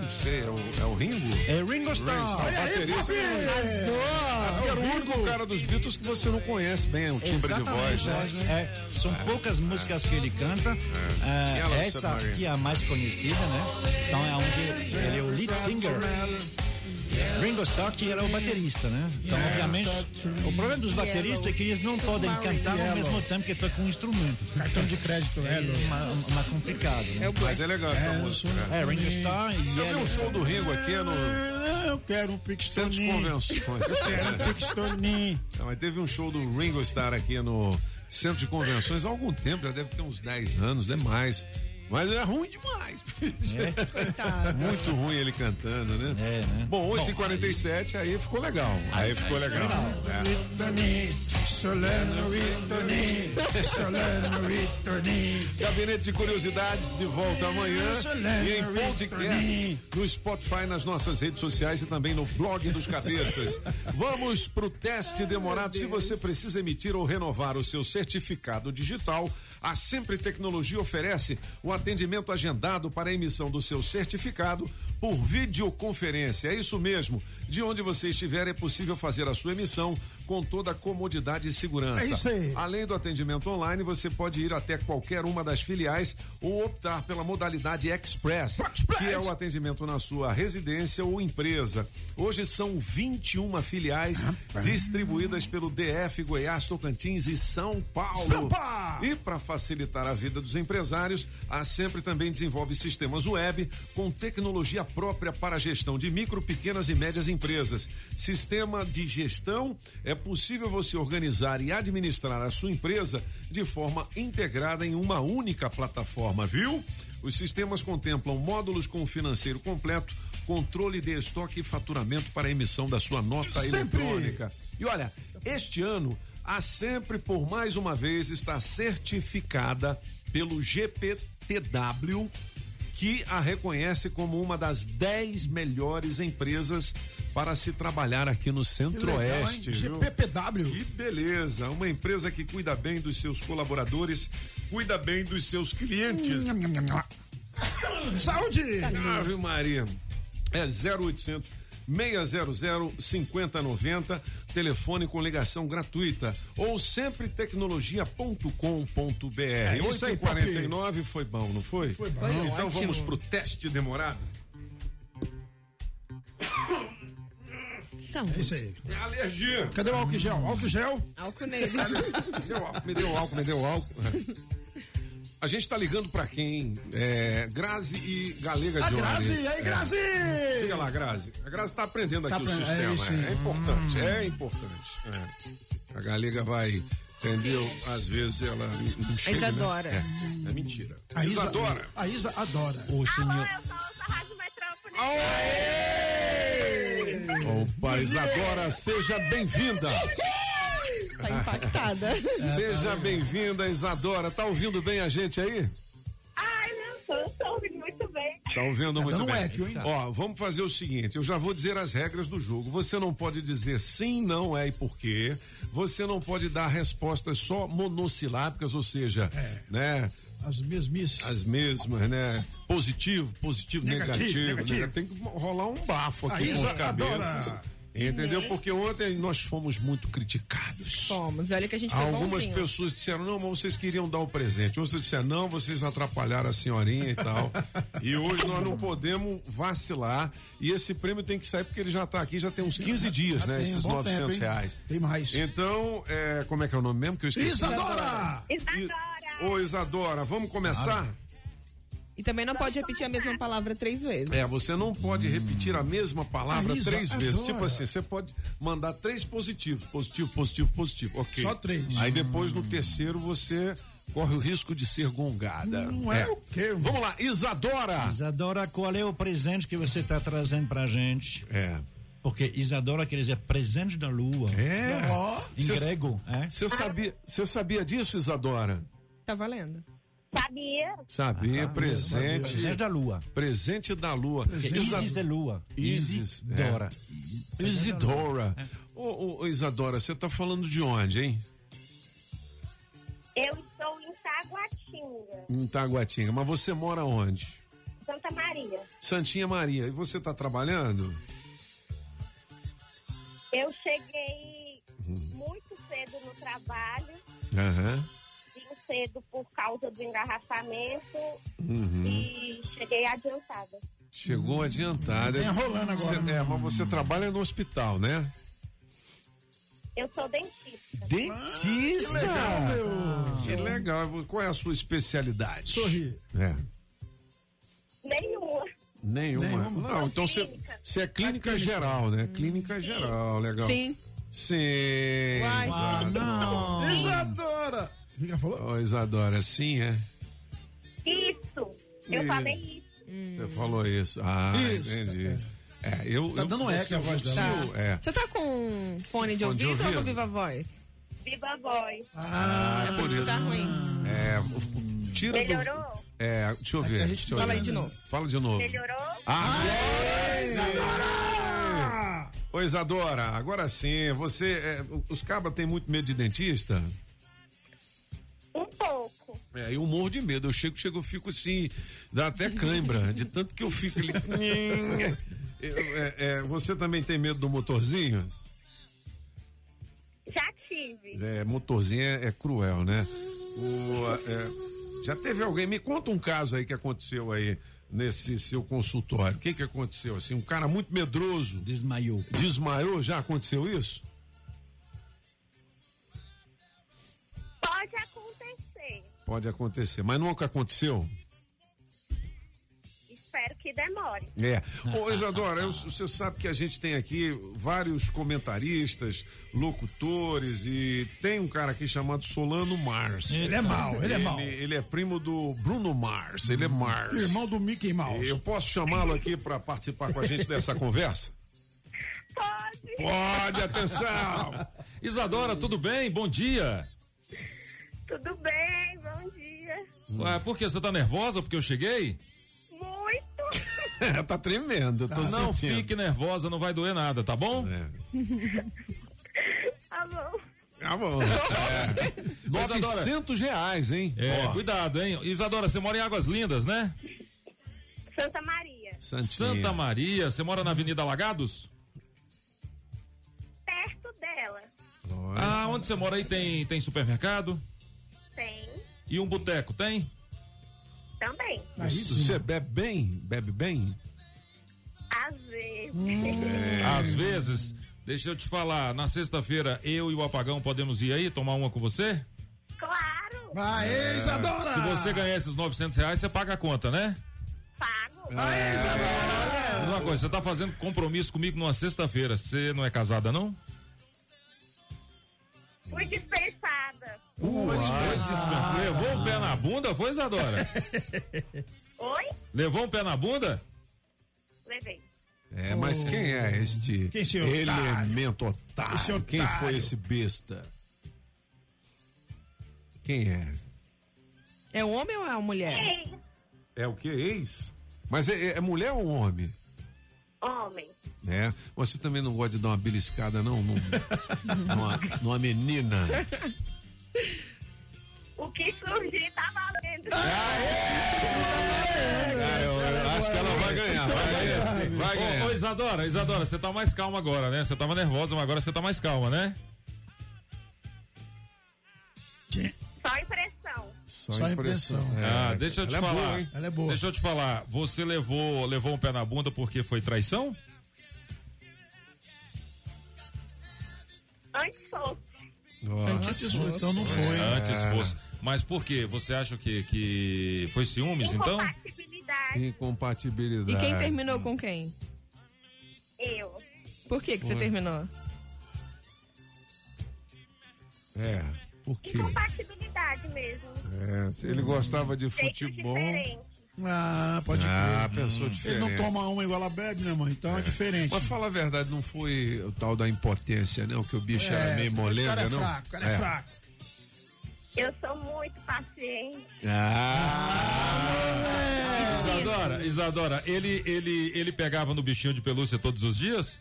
Não sei, é o, é o Ringo? É Ringo Starr. Ringo Starr, baterista. Arrasou! É o único cara dos Beatles que você não conhece bem o timbre de voz, Exatamente, né? é. são poucas músicas que ele canta. É, essa aqui é a mais conhecida, né? Então é onde ele é o lead singer. Ringo Starr que era o baterista, né? Então, obviamente, o problema dos bateristas é que eles não podem cantar ao mesmo tempo que tocam um instrumento. Cartão de crédito, é uma, uma complicado. Né? Mas é legal essa É, música. É, Ringo Starr e viu o show do Ringo aqui no Ah, Eu quero um Centro de. Convenções? Eu quero um Pixtoninho. Não, mas teve um show do Ringo Starr aqui no Centro de Convenções há algum tempo, já deve ter uns 10 anos, demais. Mas é ruim demais. Muito ruim ele cantando, né? É, né? Bom, 8h47, aí ficou legal. Aí ficou legal. É. Solano e Tony, Solano e Tony. Gabinete de Curiosidades de volta amanhã e em podcast no Spotify, nas nossas redes sociais e também no blog dos cabeças. Vamos pro teste demorado. Se você precisa emitir ou renovar o seu certificado digital, a Sempre Tecnologia oferece o atendimento agendado para a emissão do seu certificado por videoconferência. É isso mesmo. De onde você estiver é possível fazer a sua emissão com toda a comodidade e segurança. É isso aí. Além do atendimento online, você pode ir até qualquer uma das filiais ou optar pela modalidade Express, que é o atendimento na sua residência ou empresa. Hoje são 21 filiais distribuídas pelo DF, Goiás, Tocantins e São Paulo. São Paulo! E para facilitar a vida dos empresários, a Sempre também desenvolve sistemas web com tecnologia própria para a gestão de micro, pequenas e médias empresas. Sistema de gestão é possível você organizar e administrar a sua empresa de forma integrada em uma única plataforma, viu? Os sistemas contemplam módulos com financeiro completo, controle de estoque e faturamento para a emissão da sua nota Sempre. eletrônica. E olha, este ano a Sempre por mais uma vez está certificada pelo GPTW, que a reconhece como uma das 10 melhores empresas para se trabalhar aqui no Centro-Oeste. GPPW. Que beleza, uma empresa que cuida bem dos seus colaboradores, cuida bem dos seus clientes. Saúde! Ave Maria. É 0800 600 5090, telefone com ligação gratuita ou sempretecnologia.com.br. É isso aí, 8h49 foi bom, não foi? Foi bom. Então Ótimo. vamos pro teste demorado. Saúde. É isso aí. É alergia. Cadê o álcool gel? Álcool gel? Álcool nele. Me deu álcool, me deu álcool, me deu álcool. A gente tá ligando pra quem? É, Grazi e Galega A de Grazi, e aí, É. Grazi? Diga lá, Grazi. A Grazi tá aprendendo Tá aqui o aprendendo, é sistema. isso. É, é importante, é importante. É. A Galega vai, entendeu? Às vezes ela não chega, Isadora. Né? É, é mentira. A Isa, Isadora. A Isa adora. O senhor. Opa, Isadora, seja bem-vinda. Tá impactada. Seja bem-vinda, Isadora. Tá ouvindo bem a gente aí? Ai, não, tô, tô ouvindo muito bem. Tá ouvindo Tá muito bem. eco, hein? Ó, vamos fazer o seguinte, eu já vou dizer as regras do jogo. Você não pode dizer sim, não é e por quê. Você não pode dar respostas só monossilábicas, ou seja, né? As mesmices. As mesmas, né? Positivo, positivo, Negativo, negativo. negativo. né? Tem que rolar um bafo aqui A com os cabeças. adora. Entendeu? Porque ontem nós fomos muito criticados. Fomos, olha que a gente foi Algumas bonzinho. pessoas disseram, não, mas vocês queriam dar o presente. Outras disseram, não, vocês atrapalharam a senhorinha e tal. e hoje nós não podemos vacilar. E esse prêmio tem que sair porque ele já está aqui, já tem uns 15 dias, né? tem Esses um bom 900 tempo, reais. Tem mais. Então, é, como é que é o nome mesmo que eu esqueci? Isadora! Isadora! Ô, Isadora, vamos começar? E também não pode repetir a mesma palavra três vezes. É, você não pode repetir a mesma palavra A Isa três vezes. adora. Tipo assim, você pode mandar três positivos. Positivo, positivo, positivo. Ok. Só três. Aí depois no terceiro você corre o risco de ser gongada. Não é o quê? Vamos lá, Isadora. Isadora, qual é o presente que você está trazendo pra gente? É. Porque Isadora quer dizer presente da lua. É. Em Cê- grego, é? Você sabia, você sabia disso, Isadora? Tá valendo. Sabia? Sabia, Ah, presente. Presente da lua. Presente da lua. Isis é lua. Isis. Isidora. É. Isidora. Ô, ô, ô, Isadora, você tá falando de onde, hein? Eu estou em Taguatinga, Em Taguatinga. Mas você mora onde? Santa Maria. Santinha Maria. E você tá trabalhando? Eu cheguei muito cedo no trabalho, Aham. vim cedo por causa do engarrafamento Uhum. e cheguei adiantada. Chegou adiantada. Tá enrolando agora, Você- né? é, mas você trabalha no hospital, né? Eu sou dentista. Dentista! que legal, meu. Que legal. Qual é a sua especialidade? Sorrir. É. Nenhuma. Nenhuma. Nenhuma. Não, então você, você é clínica geral, né? Clínica geral, legal. Sim. Sim. Uai. Ah, não. Isadora! O que ela falou? Ô, Isadora, sim, é? Isso. Eu E- falei isso. Você falou isso. Ah, Isso, entendi. É, eu. Tá eu- dando eco a voz dela. eu- É. Você tá com fone de Fone de ouvido ou ouvido? com viva voz? Viva voz. Ah, é por isso que isso. tá ruim. É, tira do. Melhorou? É, deixa eu ver. a gente deixa eu fala ver. aí de novo. Fala de novo. Melhorou? Agora sim! Ô, Isadora, agora sim, você. é, os cabras têm muito medo de dentista? Um pouco. É, eu morro de medo. Eu chego, chego, eu fico assim, dá até cãibra, de tanto que eu fico ali. Eu, é, é, você também tem medo do motorzinho? Já tive. É, motorzinho é, é cruel, né? O, é, já teve alguém, me conta um caso aí que aconteceu aí nesse seu consultório. O que que aconteceu? Assim, um cara muito medroso. Desmaiou. Desmaiou? Já aconteceu isso? Pode acontecer, mas nunca aconteceu? Espero que demore. É. Ô, Isadora, eu- você sabe que a gente tem aqui vários comentaristas, locutores e tem um cara aqui chamado Solano Mars. Ele é mau, ele é mau. Ele é primo do Bruno Mars, ele é Mars. Irmão do Mickey Mouse. Eu posso chamá-lo aqui para participar com a gente dessa conversa? Pode. Pode, atenção! Isadora, tudo bem? Bom dia. Tudo bem? Bom dia. Ué, por que você tá nervosa porque eu cheguei? Muito. tá tremendo, tô não sentindo. fique nervosa, não vai doer nada, tá bom? Tá bom. Tá bom. É. 900 reais, hein? É, Ó. cuidado, hein? Isadora, você mora em Águas Lindas, né? Santa Maria. Santinha. Santa Maria, você mora na Avenida Lagados? Perto dela. Ah, onde você mora aí tem, tem supermercado? E um boteco, tem? Também. Você bebe bem? Bebe bem? Às vezes. É. Às vezes, deixa eu te falar, na sexta-feira eu e o Apagão podemos ir aí tomar uma com você? Claro. Aê, Isadora! Se você ganhar esses 900 reais, você paga a conta, né? Pago. Aê, Isadora! Diz Uma coisa, você tá fazendo compromisso comigo numa sexta-feira, você não é casada, não? Fui dispensada. Uai, dispensou. Levou um pé na bunda, foi, Isadora? Oi? Levou um pé na bunda? Levei. É, mas quem é este Quem esse otário? elemento otário? Esse otário. Quem foi esse besta? Quem é? É um homem ou é uma mulher? Ei, É o que? Ex? Mas é, é mulher ou homem? Homem. É. Você também não gosta de dar uma beliscada, não? Num- numa, numa menina? O que surgir tá valendo. Ah, eu, eu acho que ela vai ganhar. Vai ganhar, vai Ô, ganhar. ô, Isadora, Isadora, você tá mais calma agora, né? Você tava nervosa, mas agora você tá mais calma, né? Só impressão. Só impressão. ah, deixa eu te Ela é falar. boa, hein? Ela é boa. Deixa eu te falar. Você levou, levou um pé na bunda porque foi traição? Antes fosse. Antes fosse, então não foi. Antes É. fosse. Mas por quê? Você acha que, que foi ciúmes, então? Incompatibilidade. E quem terminou com quem? Eu. Por que, que você terminou? É, por quê? Incompatibilidade mesmo. É, se ele gostava de futebol. diferente. Ah, pode Ah, crer. pensou Ele diferente. não toma uma igual ela bebe, né, mãe? Então é, diferente. Mas fala a verdade, não foi o tal da impotência, não? Que o bicho É, era meio o molenga, cara é não? fraco, cara é fraco. Eu sou muito paciente. Ah, Isadora, Isadora, ele, ele, ele pegava no bichinho de pelúcia todos os dias?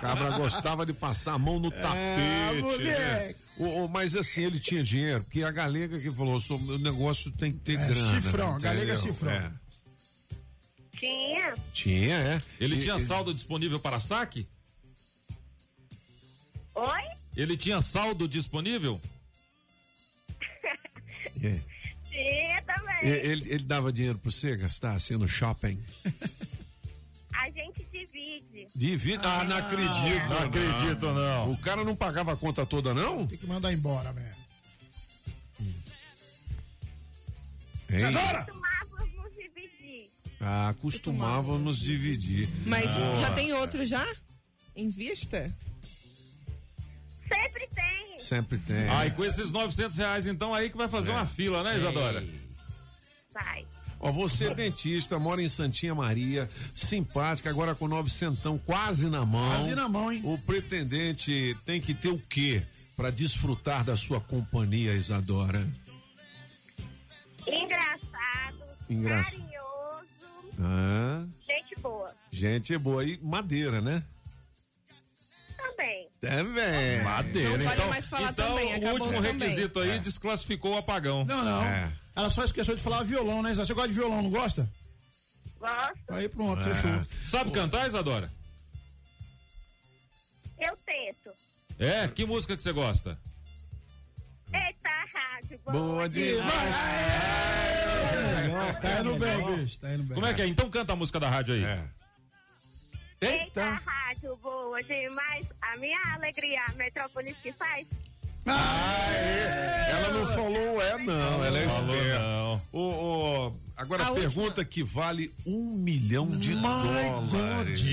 Cabra gostava de passar a mão no É, tapete. né? moleque. Ô, ô, mas assim, ele tinha dinheiro, porque a galega que falou, "Sou- o negócio tem que ter grana. cifrão, né? a galega é cifrão. É. Tinha. Tinha, é. Ele E- tinha saldo disponível para saque? Oi? Ele tinha saldo disponível? É. Tinha também. E- Ele, ele dava dinheiro pra você gastar assim no shopping? A gente divide. Divide. Ah, não acredito. Não acredito, não. O cara não pagava a conta toda, não? Tem que mandar embora, velho. Hein? Costumávamos nos dividir. Ah, costumavam nos dividir. Mas Ah. já tem outro já? Em vista? Sempre tem. Sempre tem. Ah, e com esses 900 reais, então, aí que vai fazer uma fila, né, Isadora? Vai. Ó, você é dentista, mora em Santinha Maria, simpática, agora com novecentão quase na mão. Quase na mão, hein? O pretendente tem que ter o quê para desfrutar da sua companhia, Isadora? Engraçado. Engraçado. Carinhoso. Ah, Gente boa. gente boa e madeira, né? Também. Também. Madeira, Não pode então. mais falar então, também, o último também. requisito aí desclassificou o apagão. Não, não. É. Ela só esqueceu de falar violão, né, Isa? Você gosta de violão, não gosta? Gosto. Aí pronto, É. fechou. Sabe cantar, Isadora? Eu tento. É? Que música que você gosta? Eita, rádio. Boa demais. Tá indo bem, bicho. Tá indo bem. Como é que é? Então canta a música da rádio aí. É. Eita, rádio boa demais. A minha alegria, a metrópolis que faz. Ela não falou é, não. Ela é esperta. não. Ô, ô, agora A a última. pergunta que vale um milhão de dólares.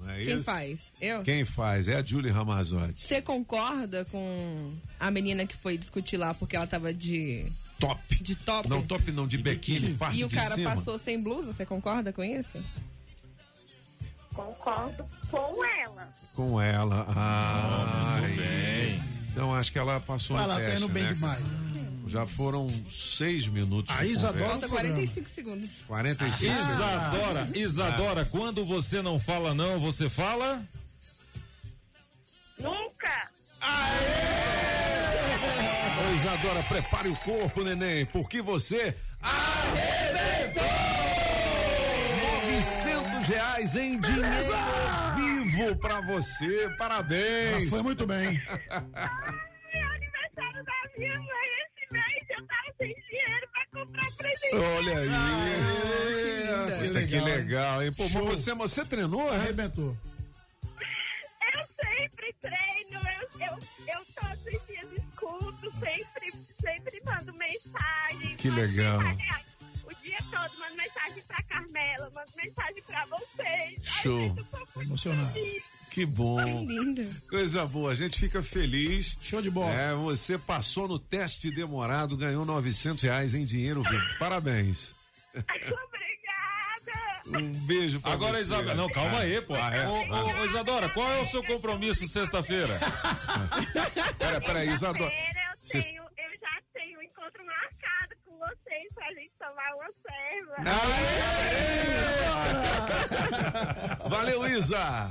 Não é Quem faz? Eu? Quem faz? É a Julie Ramazotti. Você concorda com a menina que foi discutir lá porque ela tava de, Top. de top? Não, top não, de biquíni, parte e o cara cima. passou sem blusa? Você concorda com isso? Concordo com ela. Com ela. Ah, muito bem. Então acho que ela passou Vai no lá, tá teste, indo bem né, demais. Já foram seis minutos A Isadora-. Falta 45 segundos. 45 Isadora, Isadora, quando você não fala não, você fala? Nunca. Ô, Isadora, prepare o corpo, neném, porque você arrebentou! 900 reais em dinheiro vivo pra você, parabéns! Foi muito bem. É o aniversário da minha mãe esse mês. Eu tava sem dinheiro pra comprar presente. Olha aí! que Puta, que legal, legal, hein? Pô, você, você treinou, é? Arrebentou. Eu sempre treino, eu, eu, eu todos os dias escuto, sempre, sempre mando mensagem. Que legal. mensagem, dia todo mando mensagem pra Carmela, mando mensagem pra vocês. Show. Tô emocionado. Que bom. Linda. Coisa boa, a gente fica feliz. Show de bola. É, você passou no teste demorado, ganhou 900 reais em dinheiro vivo. Parabéns. Obrigada. Um beijo pra Agora, você. Isadora. Não, calma aí, pô. Ah, é? Ô, ô, ô, Isadora, qual é o seu compromisso sexta-feira? Pera, pera aí, Isadora. Sexta-feira eu, tenho, Valeu, Isa!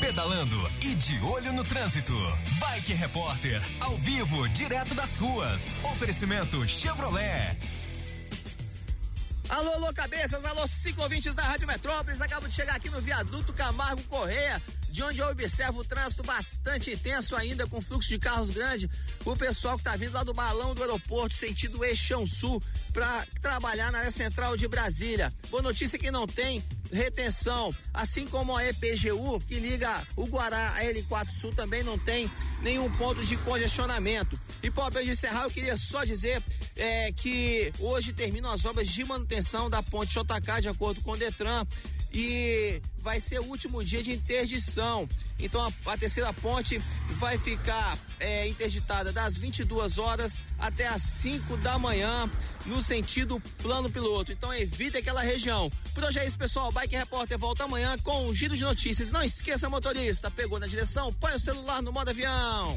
Pedalando e de olho no trânsito. Bike Repórter, ao vivo, direto das ruas. Oferecimento Chevrolet. Alô, alô, cabeças, alô, ciclovintes da Rádio Metrópolis. Acabo de chegar aqui no viaduto Camargo Correia, de onde eu observo o trânsito bastante intenso ainda, com fluxo de carros grande. O pessoal que tá vindo lá do balão do aeroporto, sentido Eixão Sul, para trabalhar na área central de Brasília. Boa notícia que não tem retenção, assim como a EPGU, que liga o Guará a L4 Sul, também não tem nenhum ponto de congestionamento. E para de encerrar, eu queria só dizer é, que hoje terminam as obras de manutenção da ponte JK, de acordo com o Detran e vai ser o último dia de interdição. Então a, a terceira ponte vai ficar é, interditada das 22 horas até as 5 da manhã, no sentido plano piloto. Então evite aquela região. Por hoje é isso, pessoal. Bike Repórter volta amanhã com um giro de notícias. Não esqueça, motorista, pegou na direção, põe o celular no modo avião.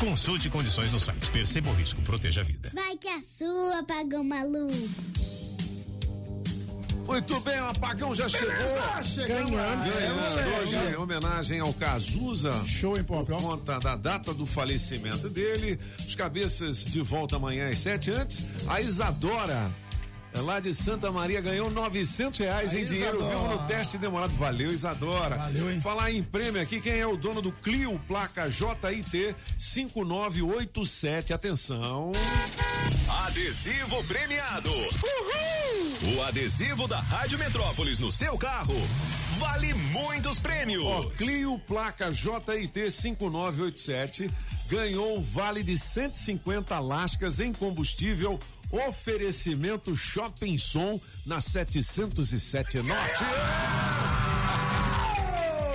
Consulte condições no site. Perceba o risco, proteja a vida. Vai que a sua, apagão maluco. Muito bem, o apagão já chegou. chegamos lá. Ganhando É, hoje em homenagem ao Cazuza. Show, Pop? Por conta da data do falecimento dele. Os cabeças de volta amanhã às sete. Antes, a Isadora. É Lá de Santa Maria ganhou 900 reais Aí, em dinheiro Isadora. vivo no teste demorado. Valeu, Isadora. Valeu, hein? Falar em prêmio aqui, quem é o dono do Clio, placa JIT 5987. Atenção. Adesivo premiado. O adesivo da Rádio Metrópolis no seu carro vale muitos prêmios. Ó, Clio placa JIT 5987 ganhou um vale de 150 lascas em combustível. Oferecimento Shopping Som na 707 Norte.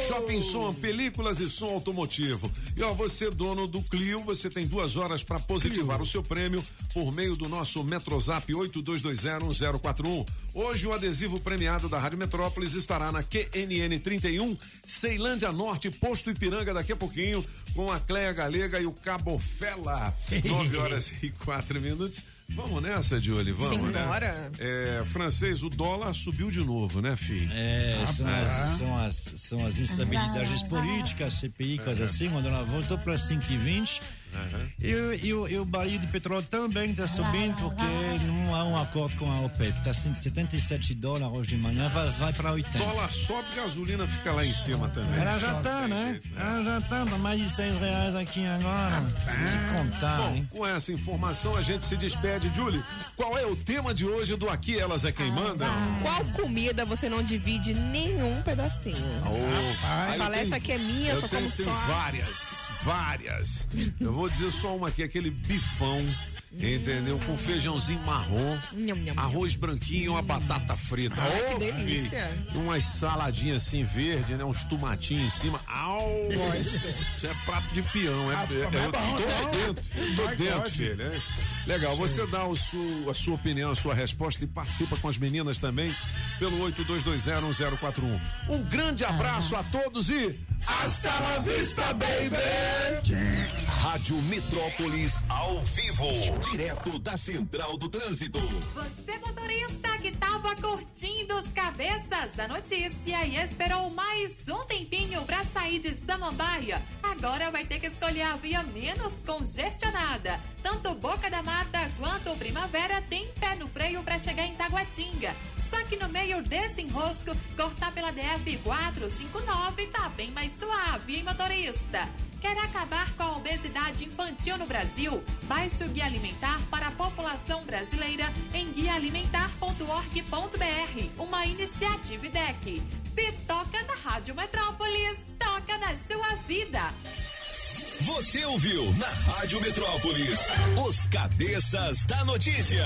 Shopping Som, películas e som automotivo. E ó, você dono do Clio, você tem duas horas para positivar o seu prêmio por meio do nosso Metrozap 82201041. Hoje o adesivo premiado da Rádio Metrópolis estará na QNN 31, Ceilândia Norte, Posto Ipiranga daqui a pouquinho, com a Cleia Galega e o Cabo Fela. 9 horas e quatro minutos. Vamos nessa, Julie, vamos, Simbora. né? É, francês, o dólar subiu de novo, né, filho? É, são, as, são, as, são as instabilidades políticas, CPI, coisa Uhum. assim, quando ela voltou para 5,20. E, o- e, o- e o barril de petróleo também está subindo porque não há um acordo com a OPEP. Está 177 dólares hoje de manhã, vai, vai para 80. Dólar sobe, gasolina fica lá em cima também. Ela já tá, né? Ela já tá, tá mais de 6 reais aqui agora. Se contar, Bom, hein? com essa informação a gente se despede. Julie, qual é o tema de hoje do Aqui Elas é Quem Manda? Qual comida você não divide nenhum pedacinho? Eu Fala, tenho- essa aqui é minha, eu só tenho, como tenho só. várias, várias. Eu vou dizer só uma aqui, aquele bifão, entendeu? Com feijãozinho marrom, Nham, nham, arroz branquinho e uma batata frita. Ah, que Ô, delícia. E umas saladinhas assim verde, né? Uns tomatinhos em cima. Au! Isso é prato de peão, é, é, é, eu tô dentro, tô dentro, filho. é. Legal, você dá o su- a sua opinião, a sua resposta e participa com as meninas também pelo 82201041. Um grande abraço a todos e hasta la vista, baby! Rádio Metrópolis ao vivo, direto da Central do Trânsito. Você motorista que tava curtindo os cabeças da notícia e esperou mais um tempinho pra sair de Samambaia, agora vai ter que escolher a via menos congestionada. Tanto Boca da Mata quanto Primavera tem pé no freio pra chegar em Taguatinga. Só que no meio desse enrosco, cortar pela DF 459 tá bem mais suave, hein, motorista? Quer acabar com a obesidade infantil no Brasil? Baixe o Guia Alimentar para a população brasileira em guiaalimentar.org.br, uma iniciativa IDEC. Se toca na Rádio Metrópolis, toca na sua vida. Você ouviu na Rádio Metrópolis os cabeças da notícia.